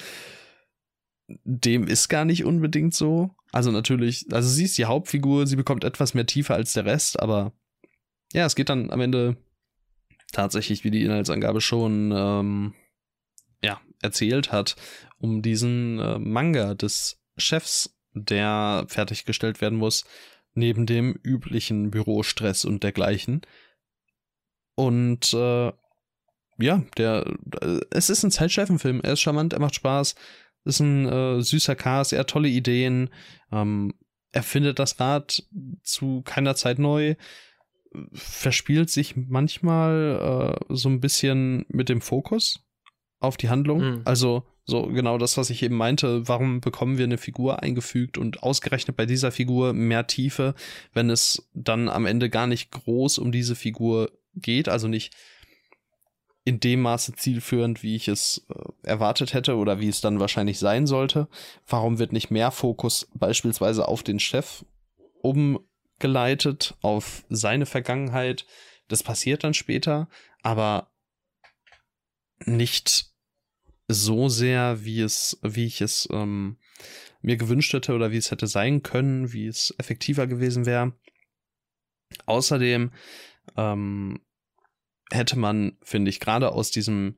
dem ist gar nicht unbedingt so. Also natürlich, also sie ist die Hauptfigur, sie bekommt etwas mehr Tiefe als der Rest, aber ja, es geht dann am Ende tatsächlich, wie die Inhaltsangabe schon ähm, ja, erzählt hat, um diesen äh, Manga des Chefs, der fertiggestellt werden muss, neben dem üblichen Bürostress und dergleichen. Und äh, ja, der, äh, es ist ein Zeitschleifenfilm. Er ist charmant, er macht Spaß, ist ein äh, süßer Cast, er hat tolle Ideen. Ähm, er findet das Rad zu keiner Zeit neu, verspielt sich manchmal äh, so ein bisschen mit dem Fokus auf die Handlung. Mhm. Also so genau das, was ich eben meinte. Warum bekommen wir eine Figur eingefügt und ausgerechnet bei dieser Figur mehr Tiefe, wenn es dann am Ende gar nicht groß um diese Figur geht, also nicht in dem Maße zielführend, wie ich es äh, erwartet hätte oder wie es dann wahrscheinlich sein sollte. Warum wird nicht mehr Fokus beispielsweise auf den Chef umgeleitet, auf seine Vergangenheit? Das passiert dann später, aber nicht so sehr, wie es, wie ich es ähm, mir gewünscht hätte oder wie es hätte sein können, wie es effektiver gewesen wäre. Außerdem ähm, hätte man, finde ich, gerade aus diesem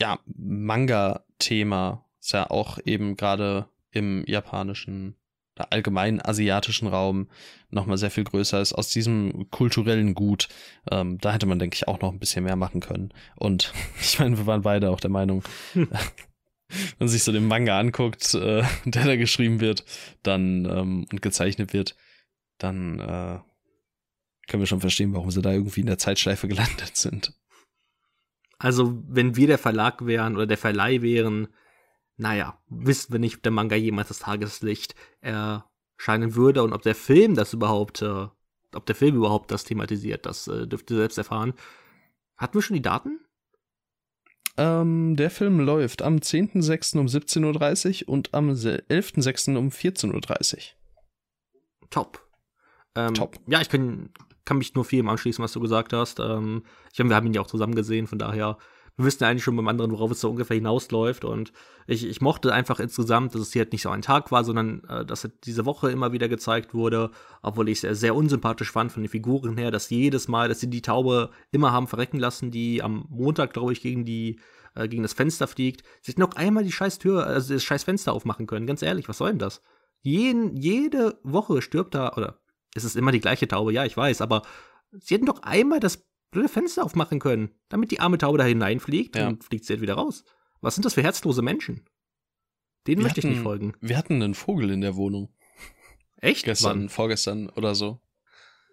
ja, Manga-Thema, ist ja auch eben gerade im japanischen oder allgemein asiatischen Raum nochmal sehr viel größer ist, aus diesem kulturellen Gut. Ähm, da hätte man, denke ich, auch noch ein bisschen mehr machen können. Und ich meine, wir waren beide auch der Meinung, wenn man sich so den Manga anguckt, äh, der da geschrieben wird, dann ähm, und gezeichnet wird, dann äh, können wir schon verstehen, warum sie da irgendwie in der Zeitschleife gelandet sind. Also, wenn wir der Verlag wären oder der Verleih wären, naja, wissen wir nicht, ob der Manga jemals das Tageslicht erscheinen würde und ob der Film das überhaupt, äh, ob der Film überhaupt das thematisiert, das äh, dürft ihr selbst erfahren. Hatten wir schon die Daten? Ähm, der Film läuft am 10.06. um 17.30 Uhr und am 11.06. um 14.30 Uhr. Top. Ähm, Top. Ja, ich kann, kann mich nur viel anschließen, was du gesagt hast. Ähm, ich meine, wir haben ihn ja auch zusammen gesehen, von daher wir wissen eigentlich schon beim anderen, worauf es so ungefähr hinausläuft. Und ich, ich mochte einfach insgesamt, dass es hier halt nicht so ein Tag war, sondern äh, dass es diese Woche immer wieder gezeigt wurde, obwohl ich es sehr, sehr unsympathisch fand von den Figuren her, dass jedes Mal, dass sie die Taube immer haben verrecken lassen, die am Montag, glaube ich, gegen die äh, gegen das Fenster fliegt, sich noch einmal die scheiß Tür, also das scheiß Fenster aufmachen können. Ganz ehrlich, was soll denn das? Jeden, jede Woche stirbt da, oder es ist immer die gleiche Taube, ja, ich weiß, aber sie hätten doch einmal das blöde Fenster aufmachen können, damit die arme Taube da hineinfliegt ja. und fliegt sie halt wieder raus. Was sind das für herzlose Menschen? Denen möchte ich nicht folgen. Wir hatten einen Vogel in der Wohnung. Echt? Gestern, Wann? vorgestern oder so.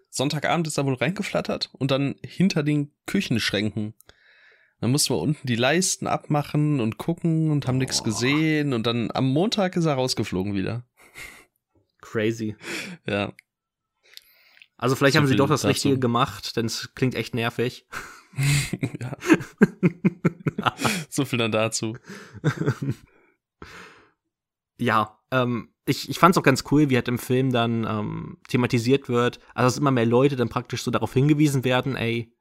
Sonntagabend ist er wohl reingeflattert und dann hinter den Küchenschränken. Dann mussten wir unten die Leisten abmachen und gucken und haben oh. nichts gesehen und dann am Montag ist er rausgeflogen wieder. Crazy. Ja. Also vielleicht haben sie doch das dazu. Richtige gemacht, denn es klingt echt nervig. ja. so viel dann dazu. ja, ähm, ich, ich fand es auch ganz cool, wie halt im Film dann ähm, thematisiert wird, also dass immer mehr Leute dann praktisch so darauf hingewiesen werden, ey,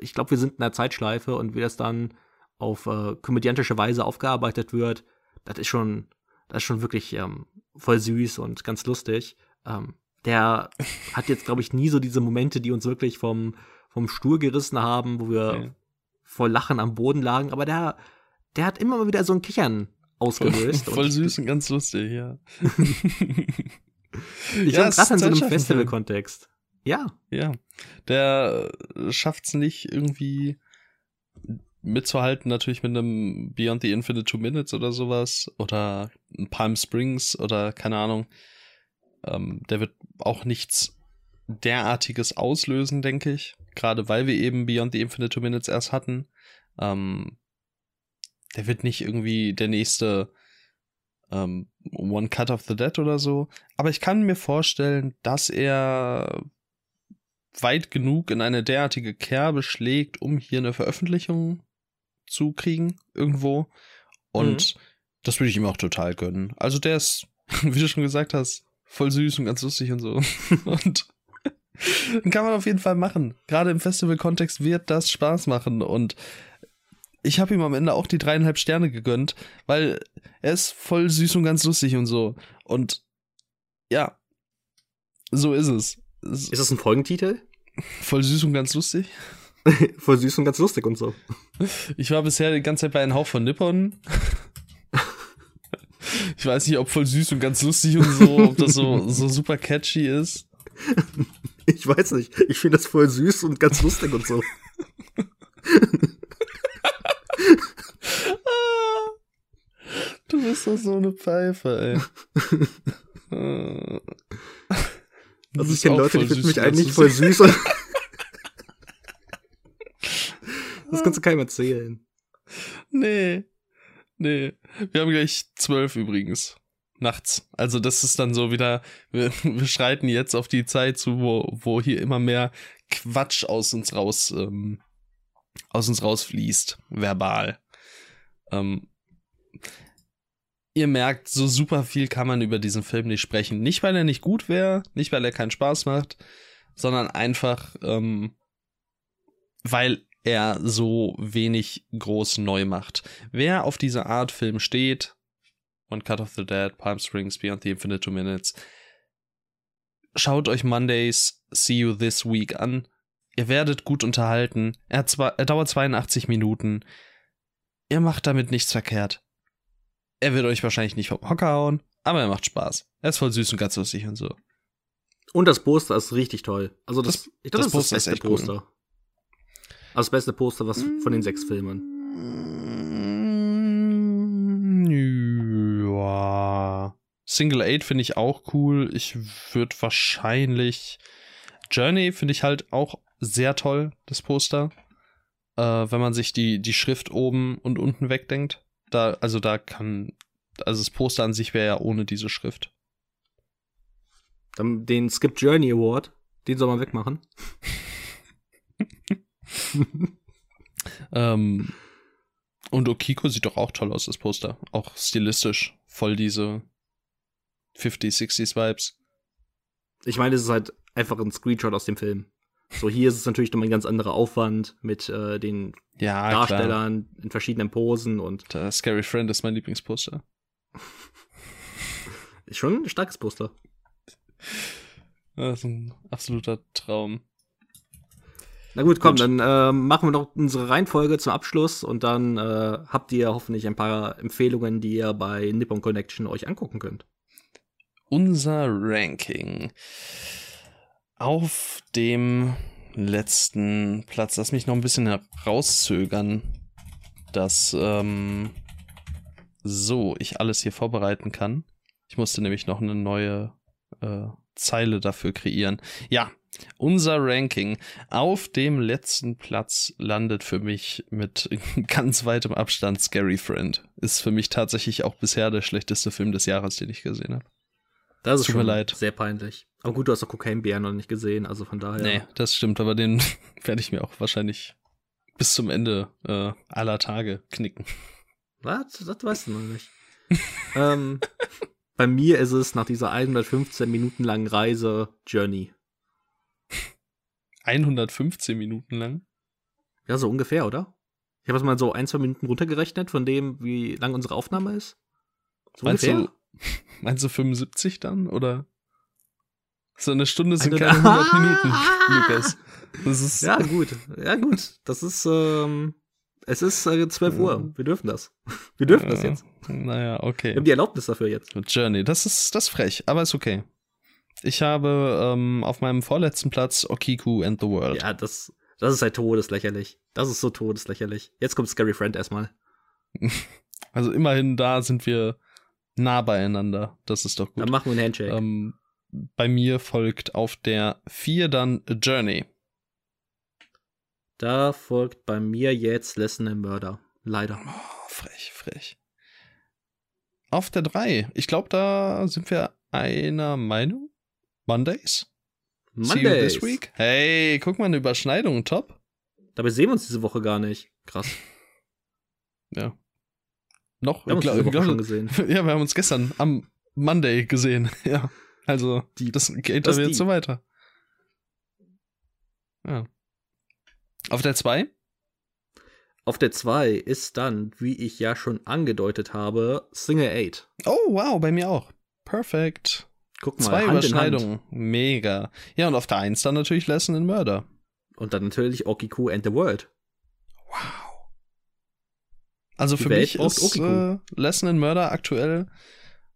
ich glaube, wir sind in einer Zeitschleife und wie das dann auf äh, komödiantische Weise aufgearbeitet wird, das ist schon, das ist schon wirklich ähm, voll süß und ganz lustig. Ähm, der hat jetzt, glaube ich, nie so diese Momente, die uns wirklich vom, vom Stuhl gerissen haben, wo wir okay. vor Lachen am Boden lagen, aber der, der hat immer mal wieder so ein Kichern ausgelöst. Voll, voll süß und ganz lustig, ja. ich ja, gerade in so einem Festival-Kontext. Ja. Ja. Der schafft es nicht irgendwie mitzuhalten, natürlich mit einem Beyond the Infinite Two Minutes oder sowas oder Palm Springs oder keine Ahnung. Ähm, der wird auch nichts derartiges auslösen, denke ich. Gerade weil wir eben Beyond the Infinite Two Minutes erst hatten. Ähm, der wird nicht irgendwie der nächste ähm, One Cut of the Dead oder so. Aber ich kann mir vorstellen, dass er weit genug in eine derartige Kerbe schlägt, um hier eine Veröffentlichung zu kriegen, irgendwo. Und mhm. das würde ich ihm auch total gönnen. Also der ist, wie du schon gesagt hast, voll süß und ganz lustig und so. und kann man auf jeden Fall machen. Gerade im Festival-Kontext wird das Spaß machen und ich habe ihm am Ende auch die dreieinhalb Sterne gegönnt, weil er ist voll süß und ganz lustig und so. Und ja, so ist es. Ist das ein Folgentitel? Voll süß und ganz lustig. voll süß und ganz lustig und so. Ich war bisher die ganze Zeit bei einem Hauch von Nippon. Ich weiß nicht, ob voll süß und ganz lustig und so, ob das so, so super catchy ist. Ich weiß nicht. Ich finde das voll süß und ganz lustig und so. du bist doch so eine Pfeife, ey. also ich kenne Leute, die finden mich eigentlich voll süß. Das kannst du keinem erzählen. Nee. Nee, wir haben gleich zwölf übrigens. Nachts. Also das ist dann so wieder, wir, wir schreiten jetzt auf die Zeit zu, wo, wo hier immer mehr Quatsch aus uns raus, ähm, aus uns rausfließt, verbal. Ähm, ihr merkt, so super viel kann man über diesen Film nicht sprechen. Nicht, weil er nicht gut wäre, nicht, weil er keinen Spaß macht, sondern einfach, ähm, weil er so wenig groß neu macht. Wer auf diese Art Film steht, One Cut of the Dead, Palm Springs, Beyond the Infinite Two Minutes, schaut euch Mondays See You This Week an. Ihr werdet gut unterhalten. Er, zwei, er dauert 82 Minuten. Ihr macht damit nichts verkehrt. Er wird euch wahrscheinlich nicht vom Hocker hauen, Aber er macht Spaß. Er ist voll süß und ganz lustig und so. Und das Poster ist richtig toll. Also das, Das- ich glaube, das das, ist das Poster ist beste echt cool. Also das beste Poster, was von den sechs Filmen. Ja. Single Eight finde ich auch cool. Ich würde wahrscheinlich Journey finde ich halt auch sehr toll, das Poster. Äh, wenn man sich die, die Schrift oben und unten wegdenkt. Da, also da kann, also das Poster an sich wäre ja ohne diese Schrift. Dann den Skip Journey Award, den soll man wegmachen. Ähm, und Okiko sieht doch auch toll aus, das Poster. Auch stilistisch. Voll diese 50s, 60s Vibes. Ich meine, es ist halt einfach ein Screenshot aus dem Film. So, hier ist es natürlich nochmal ein ganz anderer Aufwand mit äh, den Ja, klar. Darstellern in verschiedenen Posen und Der Scary Friend ist mein Lieblingsposter. ist schon ein starkes Poster. Das ist ein absoluter Traum. Na gut, komm, Gut. dann äh, machen wir noch unsere Reihenfolge zum Abschluss und dann äh, habt ihr hoffentlich ein paar Empfehlungen, die ihr bei Nippon Connection euch angucken könnt. Unser Ranking. Auf dem letzten Platz, lass mich noch ein bisschen herauszögern, dass ähm, so ich alles hier vorbereiten kann. Ich musste nämlich noch eine neue äh, Zeile dafür kreieren. Ja, unser Ranking auf dem letzten Platz landet für mich mit ganz weitem Abstand Scary Friend. Ist für mich tatsächlich auch bisher der schlechteste Film des Jahres, den ich gesehen habe. Das ist Tut mir schon leid. sehr peinlich. Aber gut, du hast doch Cocaine Bär noch nicht gesehen, also von daher. Nee, das stimmt, aber den werde ich mir auch wahrscheinlich bis zum Ende äh, aller Tage knicken. Was? Das weißt du noch nicht. ähm, bei mir ist es nach dieser 115 Minuten langen Reise Journey. 115 Minuten lang. Ja, so ungefähr, oder? Ich habe es mal so ein, zwei Minuten runtergerechnet von dem, wie lang unsere Aufnahme ist. So Meinst ungefähr? du, meinst du 75 dann? Oder? So eine Stunde sind Eine- keine 100 Minuten, Lukas. Das ist, Ja, gut. Ja, gut. Das ist, ähm, es ist äh, 12 Uhr. Wir dürfen das. Wir dürfen das äh, jetzt. Naja, okay. Wir haben die Erlaubnis dafür jetzt. Journey, das ist, das ist frech, aber ist okay. Ich habe ähm, auf meinem vorletzten Platz Okiku and the World. Ja, das, das ist halt todeslächerlich. Das ist so todeslächerlich. Jetzt kommt Scary Friend erstmal. Also immerhin da sind wir nah beieinander. Das ist doch gut. Dann machen wir einen Handshake. Ähm, bei mir folgt auf der 4 dann A Journey. Da folgt bei mir jetzt Lesson in Murder. Leider. Oh, frech, frech. Auf der 3, ich glaube, da sind wir einer Meinung. Mondays? See you Mondays. this week? Hey, guck mal, eine Überschneidung, top. Dabei sehen wir uns diese Woche gar nicht. Krass. Ja. Noch, Wir haben uns glaub- diese Woche schon gesehen. Ja, wir haben uns gestern am Monday gesehen. Ja, also Die- das geht das aber die. jetzt so weiter. Ja. Auf der 2? Auf der 2 ist dann, wie ich ja schon angedeutet habe, Single 8. Oh, wow, bei mir auch. Perfekt. Guck mal, Zwei Hand. Überschneidungen. Mega. Ja, und auf der 1 dann natürlich Lesson in Murder. Und dann natürlich Okiku and the World. Wow. Also Die für Welt mich ist Okiku. äh, Lesson in Murder aktuell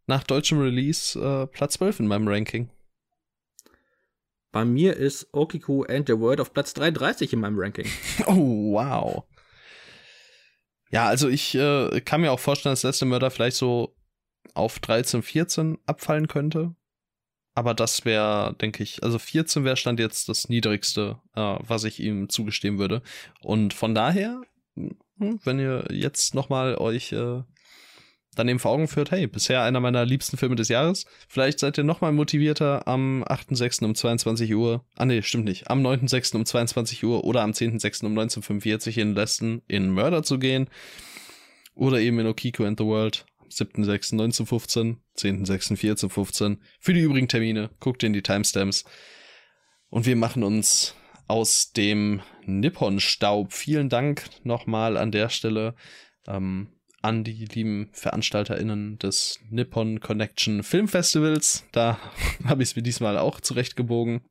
nach deutschem Release äh, Platz 12 in meinem Ranking. Bei mir ist Okiku and the World auf Platz 33 in meinem Ranking. Oh, wow. Ja, also ich äh, kann mir auch vorstellen, dass Lesson in Murder vielleicht so auf 13, 14 abfallen könnte. Aber das wäre, denke ich, also 14 wäre Stand jetzt das niedrigste, äh, was ich ihm zugestehen würde. Und von daher, hm, wenn ihr jetzt nochmal euch äh, dann eben vor Augen führt, hey, bisher einer meiner liebsten Filme des Jahres, vielleicht seid ihr nochmal motivierter am 8.6. um 22 Uhr, ah nee, stimmt nicht, am 9.6. um 22 Uhr oder am 10.6. um 19.45 in Leston in Murder zu gehen oder eben in Okiko and the World 7.6.1915, 10.6.14.15. Für die übrigen Termine guckt in die Timestamps. Und wir machen uns aus dem Nippon-Staub. Vielen Dank nochmal an der Stelle ähm, an die lieben VeranstalterInnen des Nippon Connection Filmfestivals. Da habe ich es mir diesmal auch zurechtgebogen.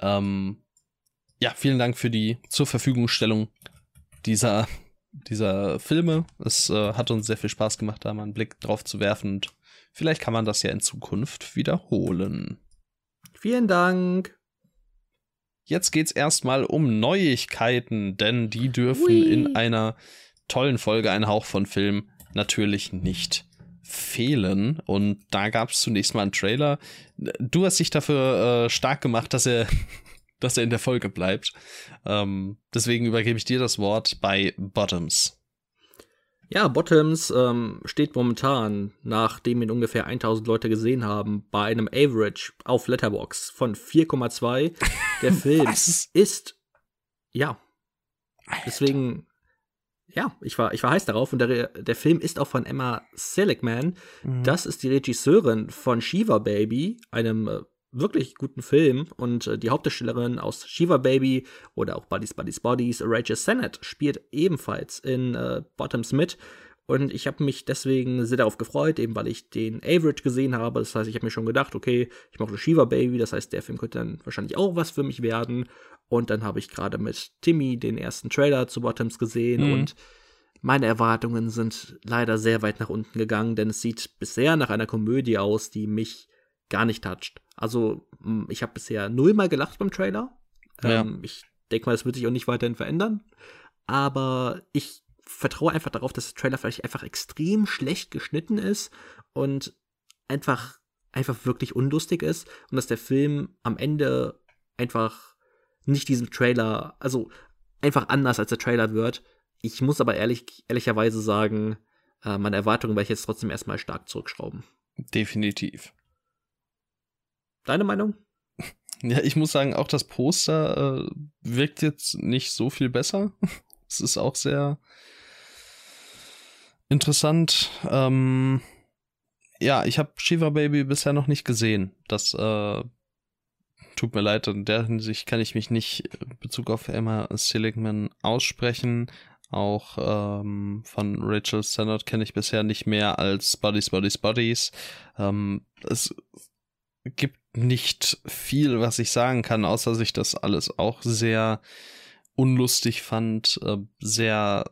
Ähm, ja, vielen Dank für die zur Verfügungstellung dieser dieser Filme. Es äh, hat uns sehr viel Spaß gemacht, da mal einen Blick drauf zu werfen und Vielleicht kann man das ja in Zukunft wiederholen. Vielen Dank. Jetzt geht's erstmal um Neuigkeiten, denn die dürfen Hui. in einer tollen Folge Ein Hauch von Film natürlich nicht fehlen. Und da gab es zunächst mal einen Trailer. Du hast dich dafür äh, stark gemacht, dass er, dass er in der Folge bleibt. Ähm, deswegen übergebe ich dir das Wort bei Bottoms. Ja, Bottoms ähm, steht momentan, nachdem ihn ungefähr 1000 Leute gesehen haben, bei einem Average auf Letterbox von 4,2. Der Film ist, ja, deswegen, ja, ich war, ich war heiß darauf und der, der Film ist auch von Emma Seligman. Mhm. Das ist die Regisseurin von Shiva Baby, einem äh, wirklich guten Film und äh, die Hauptdarstellerin aus Shiva Baby oder auch Buddies Buddies Bodies, Rachel Sennett, spielt ebenfalls in äh, Bottoms mit. Und ich habe mich deswegen sehr darauf gefreut, eben weil ich den Average gesehen habe. Das heißt, ich habe mir schon gedacht, okay, ich mache Shiva Baby, das heißt, der Film könnte dann wahrscheinlich auch was für mich werden. Und dann habe ich gerade mit Timmy den ersten Trailer zu Bottoms gesehen mhm. und meine Erwartungen sind leider sehr weit nach unten gegangen, denn es sieht bisher nach einer Komödie aus, die mich gar nicht toucht. Also, hm, ich habe bisher nullmal gelacht beim Trailer. Ja. Ähm, ich denke mal, das wird sich auch nicht weiterhin verändern. Aber ich vertraue einfach darauf, dass der Trailer vielleicht einfach extrem schlecht geschnitten ist und einfach, einfach wirklich unlustig ist und dass der Film am Ende einfach nicht diesem Trailer, also einfach anders als der Trailer wird. Ich muss aber ehrlich, ehrlicherweise sagen, äh, meine Erwartungen werde ich jetzt trotzdem erstmal stark zurückschrauben. Definitiv. Deine Meinung? Ja, ich muss sagen, auch das Poster äh, wirkt jetzt nicht so viel besser. es ist auch sehr interessant. Ähm, ja, ich habe Shiva Baby bisher noch nicht gesehen. Das äh, tut mir leid, in der Hinsicht kann ich mich nicht in Bezug auf Emma Seligman aussprechen. Auch ähm, von Rachel Sennott kenne ich bisher nicht mehr als Buddies, Buddies, Buddies. Ähm, es gibt nicht viel, was ich sagen kann, außer dass ich das alles auch sehr unlustig fand, äh, sehr,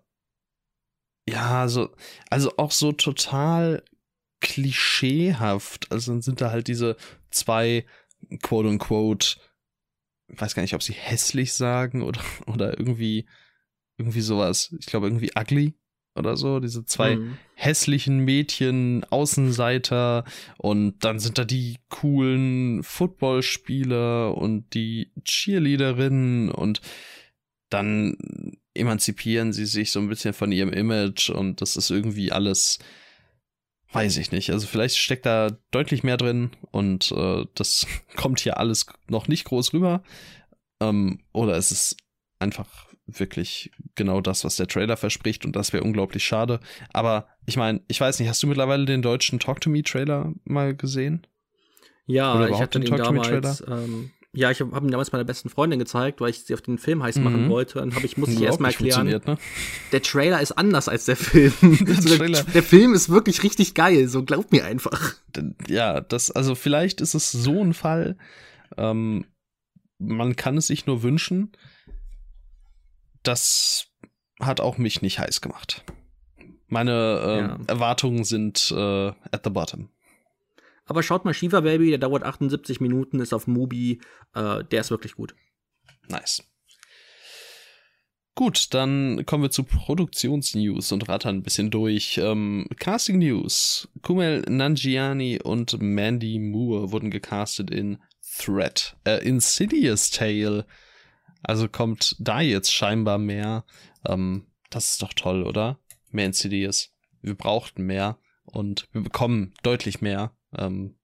ja, so, also auch so total klischeehaft. Also dann sind da halt diese zwei, quote unquote, ich weiß gar nicht, ob sie hässlich sagen oder, oder irgendwie, irgendwie sowas. Ich glaube irgendwie ugly oder so, diese zwei mhm. hässlichen Mädchen, Außenseiter und dann sind da die coolen Footballspieler und die Cheerleaderinnen und dann emanzipieren sie sich so ein bisschen von ihrem Image und das ist irgendwie alles, weiß ich nicht. Also vielleicht steckt da deutlich mehr drin und äh, das kommt hier alles noch nicht groß rüber. Ähm, oder es ist einfach wirklich genau das, was der Trailer verspricht und das wäre unglaublich schade. Aber ich meine, ich weiß nicht, hast du mittlerweile den deutschen Talk to Me Trailer mal gesehen? Ja, ich hatte den, den damals. Ähm, ja, ich habe hab ihn damals meiner besten Freundin gezeigt, weil ich sie auf den Film heiß machen mhm. wollte. Und hab ich muss ich erstmal erklären. Ne? Der Trailer ist anders als der Film. also der, der, Film ist wirklich richtig geil. So glaub mir einfach. Ja, das also vielleicht ist es so ein Fall. Ähm, man kann es sich nur wünschen das hat auch mich nicht heiß gemacht. Meine äh, ja. Erwartungen sind äh, at the bottom. Aber schaut mal Shiva Baby, der dauert 78 Minuten, ist auf Mubi, äh, der ist wirklich gut. Nice. Gut, dann kommen wir zu Produktionsnews und rattern ein bisschen durch. Ähm, Casting News. Kumel Nanjiani und Mandy Moore wurden gecastet in Threat. Äh, Insidious Tale also kommt da jetzt scheinbar mehr. Ähm, das ist doch toll, oder? Mehr Insidious. Wir brauchten mehr und wir bekommen deutlich mehr. Ähm,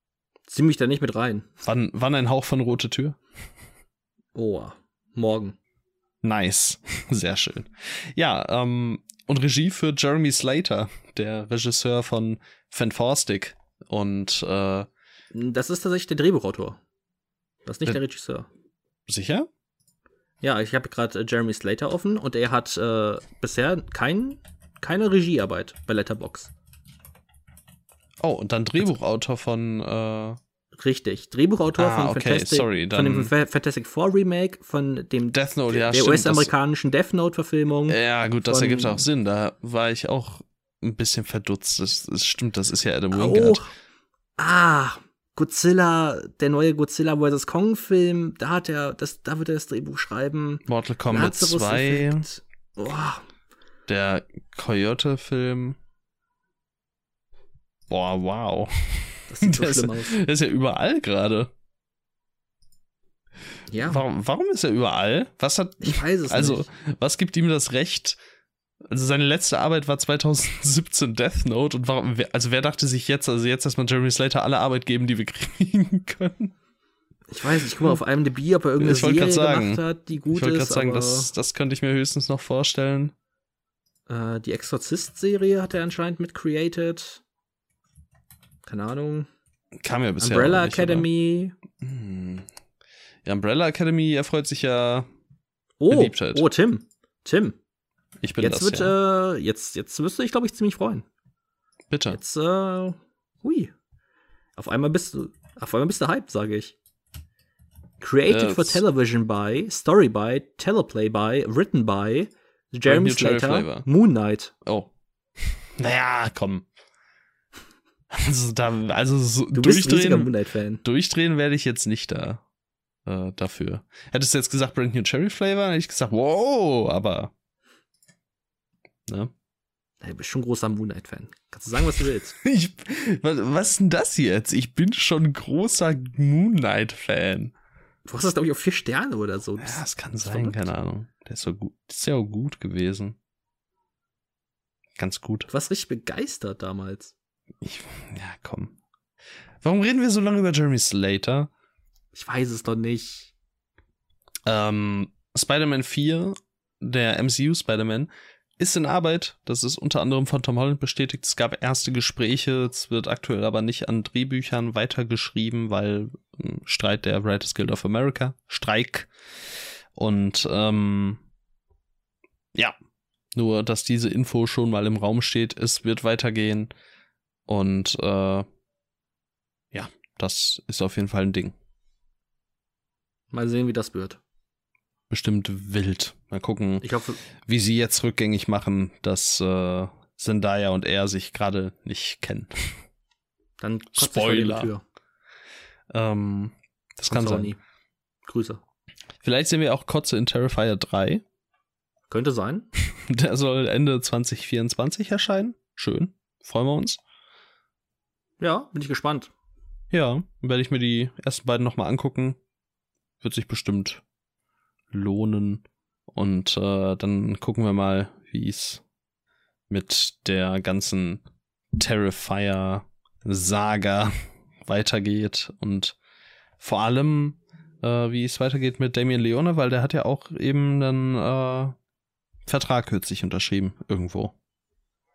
Zieh mich da nicht mit rein. Wann, wann ein Hauch von rote Tür? Oh, morgen. Nice. Sehr schön. Ja, ähm, und Regie für Jeremy Slater, der Regisseur von Fantastic. Und äh, das ist tatsächlich der Drehbuchautor. Das ist nicht der, der Regisseur. Sicher? Ja, ich habe gerade äh, Jeremy Slater offen und er hat äh, bisher kein, keine Regiearbeit bei Letterbox. Oh, und dann Drehbuchautor von. Äh Richtig, Drehbuchautor ah, von, okay, Fantastic, sorry, von dem Fantastic Four Remake, von dem Death Note, ja, der US-amerikanischen Death Note-Verfilmung. Ja, gut, das ergibt auch Sinn. Da war ich auch ein bisschen verdutzt. Das, das stimmt, das ist ja Adam Wingard. Auch, Ah, Godzilla, der neue Godzilla vs. Kong Film, da hat er, das, da wird er das Drehbuch schreiben. Mortal Kombat 2. Boah. Der Coyote-Film. Boah, wow. Das sieht so schlimm ist, aus. Der ist ja überall gerade. Ja. Warum, warum ist er überall? Was hat. Ich weiß es also, nicht. Also, was gibt ihm das Recht? Also, seine letzte Arbeit war 2017 Death Note und warum, also, wer dachte sich jetzt, also jetzt erstmal Jeremy Slater alle Arbeit geben, die wir kriegen können? Ich weiß nicht, ich guck mal auf IMDb, ob er irgendeine Serie sagen, gemacht hat, die gut ist. Ich wollte gerade sagen, das, das könnte ich mir höchstens noch vorstellen. Äh, die Exorzist-Serie hat er anscheinend mit created. Keine Ahnung. Kam ja bisher. Umbrella nicht, Academy. Aber, hm. Ja, Umbrella Academy erfreut sich ja oh, Beliebtheit. Oh, Tim. Tim. Ich bin jetzt das, wird, ja. äh, jetzt, jetzt wirst du dich, glaube ich, ziemlich freuen. Bitte. Jetzt, äh, hui. Auf einmal bist du, auf einmal bist du hyped, sage ich. Created for television by, story by, teleplay by, written by, Jeremy Slater, Moon Knight. Oh. Naja, komm. Also, da, also so du durchdrehen, Moon Knight Fan. durchdrehen werde ich jetzt nicht da äh, dafür. Hättest du jetzt gesagt Brand New Cherry Flavor, hätte ich gesagt, wow, aber ne? Ja, du bist schon großer Moon Knight Fan. Kannst du sagen, was du willst? ich, was, was ist denn das jetzt? Ich bin schon großer Moon Knight Fan. Du hast das, glaube ich, auf vier Sterne oder so. Ja, das kann das sein, keine Ahnung. Der ist so gut. ist ja auch gut gewesen. Ganz gut. Du warst richtig begeistert damals. Ich, ja, komm. Warum reden wir so lange über Jeremy Slater? Ich weiß es doch nicht. Ähm, Spider-Man 4, der MCU Spider-Man, ist in Arbeit. Das ist unter anderem von Tom Holland bestätigt. Es gab erste Gespräche. Es wird aktuell aber nicht an Drehbüchern weitergeschrieben, weil ähm, Streit der Writers Guild of America, Streik. Und ähm, ja, nur dass diese Info schon mal im Raum steht. Es wird weitergehen. Und äh, ja, das ist auf jeden Fall ein Ding. Mal sehen, wie das wird bestimmt wild. Mal gucken, hoffe, wie sie jetzt rückgängig machen, dass äh, Zendaya und er sich gerade nicht kennen. Dann Spoiler. Ähm, das kann sein. Nie. Grüße. Vielleicht sehen wir auch Kotze in Terrifier 3. Könnte sein. Der soll Ende 2024 erscheinen. Schön. Freuen wir uns. Ja, bin ich gespannt. Ja, werde ich mir die ersten beiden nochmal angucken. Wird sich bestimmt lohnen. Und äh, dann gucken wir mal, wie es mit der ganzen Terrifier-Saga weitergeht und vor allem, äh, wie es weitergeht mit Damien Leone, weil der hat ja auch eben einen äh, Vertrag kürzlich unterschrieben irgendwo.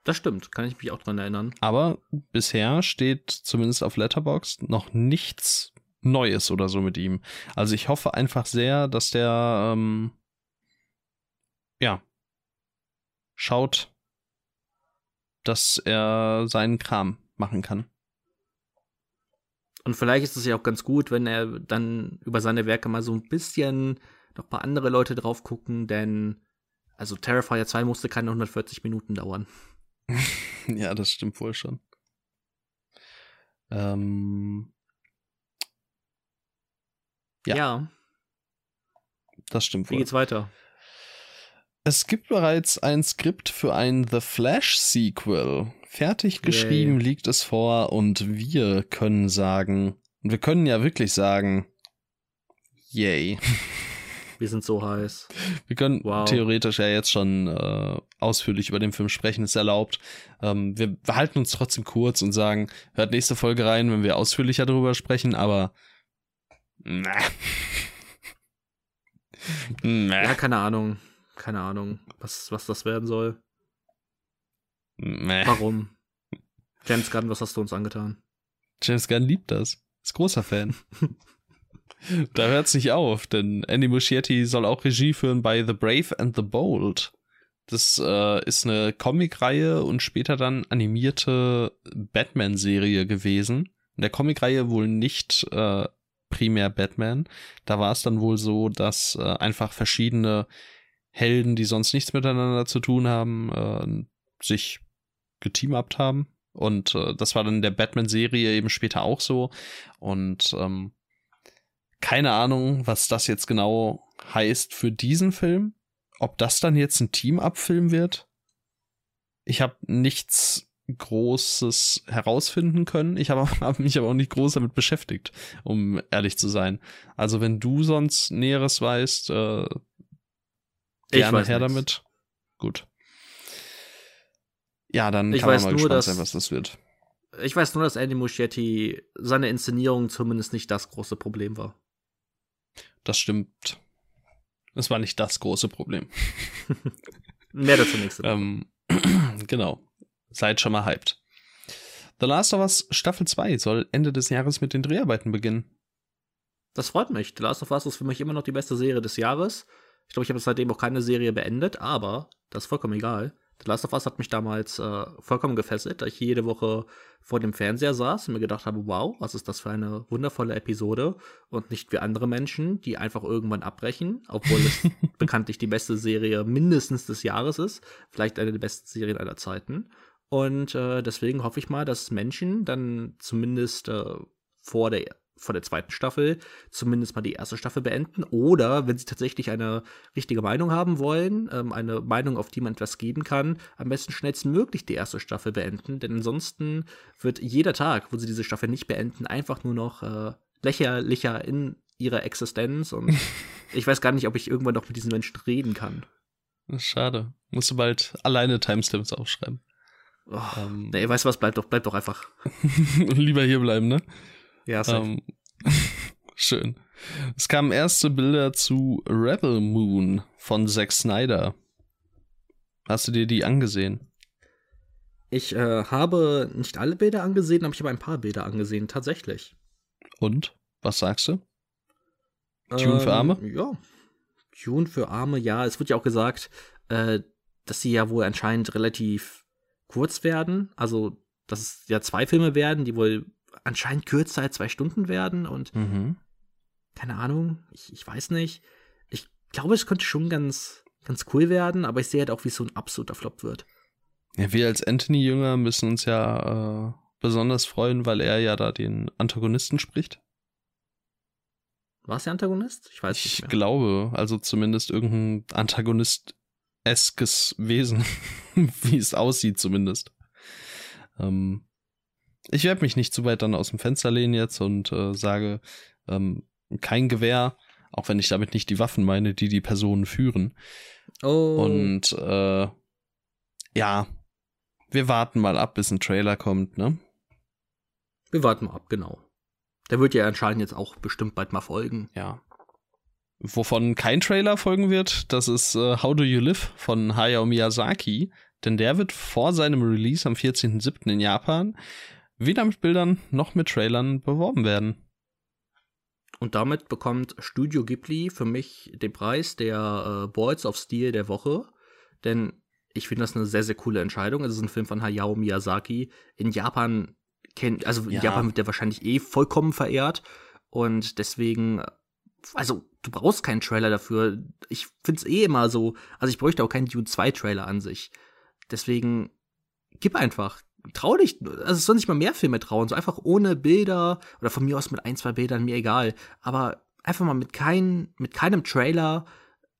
Das stimmt, kann ich mich auch dran erinnern. Aber bisher steht zumindest auf Letterboxd noch nichts Neues oder so mit ihm. Also ich hoffe einfach sehr, dass der ähm, ja schaut, dass er seinen Kram machen kann. Und vielleicht ist es ja auch ganz gut, wenn er dann über seine Werke mal so ein bisschen noch ein paar andere Leute drauf gucken, denn also Terrifier 2 musste keine 140 Minuten dauern. ja, das stimmt wohl schon. Ähm, ja. ja. Das stimmt wohl. Wie geht's weiter? Es gibt bereits ein Skript für ein The Flash Sequel. Fertig geschrieben Yay. liegt es vor und wir können sagen, und wir können ja wirklich sagen, yay. Wir sind so heiß. Wir können wow. theoretisch ja jetzt schon äh, ausführlich über den Film sprechen, ist erlaubt. Ähm, wir halten uns trotzdem kurz und sagen, hört nächste Folge rein, wenn wir ausführlicher darüber sprechen, aber na. Na. Ja, keine Ahnung. Keine Ahnung, was, was das werden soll. Mäh. Warum? James Gunn, was hast du uns angetan? James Gunn liebt das. Ist großer Fan. da hört's nicht auf, denn Andy Muschietti soll auch Regie führen bei The Brave and the Bold. Das äh, ist eine Comicreihe und später dann animierte Batman-Serie gewesen. In der Comicreihe wohl nicht äh, primär Batman. Da war es dann wohl so, dass äh, einfach verschiedene Helden, die sonst nichts miteinander zu tun haben, äh, sich geteamt haben Und äh, das war dann in der Batman-Serie eben später auch so. Und ähm, keine Ahnung, was das jetzt genau heißt für diesen Film. Ob das dann jetzt ein Team-Up-Film wird? Ich habe nichts Großes herausfinden können. Ich habe hab mich aber auch nicht groß damit beschäftigt, um ehrlich zu sein. Also wenn du sonst Näheres weißt, äh, gerne her nichts. damit. Gut. Ja, dann ich kann man mal gespannt dass, sein, was das wird. Ich weiß nur, dass Andy Muschietti seine Inszenierung zumindest nicht das große Problem war. Das stimmt. Es war nicht das große Problem. Mehr dazu nächste ähm, Genau. Seid schon mal hyped. The Last of Us Staffel 2 soll Ende des Jahres mit den Dreharbeiten beginnen. Das freut mich. The Last of Us ist für mich immer noch die beste Serie des Jahres. Ich glaube, ich habe seitdem auch keine Serie beendet, aber das ist vollkommen egal. The Last of Us hat mich damals äh, vollkommen gefesselt, da ich jede Woche vor dem Fernseher saß und mir gedacht habe, wow, was ist das für eine wundervolle Episode und nicht wie andere Menschen, die einfach irgendwann abbrechen, obwohl es bekanntlich die beste Serie mindestens des Jahres ist, vielleicht eine der besten Serien aller Zeiten. Und äh, deswegen hoffe ich mal, dass Menschen dann zumindest äh, vor der vor der zweiten Staffel zumindest mal die erste Staffel beenden. Oder wenn sie tatsächlich eine richtige Meinung haben wollen, ähm, eine Meinung, auf die man etwas geben kann, am besten schnellstmöglich die erste Staffel beenden. Denn ansonsten wird jeder Tag, wo sie diese Staffel nicht beenden, einfach nur noch äh, lächerlicher in ihrer Existenz. Und ich weiß gar nicht, ob ich irgendwann noch mit diesen Menschen reden kann. Schade. Musst du bald alleine Timestamps aufschreiben. Oh, ähm, nee, weißt du was, bleib doch, bleib doch einfach. Lieber hier bleiben, ne? Ja, ähm, schön. Es kamen erste Bilder zu Rebel Moon von Zack Snyder. Hast du dir die angesehen? Ich äh, habe nicht alle Bilder angesehen, aber ich habe ein paar Bilder angesehen, tatsächlich. Und? Was sagst du? Tune ähm, für Arme? Ja. Tune für Arme, ja. Es wird ja auch gesagt, äh, dass sie ja wohl anscheinend relativ kurz werden. Also, dass es ja zwei Filme werden, die wohl anscheinend kürzer als zwei Stunden werden und mhm. keine Ahnung, ich, ich weiß nicht. Ich glaube, es könnte schon ganz, ganz cool werden, aber ich sehe halt auch, wie es so ein absoluter Flop wird. Ja, wir als Anthony-Jünger müssen uns ja äh, besonders freuen, weil er ja da den Antagonisten spricht. War es der Antagonist? Ich weiß ich nicht. Ich glaube, also zumindest irgendein Antagonist-eskes Wesen, wie es aussieht zumindest. Ähm, ich werde mich nicht zu weit dann aus dem Fenster lehnen jetzt und äh, sage, ähm, kein Gewehr, auch wenn ich damit nicht die Waffen meine, die die Personen führen. Oh. Und äh, ja, wir warten mal ab, bis ein Trailer kommt, ne? Wir warten mal ab, genau. Der wird ja anscheinend jetzt auch bestimmt bald mal folgen. Ja. Wovon kein Trailer folgen wird, das ist äh, How Do You Live von Hayao Miyazaki, denn der wird vor seinem Release am 14.07. in Japan weder mit Bildern noch mit Trailern beworben werden. Und damit bekommt Studio Ghibli für mich den Preis der äh, Boys of Steel der Woche. Denn ich finde das eine sehr, sehr coole Entscheidung. Es ist ein Film von Hayao Miyazaki. In Japan kennt, also in ja. Japan wird der wahrscheinlich eh vollkommen verehrt. Und deswegen, also du brauchst keinen Trailer dafür. Ich finde es eh immer so, also ich bräuchte auch keinen Dune 2 Trailer an sich. Deswegen gib einfach, trau dich, also es sollen sich mal mehr Filme trauen, so einfach ohne Bilder oder von mir aus mit ein, zwei Bildern, mir egal, aber einfach mal mit, kein, mit keinem Trailer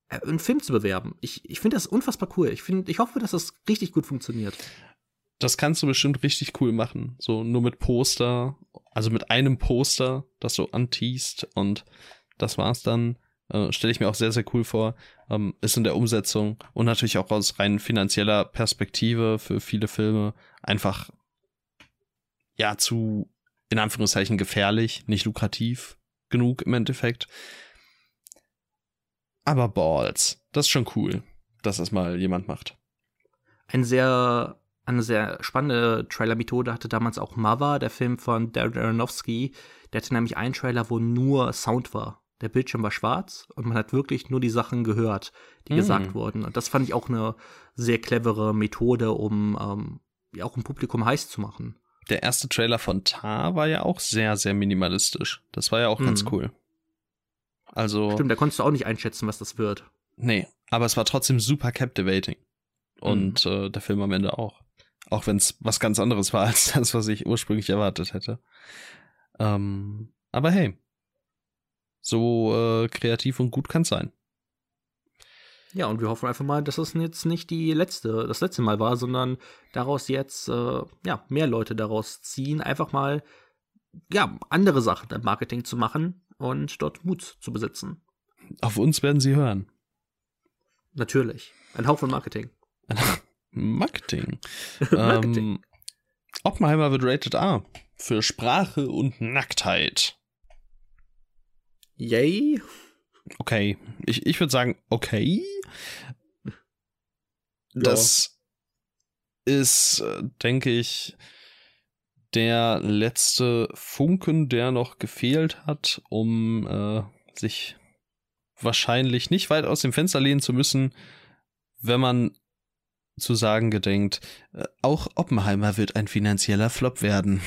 äh, einen Film zu bewerben. Ich, ich finde das unfassbar cool. Ich, find, ich hoffe, dass das richtig gut funktioniert. Das kannst du bestimmt richtig cool machen. So nur mit Poster, also mit einem Poster, das so anteast und das war's dann. Äh, Stelle ich mir auch sehr, sehr cool vor. Ähm, ist in der Umsetzung und natürlich auch aus rein finanzieller Perspektive für viele Filme einfach ja zu in Anführungszeichen gefährlich, nicht lukrativ genug im Endeffekt. Aber Balls, das ist schon cool, dass das mal jemand macht. Ein sehr eine sehr spannende Trailer-Methode hatte damals auch Mother, der Film von Darren Aronofsky. Der hatte nämlich einen Trailer, wo nur Sound war der Bildschirm war schwarz und man hat wirklich nur die Sachen gehört, die mm. gesagt wurden. Und das fand ich auch eine sehr clevere Methode, um ähm, ja auch ein Publikum heiß zu machen. Der erste Trailer von Tar war ja auch sehr, sehr minimalistisch. Das war ja auch mm. ganz cool. Also. Stimmt, da konntest du auch nicht einschätzen, was das wird. Nee, aber es war trotzdem super captivating. Und mm. äh, der Film am Ende auch. Auch wenn es was ganz anderes war als das, was ich ursprünglich erwartet hätte. Ähm, aber hey, so äh, kreativ und gut kann es sein. Ja, und wir hoffen einfach mal, dass es jetzt nicht die letzte, das letzte Mal war, sondern daraus jetzt äh, ja mehr Leute daraus ziehen, einfach mal ja andere Sachen im Marketing zu machen und dort Mut zu besitzen. Auf uns werden sie hören. Natürlich. Ein Hauch von Marketing. Marketing. Marketing. Ähm, Oppenheimer wird rated A für Sprache und Nacktheit. Yay. Okay. Ich, ich würde sagen, okay. Das ja. ist, denke ich, der letzte Funken, der noch gefehlt hat, um äh, sich wahrscheinlich nicht weit aus dem Fenster lehnen zu müssen, wenn man zu sagen gedenkt, äh, auch Oppenheimer wird ein finanzieller Flop werden.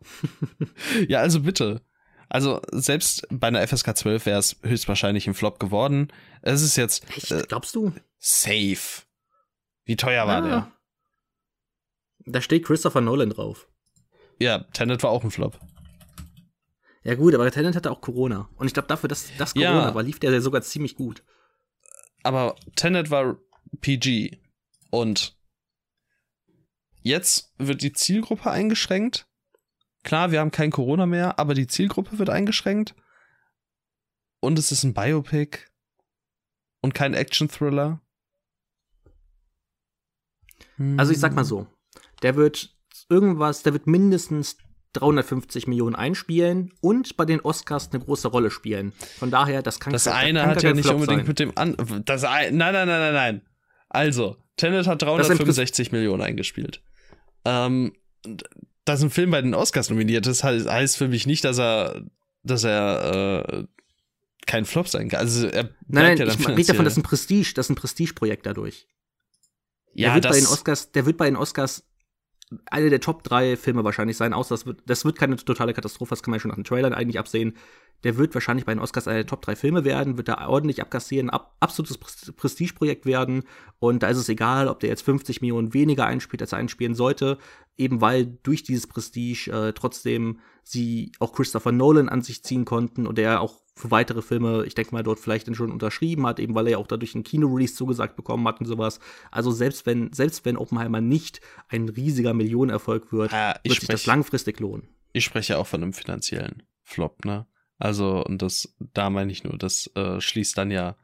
ja, also bitte. Also selbst bei einer FSK 12 wäre es höchstwahrscheinlich ein Flop geworden. Es ist jetzt. Echt? Äh, Glaubst du? Safe. Wie teuer war ah. der? Da steht Christopher Nolan drauf. Ja, Tenet war auch ein Flop. Ja gut, aber Tenet hatte auch Corona. Und ich glaube dafür, dass das Corona ja. war, lief der sogar ziemlich gut. Aber Tenet war PG. Und jetzt wird die Zielgruppe eingeschränkt. Klar, wir haben kein Corona mehr, aber die Zielgruppe wird eingeschränkt. Und es ist ein Biopic und kein Action-Thriller. Also ich sag mal so, der wird irgendwas, der wird mindestens 350 Millionen einspielen und bei den Oscars eine große Rolle spielen. Von daher, das kann Das eine kann hat ja nicht Flop unbedingt sein. mit dem an das ein, nein, nein, nein, nein, nein. Also, Tenet hat 365 Millionen eingespielt. Ähm, dass ein Film bei den Oscars nominiert ist, heißt für mich nicht, dass er, dass er äh, kein Flop sein kann. Also er nein, nein, ja ich rede davon, dass ein Prestige, das ist ein Prestigeprojekt dadurch. Ja, der wird das bei den Oscars, der wird bei den Oscars eine der Top 3 Filme wahrscheinlich sein, außer das wird, das wird keine totale Katastrophe, das kann man ja schon nach den Trailern eigentlich absehen. Der wird wahrscheinlich bei den Oscars eine der Top 3 Filme werden, wird da ordentlich abkassieren, ab, absolutes Prestigeprojekt werden. Und da ist es egal, ob der jetzt 50 Millionen weniger einspielt, als er einspielen sollte, eben weil durch dieses Prestige äh, trotzdem sie auch Christopher Nolan an sich ziehen konnten und der auch für weitere Filme, ich denke mal, dort vielleicht dann schon unterschrieben hat, eben weil er ja auch dadurch einen Kino-Release zugesagt bekommen hat und sowas. Also selbst wenn, selbst wenn Oppenheimer nicht ein riesiger Millionenerfolg wird, ja, wird sprech, sich das langfristig lohnen. Ich spreche auch von einem finanziellen Flop, ne? Also, und das, da meine ich nur, das äh, schließt dann ja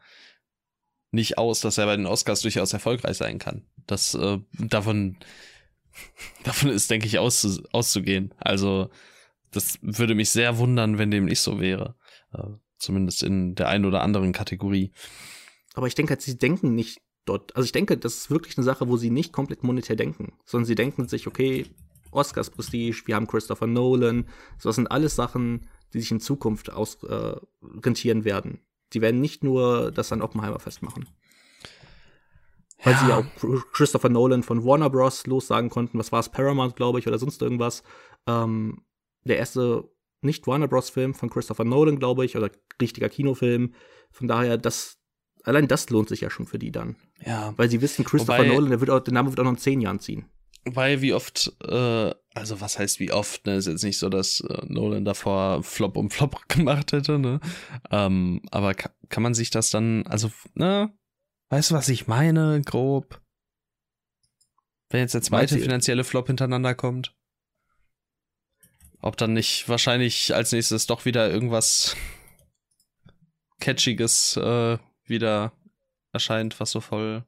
nicht aus, dass er bei den Oscars durchaus erfolgreich sein kann. Das äh, davon, davon ist, denke ich, auszu, auszugehen. Also, das würde mich sehr wundern, wenn dem nicht so wäre. Äh, Zumindest in der einen oder anderen Kategorie. Aber ich denke halt, sie denken nicht dort. Also ich denke, das ist wirklich eine Sache, wo sie nicht komplett monetär denken, sondern sie denken sich, okay, Oscars Prestige, wir haben Christopher Nolan. Das sind alles Sachen, die sich in Zukunft aus, äh, rentieren werden. Die werden nicht nur das an Oppenheimer festmachen. Weil ja. sie ja auch Christopher Nolan von Warner Bros. lossagen konnten. Was war es? Paramount, glaube ich, oder sonst irgendwas. Ähm, der erste nicht Warner Bros. Film von Christopher Nolan, glaube ich, oder richtiger Kinofilm. Von daher, das, allein das lohnt sich ja schon für die dann. Ja. Weil sie wissen, Christopher Wobei, Nolan, der, wird auch, der Name wird auch noch in zehn Jahren ziehen. Weil wie oft, äh, also was heißt wie oft, ne? Ist jetzt nicht so, dass äh, Nolan davor Flop um Flop gemacht hätte, ne? Ähm, aber kann, kann man sich das dann, also, ne? Weißt du, was ich meine, grob? Wenn jetzt der zweite finanzielle Flop hintereinander kommt? Ob dann nicht wahrscheinlich als nächstes doch wieder irgendwas Catchiges äh, wieder erscheint, was so voll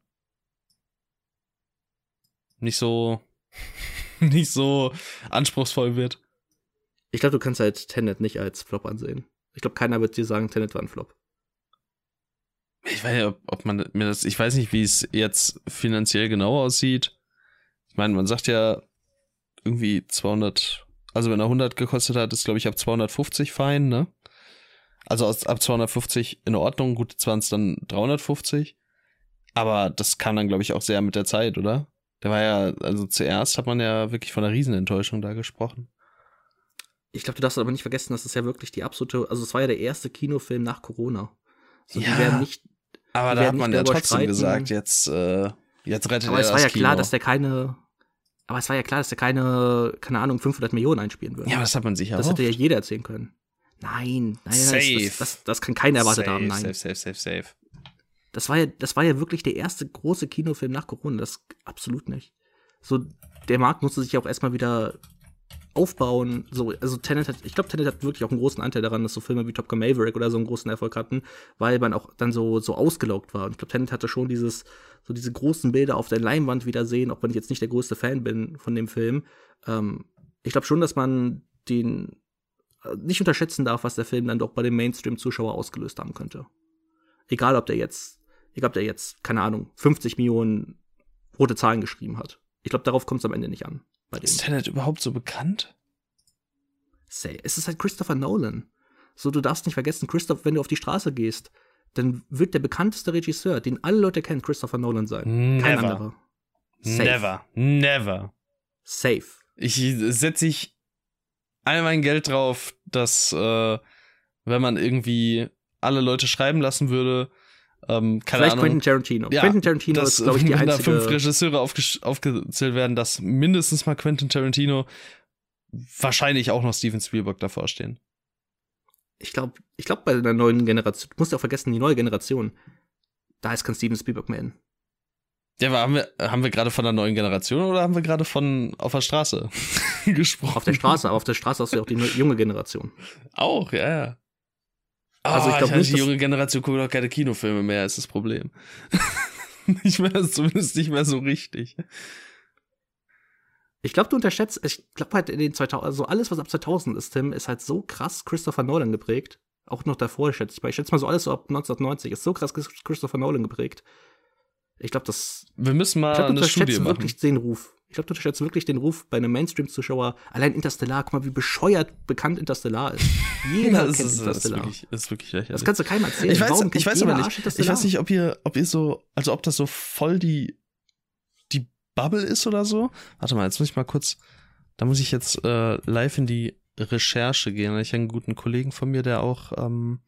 nicht so nicht so anspruchsvoll wird. Ich glaube, du kannst halt Tenet nicht als Flop ansehen. Ich glaube, keiner wird dir sagen, Tenet war ein Flop. Ich weiß ja, ob man mir das, ich weiß nicht, wie es jetzt finanziell genau aussieht. Ich meine, man sagt ja irgendwie 200 also wenn er 100 gekostet hat, ist glaube ich ab 250 fein, ne? Also ab 250 in Ordnung, gut, jetzt waren es dann 350. Aber das kam dann glaube ich auch sehr mit der Zeit, oder? Der war ja, also zuerst hat man ja wirklich von einer Riesenenttäuschung da gesprochen. Ich glaube, du darfst aber nicht vergessen, dass es ja wirklich die absolute, also es war ja der erste Kinofilm nach Corona. Also ja, nicht, aber da hat man ja trotzdem streiten. gesagt, jetzt, äh, jetzt rettet aber er das Aber es war ja Kino. klar, dass der keine, Aber es war ja klar, dass er keine, keine Ahnung, 500 Millionen einspielen würde. Ja, das hat man sicher Das hätte ja jeder erzählen können. Nein, nein, safe. Das, das, das, kann keiner erwartet safe, haben. Nein. Safe, safe, safe, safe. Das war ja, das war ja wirklich der erste große Kinofilm nach Corona. Das absolut nicht. So, der Markt musste sich auch erstmal wieder aufbauen. So, also Tenet hat, ich glaube, Tenet hat wirklich auch einen großen Anteil daran, dass so Filme wie Top Gun Maverick oder so einen großen Erfolg hatten, weil man auch dann so, so ausgelaugt war. Und ich glaube, Tenet hatte schon dieses, so diese großen Bilder auf der Leinwand wieder sehen, auch wenn ich jetzt nicht der größte Fan bin von dem Film. Ähm, ich glaube schon, dass man den äh, nicht unterschätzen darf, was der Film dann doch bei dem Mainstream-Zuschauer ausgelöst haben könnte. Egal, ob der jetzt, egal, ob der jetzt, keine Ahnung, 50 Millionen rote Zahlen geschrieben hat. Ich glaube, darauf kommt es am Ende nicht an. Ist Tenet überhaupt so bekannt? Say, es ist halt Christopher Nolan. So, du darfst nicht vergessen, Christoph, wenn du auf die Straße gehst, dann wird der bekannteste Regisseur, den alle Leute kennen, Christopher Nolan sein. Never. Kein anderer. Safe. Never. Never. Safe. Ich setze ich all mein Geld drauf, dass äh, wenn man irgendwie alle Leute schreiben lassen würde, ähm, keine Vielleicht Ahnung. Quentin Tarantino. Ja, Quentin Tarantino dass, ist, glaube ich, die wenn da einzige. fünf Regisseure aufge aufgezählt werden, dass mindestens mal Quentin Tarantino, wahrscheinlich auch noch Steven Spielberg davor stehen. Ich glaube, ich glaube, bei der neuen Generation, du musst ja auch vergessen, die neue Generation, da ist kein Steven Spielberg mehr in. Ja, aber haben wir, haben wir gerade von der neuen Generation oder haben wir gerade von auf der Straße gesprochen? Auf der Straße, aber auf der Straße hast du ja auch die junge Generation. Auch, ja, ja. Also ich Oh, glaub weiß, nicht, die junge Generation guckt auch keine Kinofilme mehr, ist das Problem. nicht mehr, zumindest nicht mehr so richtig. Ich glaube, du unterschätzt, ich glaube halt in den 2000, also alles, was ab 2000 ist, Tim, ist halt so krass Christopher Nolan geprägt. Auch noch davor, schätze ich mal. Ich schätze mal so alles so ab 1990 ist so krass Christopher Nolan geprägt. Ich glaube, das Wir müssen mal Ich glaube, du eine Studie unterschätzt machen. wirklich den Ruf. Ich glaube, du unterschätzt wirklich den Ruf bei einem Mainstream-Zuschauer. Allein Interstellar, guck mal, wie bescheuert bekannt Interstellar ist. Jeder das, kennt ist, das, ist Interstellar. wirklich, das ist wirklich lächerlich. das kannst du keinem erzählen. ich weiß, ich weiß aber nicht, ich Interstellar? weiß nicht, ob ihr, ob ihr so, also ob das so voll die Bubble ist oder so. Warte mal, jetzt muss ich mal kurz, da muss ich jetzt äh, live in die Recherche gehen. Ich habe einen guten Kollegen von mir, der auch ähm,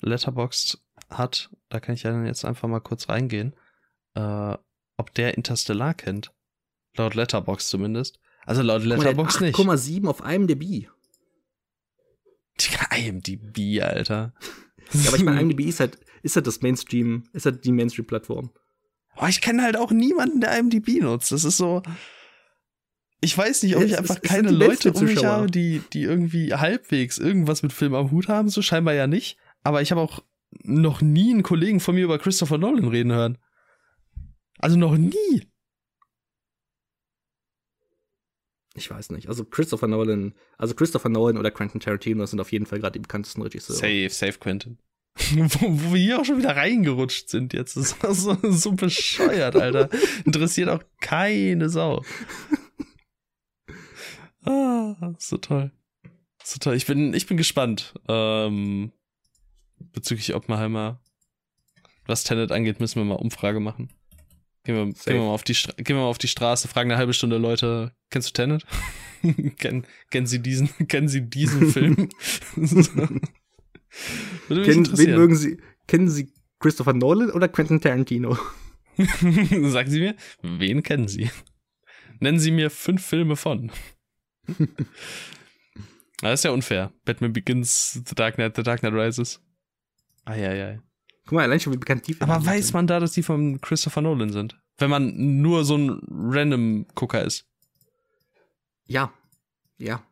Letterboxd hat. Da kann ich ja dann jetzt einfach mal kurz reingehen. Äh, ob der Interstellar kennt. Laut Letterbox zumindest. Also laut Letterbox nicht. 8,7 auf IMDb. IMDb, Alter. Ja, aber ich meine, IMDb ist halt, ist halt das Mainstream, ist halt die Mainstream-Plattform. Aber ich kenne halt auch niemanden, der IMDb nutzt. Das ist so. Ich weiß nicht, ob Es ich ist- einfach es keine Leute um mich habe, die, die irgendwie halbwegs irgendwas mit Film am Hut haben. So scheinbar ja nicht. Aber ich habe auch noch nie einen Kollegen von mir über Christopher Nolan reden hören. Also noch nie. Ich weiß nicht. Also Christopher Nolan, also Christopher Nolan oder Quentin Tarantino sind auf jeden Fall gerade die bekanntesten Regisseure. Safe, safe Quentin. wo, wo wir hier auch schon wieder reingerutscht sind jetzt. Das ist so, so bescheuert, Alter. Interessiert auch keine Sau. Ah, so toll. So toll. Ich bin, ich bin gespannt. Ähm, bezüglich Oppenheimer. Was Tenet angeht, müssen wir mal Umfrage machen. Gehen wir, Safe. gehen wir, mal, auf die Stra gehen wir mal auf die Straße, fragen eine halbe Stunde Leute, kennst du Tenet? kennen, kennen sie diesen, kennen sie diesen Film? Kennen, wen mögen Sie, kennen Sie Christopher Nolan oder Quentin Tarantino? Sagen Sie mir, wen kennen Sie? Nennen Sie mir fünf Filme von. Das ist ja unfair. Batman Begins, The Dark Knight, The Dark Knight Rises. Eieiei. Guck mal, allein schon, wie bekannt die Aber weiß sind. man da, dass die von Christopher Nolan sind? Wenn man nur so ein Random-Gucker ist. Ja, ja.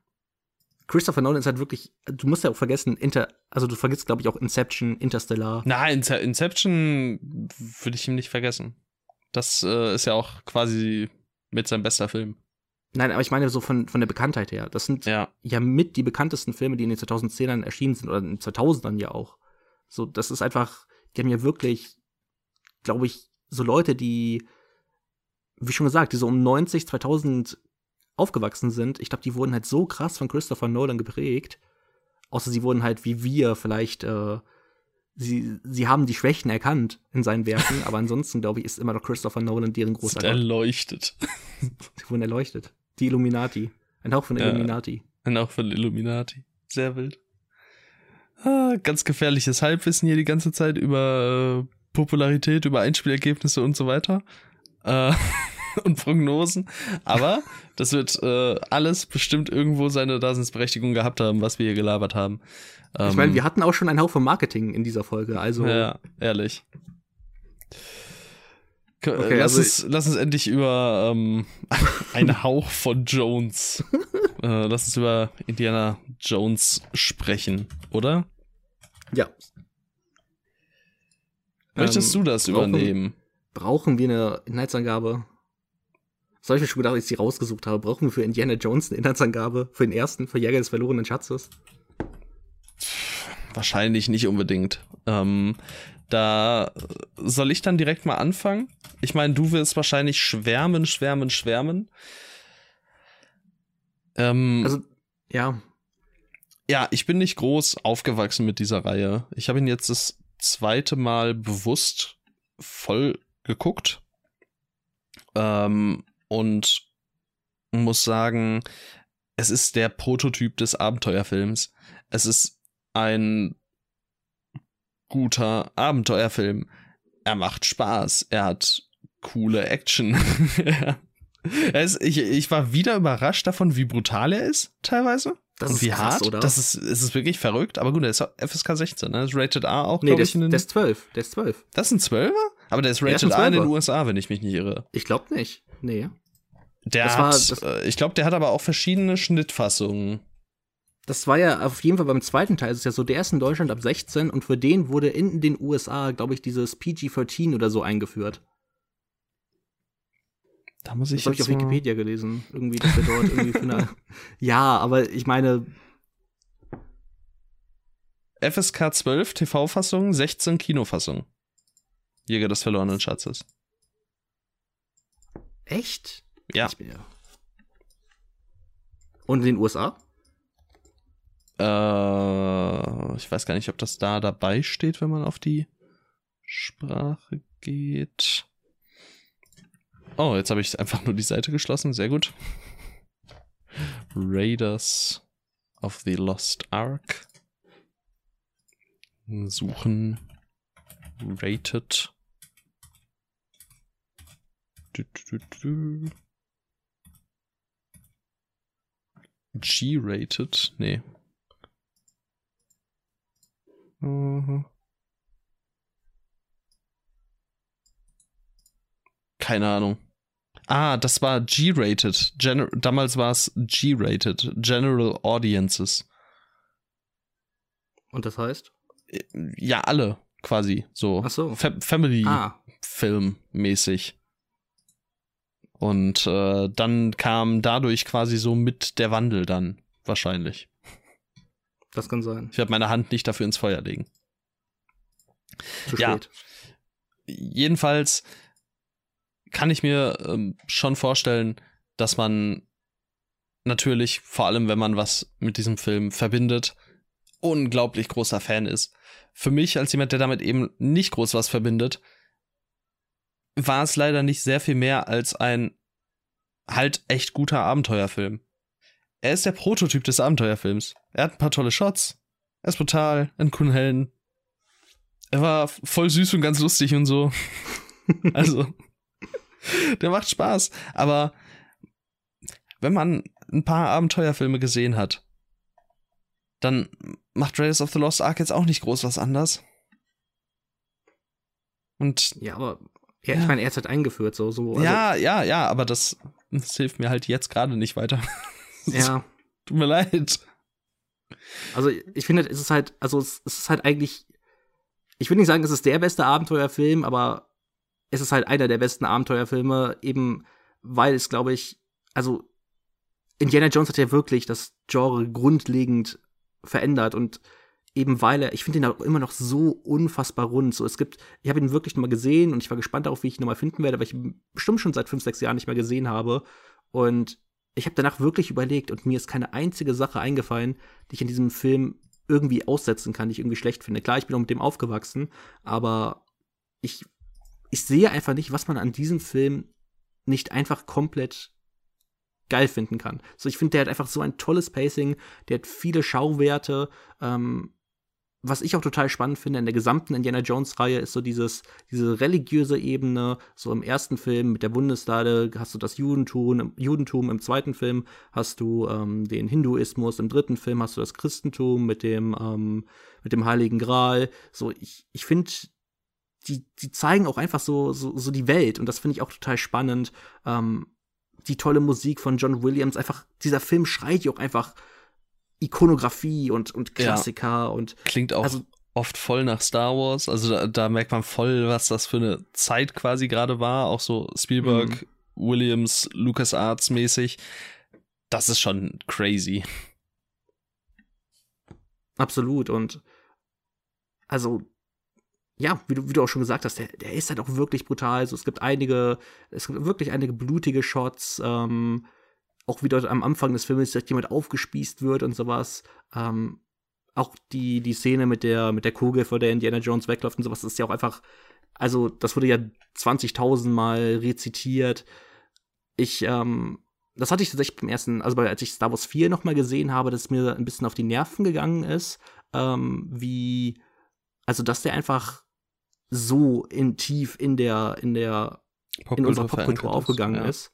Christopher Nolan ist halt wirklich, du musst ja auch vergessen, Inter, also du vergisst, glaube ich, auch Inception, Interstellar. Nein, Ince- Inception würde ich ihm nicht vergessen. Das äh, ist ja auch quasi mit seinem bester Film. Nein, aber ich meine so von, von der Bekanntheit her. Das sind ja. Ja. mit die bekanntesten Filme, die in den 2010ern erschienen sind oder in den 2000ern ja auch. So, das ist einfach, die haben ja wirklich, glaube ich, so Leute, die, wie schon gesagt, die so um 90, 2000 aufgewachsen sind. Ich glaube, die wurden halt so krass von Christopher Nolan geprägt. Außer sie wurden halt wie wir vielleicht, äh, sie, sie haben die Schwächen erkannt in seinen Werken, aber ansonsten, glaube ich, ist immer noch Christopher Nolan deren großer Sind erleuchtet. Sie wurden erleuchtet. Die Illuminati. Ein Hauch von Ja. Illuminati. Und auch von Illuminati. Sehr wild. Ah, ganz gefährliches Halbwissen hier die ganze Zeit über äh, Popularität, über Einspielergebnisse und so weiter. Äh, und Prognosen. Aber das wird äh, alles bestimmt irgendwo seine Daseinsberechtigung gehabt haben, was wir hier gelabert haben. ich meine, wir hatten auch schon einen Hauch von Marketing in dieser Folge, also. Ja, ehrlich. Okay, lass, also uns, lass uns endlich über ähm, einen Hauch von Jones. äh, lass uns über Indiana Jones sprechen, oder? Ja. Möchtest ähm, du das übernehmen? Brauchen wir eine Inhaltsangabe? Das habe ich mir schon gedacht, als ich sie rausgesucht habe. Brauchen wir für Indiana Jones eine Inhaltsangabe? Für den ersten, für Jäger des verlorenen Schatzes? Wahrscheinlich nicht unbedingt. Ähm, da soll ich dann direkt mal anfangen. Ich meine, du wirst wahrscheinlich schwärmen, schwärmen, schwärmen. Ähm, also, ja. Ja, ich bin nicht groß aufgewachsen mit dieser Reihe. Ich habe ihn jetzt das zweite Mal bewusst voll geguckt. Ähm, und muss sagen, es ist der Prototyp des Abenteuerfilms. Es ist ein guter Abenteuerfilm. Er macht Spaß. Er hat coole Action. ist, ich, ich war wieder überrascht davon, wie brutal er ist, teilweise. Das und wie krass, hart. Oder? Das ist, es ist wirklich verrückt. Aber gut, der ist FSK 16, ne? Das ist Rated R auch, nee, der, ich. der ist 12. Der ist 12. Das ist ein 12er? Aber der ist Rated der ist R in den USA, wenn ich mich nicht irre. Ich glaube nicht. Nee. Der das hat, war, ich glaube, der hat aber auch verschiedene Schnittfassungen das war ja auf jeden Fall beim zweiten Teil, es ist ja so, der ist in Deutschland ab 16 und für den wurde in den USA, glaube ich, dieses PG-13 oder so eingeführt. Da muss ich das habe ich auf Wikipedia gelesen. Irgendwie, dass er dort irgendwie für eine. Ja, aber ich meine. FSK 12 TV-Fassung, 16 Kinofassung. Jäger des verlorenen Schatzes. Echt? Ja. Und in den USA? Äh, ich weiß gar nicht, ob das da dabei steht, wenn man auf die Sprache geht. Oh, jetzt habe ich einfach nur die Seite geschlossen. Sehr gut. Raiders of the Lost Ark. Suchen. Rated. G-rated? Nee. Mhm. Keine Ahnung. Ah, das war G-rated. damals war es G-rated. General Audiences. Und das heißt? Ja, alle quasi. So. Ach so. Fa Family-Film ah. mäßig. Und äh, dann kam dadurch quasi so mit der Wandel dann wahrscheinlich. Das kann sein. Ich werde meine Hand nicht dafür ins Feuer legen. Zu spät. Ja. Jedenfalls kann ich mir ähm, schon vorstellen, dass man natürlich, vor allem wenn man was mit diesem Film verbindet, unglaublich großer Fan ist. Für mich, als jemand, der damit eben nicht groß was verbindet, war es leider nicht sehr viel mehr als ein halt echt guter Abenteuerfilm. Er ist der Prototyp des Abenteuerfilms. Er hat ein paar tolle Shots. Er ist brutal, einen coolen Helden. Er war voll süß und ganz lustig und so. also, der macht Spaß. Aber wenn man ein paar Abenteuerfilme gesehen hat, dann macht Raiders of the Lost Ark jetzt auch nicht groß was anders. Und ja, aber ja, ja. ich meine, er hat halt eingeführt, so so. Also ja, ja, ja, aber das, das hilft mir halt jetzt gerade nicht weiter. Ja. Tut mir leid. Also ich finde, es ist halt, also es, es ist halt eigentlich, ich will nicht sagen, es ist der beste Abenteuerfilm, aber es ist halt einer der besten Abenteuerfilme, eben weil es, glaube ich, also Indiana Jones hat ja wirklich das Genre grundlegend verändert und eben weil er, ich finde ihn auch immer noch so unfassbar rund. So, es gibt, ich habe ihn wirklich nochmal gesehen und ich war gespannt darauf, wie ich ihn nochmal finden werde, weil ich ihn bestimmt schon seit fünf, sechs Jahren nicht mehr gesehen habe. Und ich habe danach wirklich überlegt und mir ist keine einzige Sache eingefallen, die ich in diesem Film irgendwie aussetzen kann, die ich irgendwie schlecht finde. Klar, ich bin auch mit dem aufgewachsen, aber ich, ich sehe einfach nicht, was man an diesem Film nicht einfach komplett geil finden kann. So, ich finde, der hat einfach so ein tolles Pacing, der hat viele Schauwerte, ähm, was ich auch total spannend finde in der gesamten Indiana Jones-Reihe, ist so dieses, diese religiöse Ebene. So im ersten Film mit der Bundeslade hast du das Judentum, Judentum im zweiten Film hast du ähm, den Hinduismus, im dritten Film hast du das Christentum mit dem, ähm, mit dem Heiligen Gral. So, ich, ich finde, die, die zeigen auch einfach so, so, so die Welt und das finde ich auch total spannend. Ähm, die tolle Musik von John Williams, einfach, dieser Film schreit ja auch einfach Ikonografie und, und Klassiker ja. und. Klingt auch also, oft voll nach Star Wars. Also da, da, merkt man voll, was das für eine Zeit quasi gerade war. Auch so Spielberg, mhm. Williams, Lucas Arts mäßig. Das ist schon crazy. Absolut. Und also, ja, wie du, wie du auch schon gesagt hast, der, der ist halt auch wirklich brutal. Also, es gibt einige, es gibt wirklich einige blutige Shots. Ähm, auch wie dort am Anfang des Films dass jemand aufgespießt wird und sowas. Ähm, auch die, die Szene mit der, mit der Kugel, vor der Indiana Jones wegläuft und sowas, das ist ja auch einfach, also das wurde ja 20.000 Mal rezitiert. Ich, ähm, das hatte ich tatsächlich beim ersten, also als ich Star Wars 4 nochmal gesehen habe, dass es mir ein bisschen auf die Nerven gegangen ist, ähm, wie, also dass der einfach so in tief in der, in der, in unserer Popkultur aufgegangen ja. ist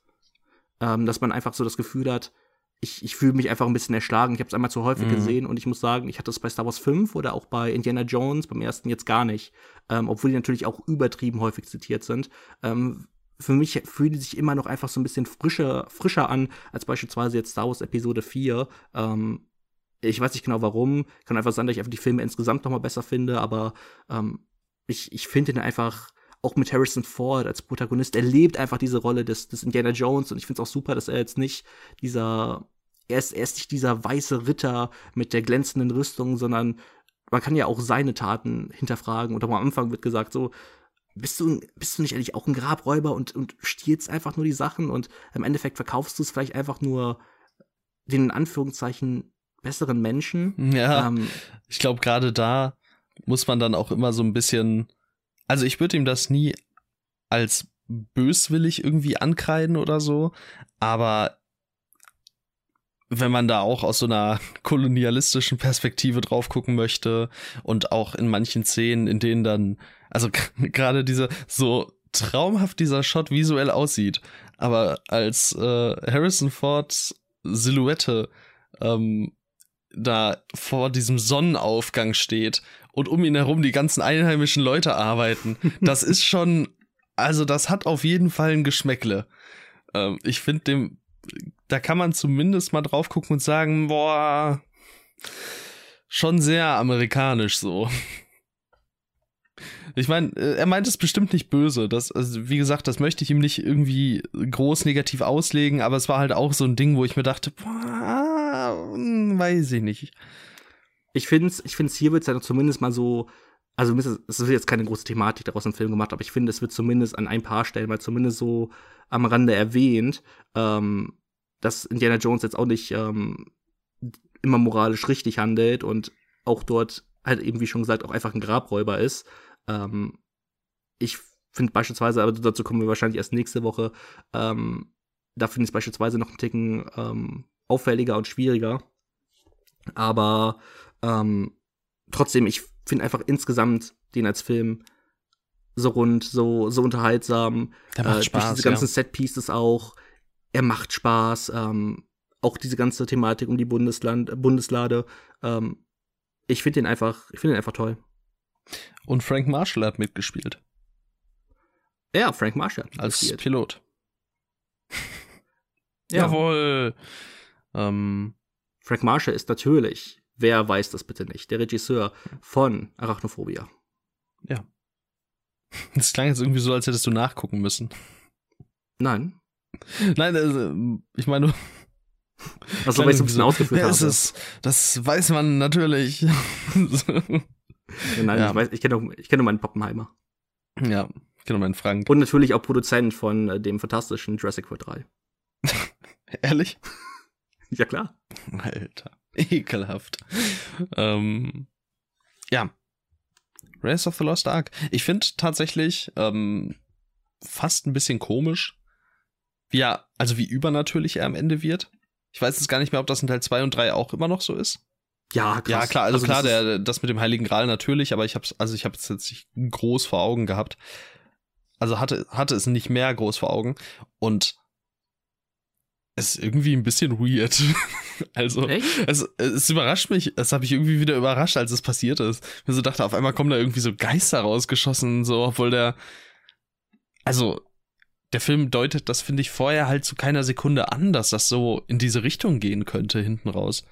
ähm, dass man einfach so das Gefühl hat, ich, ich fühle mich einfach ein bisschen erschlagen. Ich habe es einmal zu häufig mhm. gesehen und ich muss sagen, ich hatte es bei Star Wars 5 oder auch bei Indiana Jones beim ersten jetzt gar nicht. Ähm, obwohl die natürlich auch übertrieben häufig zitiert sind. Ähm, für mich fühlen die sich immer noch einfach so ein bisschen frischer, frischer an, als beispielsweise jetzt Star Wars Episode 4. Ähm, ich weiß nicht genau warum. Kann einfach sein, dass ich einfach die Filme insgesamt noch mal besser finde, aber ähm, ich, ich finde ihn einfach auch mit Harrison Ford als Protagonist, er lebt einfach diese Rolle des, des Indiana Jones und ich finde es auch super, dass er jetzt nicht dieser, er ist, er ist nicht dieser weiße Ritter mit der glänzenden Rüstung, sondern man kann ja auch seine Taten hinterfragen und auch am Anfang wird gesagt so, bist du, bist du nicht eigentlich auch ein Grabräuber und, und stiehlst einfach nur die Sachen und im Endeffekt verkaufst du es vielleicht einfach nur den in Anführungszeichen besseren Menschen. Ja, ähm, ich glaube gerade da muss man dann auch immer so ein bisschen also ich würde ihm das nie als böswillig irgendwie ankreiden oder so, aber wenn man da auch aus so einer kolonialistischen Perspektive drauf gucken möchte und auch in manchen Szenen, in denen dann, also gerade diese so traumhaft dieser Shot visuell aussieht, aber als äh, Harrison Fords Silhouette ähm, da vor diesem Sonnenaufgang steht und um ihn herum die ganzen einheimischen Leute arbeiten. Das ist schon, also das hat auf jeden Fall ein Geschmäckle. Ähm, ich finde dem, da kann man zumindest mal drauf gucken und sagen, boah, schon sehr amerikanisch so. Ich meine, äh, er meint es bestimmt nicht böse. Das, also wie gesagt, das möchte ich ihm nicht irgendwie groß negativ auslegen, aber es war halt auch so ein Ding, wo ich mir dachte, boah, hm, weiß ich nicht ich finde es ich find's hier wird es ja zumindest mal so, also es wird jetzt keine große Thematik daraus im Film gemacht, aber ich finde, es wird zumindest an ein paar Stellen mal zumindest so am Rande erwähnt, ähm, dass Indiana Jones jetzt auch nicht ähm, immer moralisch richtig handelt und auch dort halt eben, wie schon gesagt, auch einfach ein Grabräuber ist. Ähm, ich finde beispielsweise, aber dazu kommen wir wahrscheinlich erst nächste Woche, ähm, da finde ich es beispielsweise noch einen Ticken ähm, auffälliger und schwieriger. Aber ähm, trotzdem, ich finde einfach insgesamt den als Film so rund, so, so unterhaltsam. Der macht äh, Spaß. Durch diese ganzen ja. Set-Pieces auch. Er macht Spaß. Ähm, auch diese ganze Thematik um die Bundesland, Bundeslade. Ähm, ich finde den einfach, ich finde den einfach toll. Und Frank Marshall hat mitgespielt. Ja, Frank Marshall Als mitgespielt. Pilot. ja. Jawohl. Ähm, Frank Marshall ist natürlich Wer weiß das bitte nicht? Der Regisseur von Arachnophobia. Ja. Das klang jetzt irgendwie so, als hättest du nachgucken müssen. Nein. Nein, also, ich meine. Also, weil ich so ein bisschen ausgeführt ja, habe. Ist, das weiß man natürlich. ja, nein, ja. ich, weiß, ich kenne nur, kenn nur meinen Poppenheimer. Ja, ich kenne nur meinen Frank. Und natürlich auch Produzent von äh, dem fantastischen Jurassic World 3. Ehrlich? ja, klar. Alter. Ekelhaft. ähm, ja. Race of the Lost Ark. Ich finde tatsächlich ähm, fast ein bisschen komisch, wie er, also wie übernatürlich er am Ende wird. Ich weiß jetzt gar nicht mehr, ob das in Teil 2 und 3 auch immer noch so ist. Ja, krass. Ja, klar, also, also klar, das, der, das mit dem Heiligen Gral natürlich, aber ich hab's, also ich habe es jetzt nicht groß vor Augen gehabt. Also hatte, hatte es nicht mehr groß vor Augen. Und ist irgendwie ein bisschen weird. also, es, es überrascht mich, es habe ich irgendwie wieder überrascht, als es passiert ist. Mir so dachte, auf einmal kommen da irgendwie so Geister rausgeschossen, so, obwohl der, also, der Film deutet das, finde ich, vorher halt zu keiner Sekunde an, dass das so in diese Richtung gehen könnte, hinten raus.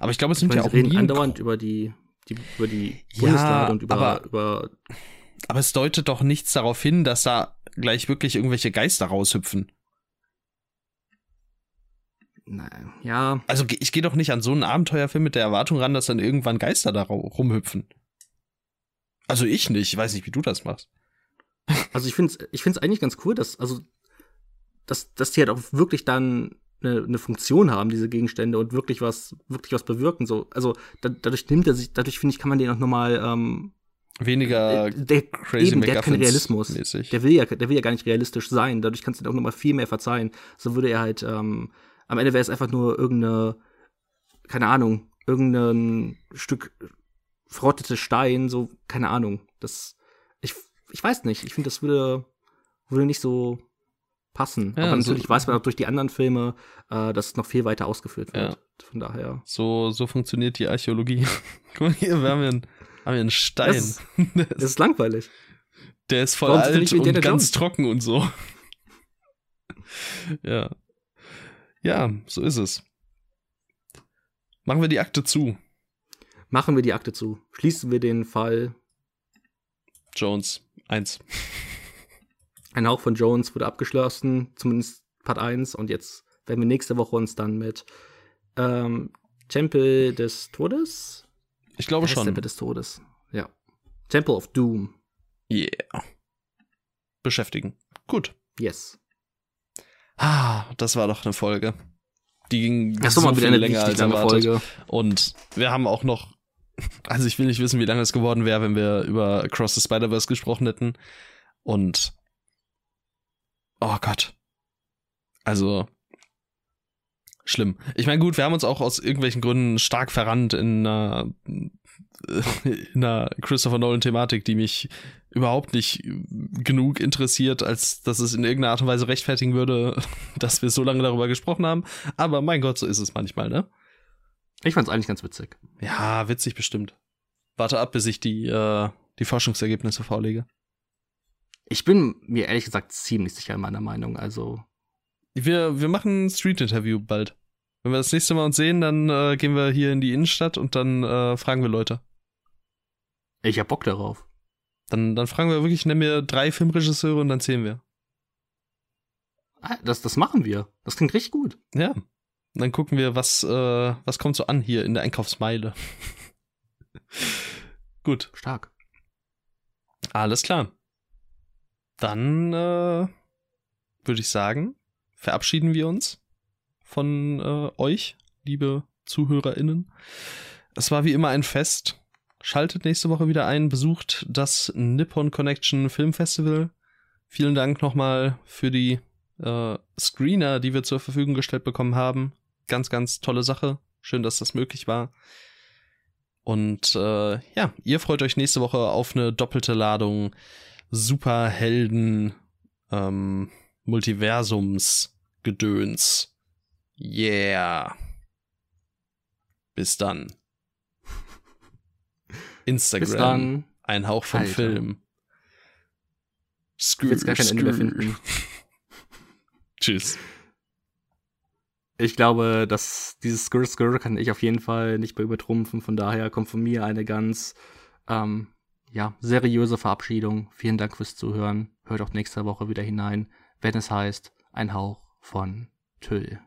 Aber ich glaube, es sind ja auch reden andauernd über die, die, über die Bundeslade ja, und über, aber, über. Aber es deutet doch nichts darauf hin, dass da gleich wirklich irgendwelche Geister raushüpfen. Nein, ja. Also ich gehe doch nicht an so einen Abenteuerfilm mit der Erwartung ran, dass dann irgendwann Geister da rumhüpfen. Also ich nicht, ich weiß nicht, wie du das machst. Also ich finde es ich find's eigentlich ganz cool, dass, also, dass, dass die halt auch wirklich dann eine, eine Funktion haben, diese Gegenstände, und wirklich was, wirklich was bewirken. So, also da, dadurch nimmt er sich, dadurch finde ich, kann man den auch nochmal ähm, weniger äh, der, crazy eben, der hat keinen Realismus. Mäßig. Der will ja, der will ja gar nicht realistisch sein. Dadurch kannst du dir auch nochmal viel mehr verzeihen. So würde er halt, ähm, am Ende wäre es einfach nur irgendeine, keine Ahnung, irgendein Stück verrottete Stein, so, keine Ahnung. Das, ich, ich weiß nicht. Ich finde, das würde, würde nicht so passen. Ja, Aber natürlich so, weiß man auch durch die anderen Filme, äh, dass es noch viel weiter ausgeführt wird. Ja. Von daher. So, so funktioniert die Archäologie. Guck mal hier, wir haben hier einen, haben hier einen Stein. Das ist, das ist langweilig. Der ist voll Warum alt und ganz Jones? trocken und so. ja. Ja, so ist es. Machen wir die Akte zu. Machen wir die Akte zu. Schließen wir den Fall. Jones 1. Ein Hauch von Jones wurde abgeschlossen, zumindest Part 1. Und jetzt werden wir nächste Woche uns dann mit ähm, Tempel des Todes. Ich glaube schon. Tempel des Todes. Ja. Temple of Doom. Yeah. Beschäftigen. Gut. Yes. Ah, das war doch eine Folge. Die ging das so viel länger als erwartet. Folge. Und wir haben auch noch, also ich will nicht wissen, wie lange es geworden wäre, wenn wir über Across the Spider-Verse gesprochen hätten. Und oh Gott. Also schlimm. Ich meine, gut, wir haben uns auch aus irgendwelchen Gründen stark verrannt in einer, in einer Christopher Nolan-Thematik, die mich überhaupt nicht genug interessiert, als dass es in irgendeiner Art und Weise rechtfertigen würde, dass wir so lange darüber gesprochen haben. Aber mein Gott, so ist es manchmal, ne? Ich fand's eigentlich ganz witzig. Ja, witzig bestimmt. Warte ab, bis ich die, äh, die Forschungsergebnisse vorlege. Ich bin mir ehrlich gesagt ziemlich sicher in meiner Meinung, also. Wir, wir machen ein Street-Interview bald. Wenn wir das nächste Mal uns sehen, dann äh, gehen wir hier in die Innenstadt und dann äh, fragen wir Leute. Ich hab Bock darauf. Dann, dann fragen wir wirklich, nenn mir drei Filmregisseure und dann zählen wir. Ah, das, das machen wir. Das klingt richtig gut. Ja. Und dann gucken wir, was, äh, was kommt so an hier in der Einkaufsmeile. gut. Stark. Alles klar. Dann äh, würde ich sagen, verabschieden wir uns von äh, euch, liebe ZuhörerInnen. Es war wie immer ein Fest. Schaltet nächste Woche wieder ein, besucht das Nippon Connection Film Festival. Vielen Dank nochmal für die äh, Screener, die wir zur Verfügung gestellt bekommen haben. Ganz, ganz tolle Sache. Schön, dass das möglich war. Und äh, ja, ihr freut euch nächste Woche auf eine doppelte Ladung Superhelden ähm, Multiversums-Gedöns. Yeah. Bis dann. Instagram. Bis dann. Ein Hauch vom Alter. Film. Skr, ich gar kein Ende mehr finden. Tschüss. Ich glaube, dass dieses Skr Skr kann ich auf jeden Fall nicht mehr übertrumpfen. Von daher kommt von mir eine ganz ähm, ja, seriöse Verabschiedung. Vielen Dank fürs Zuhören. Hört auch nächste Woche wieder hinein, wenn es heißt, ein Hauch von Tüll.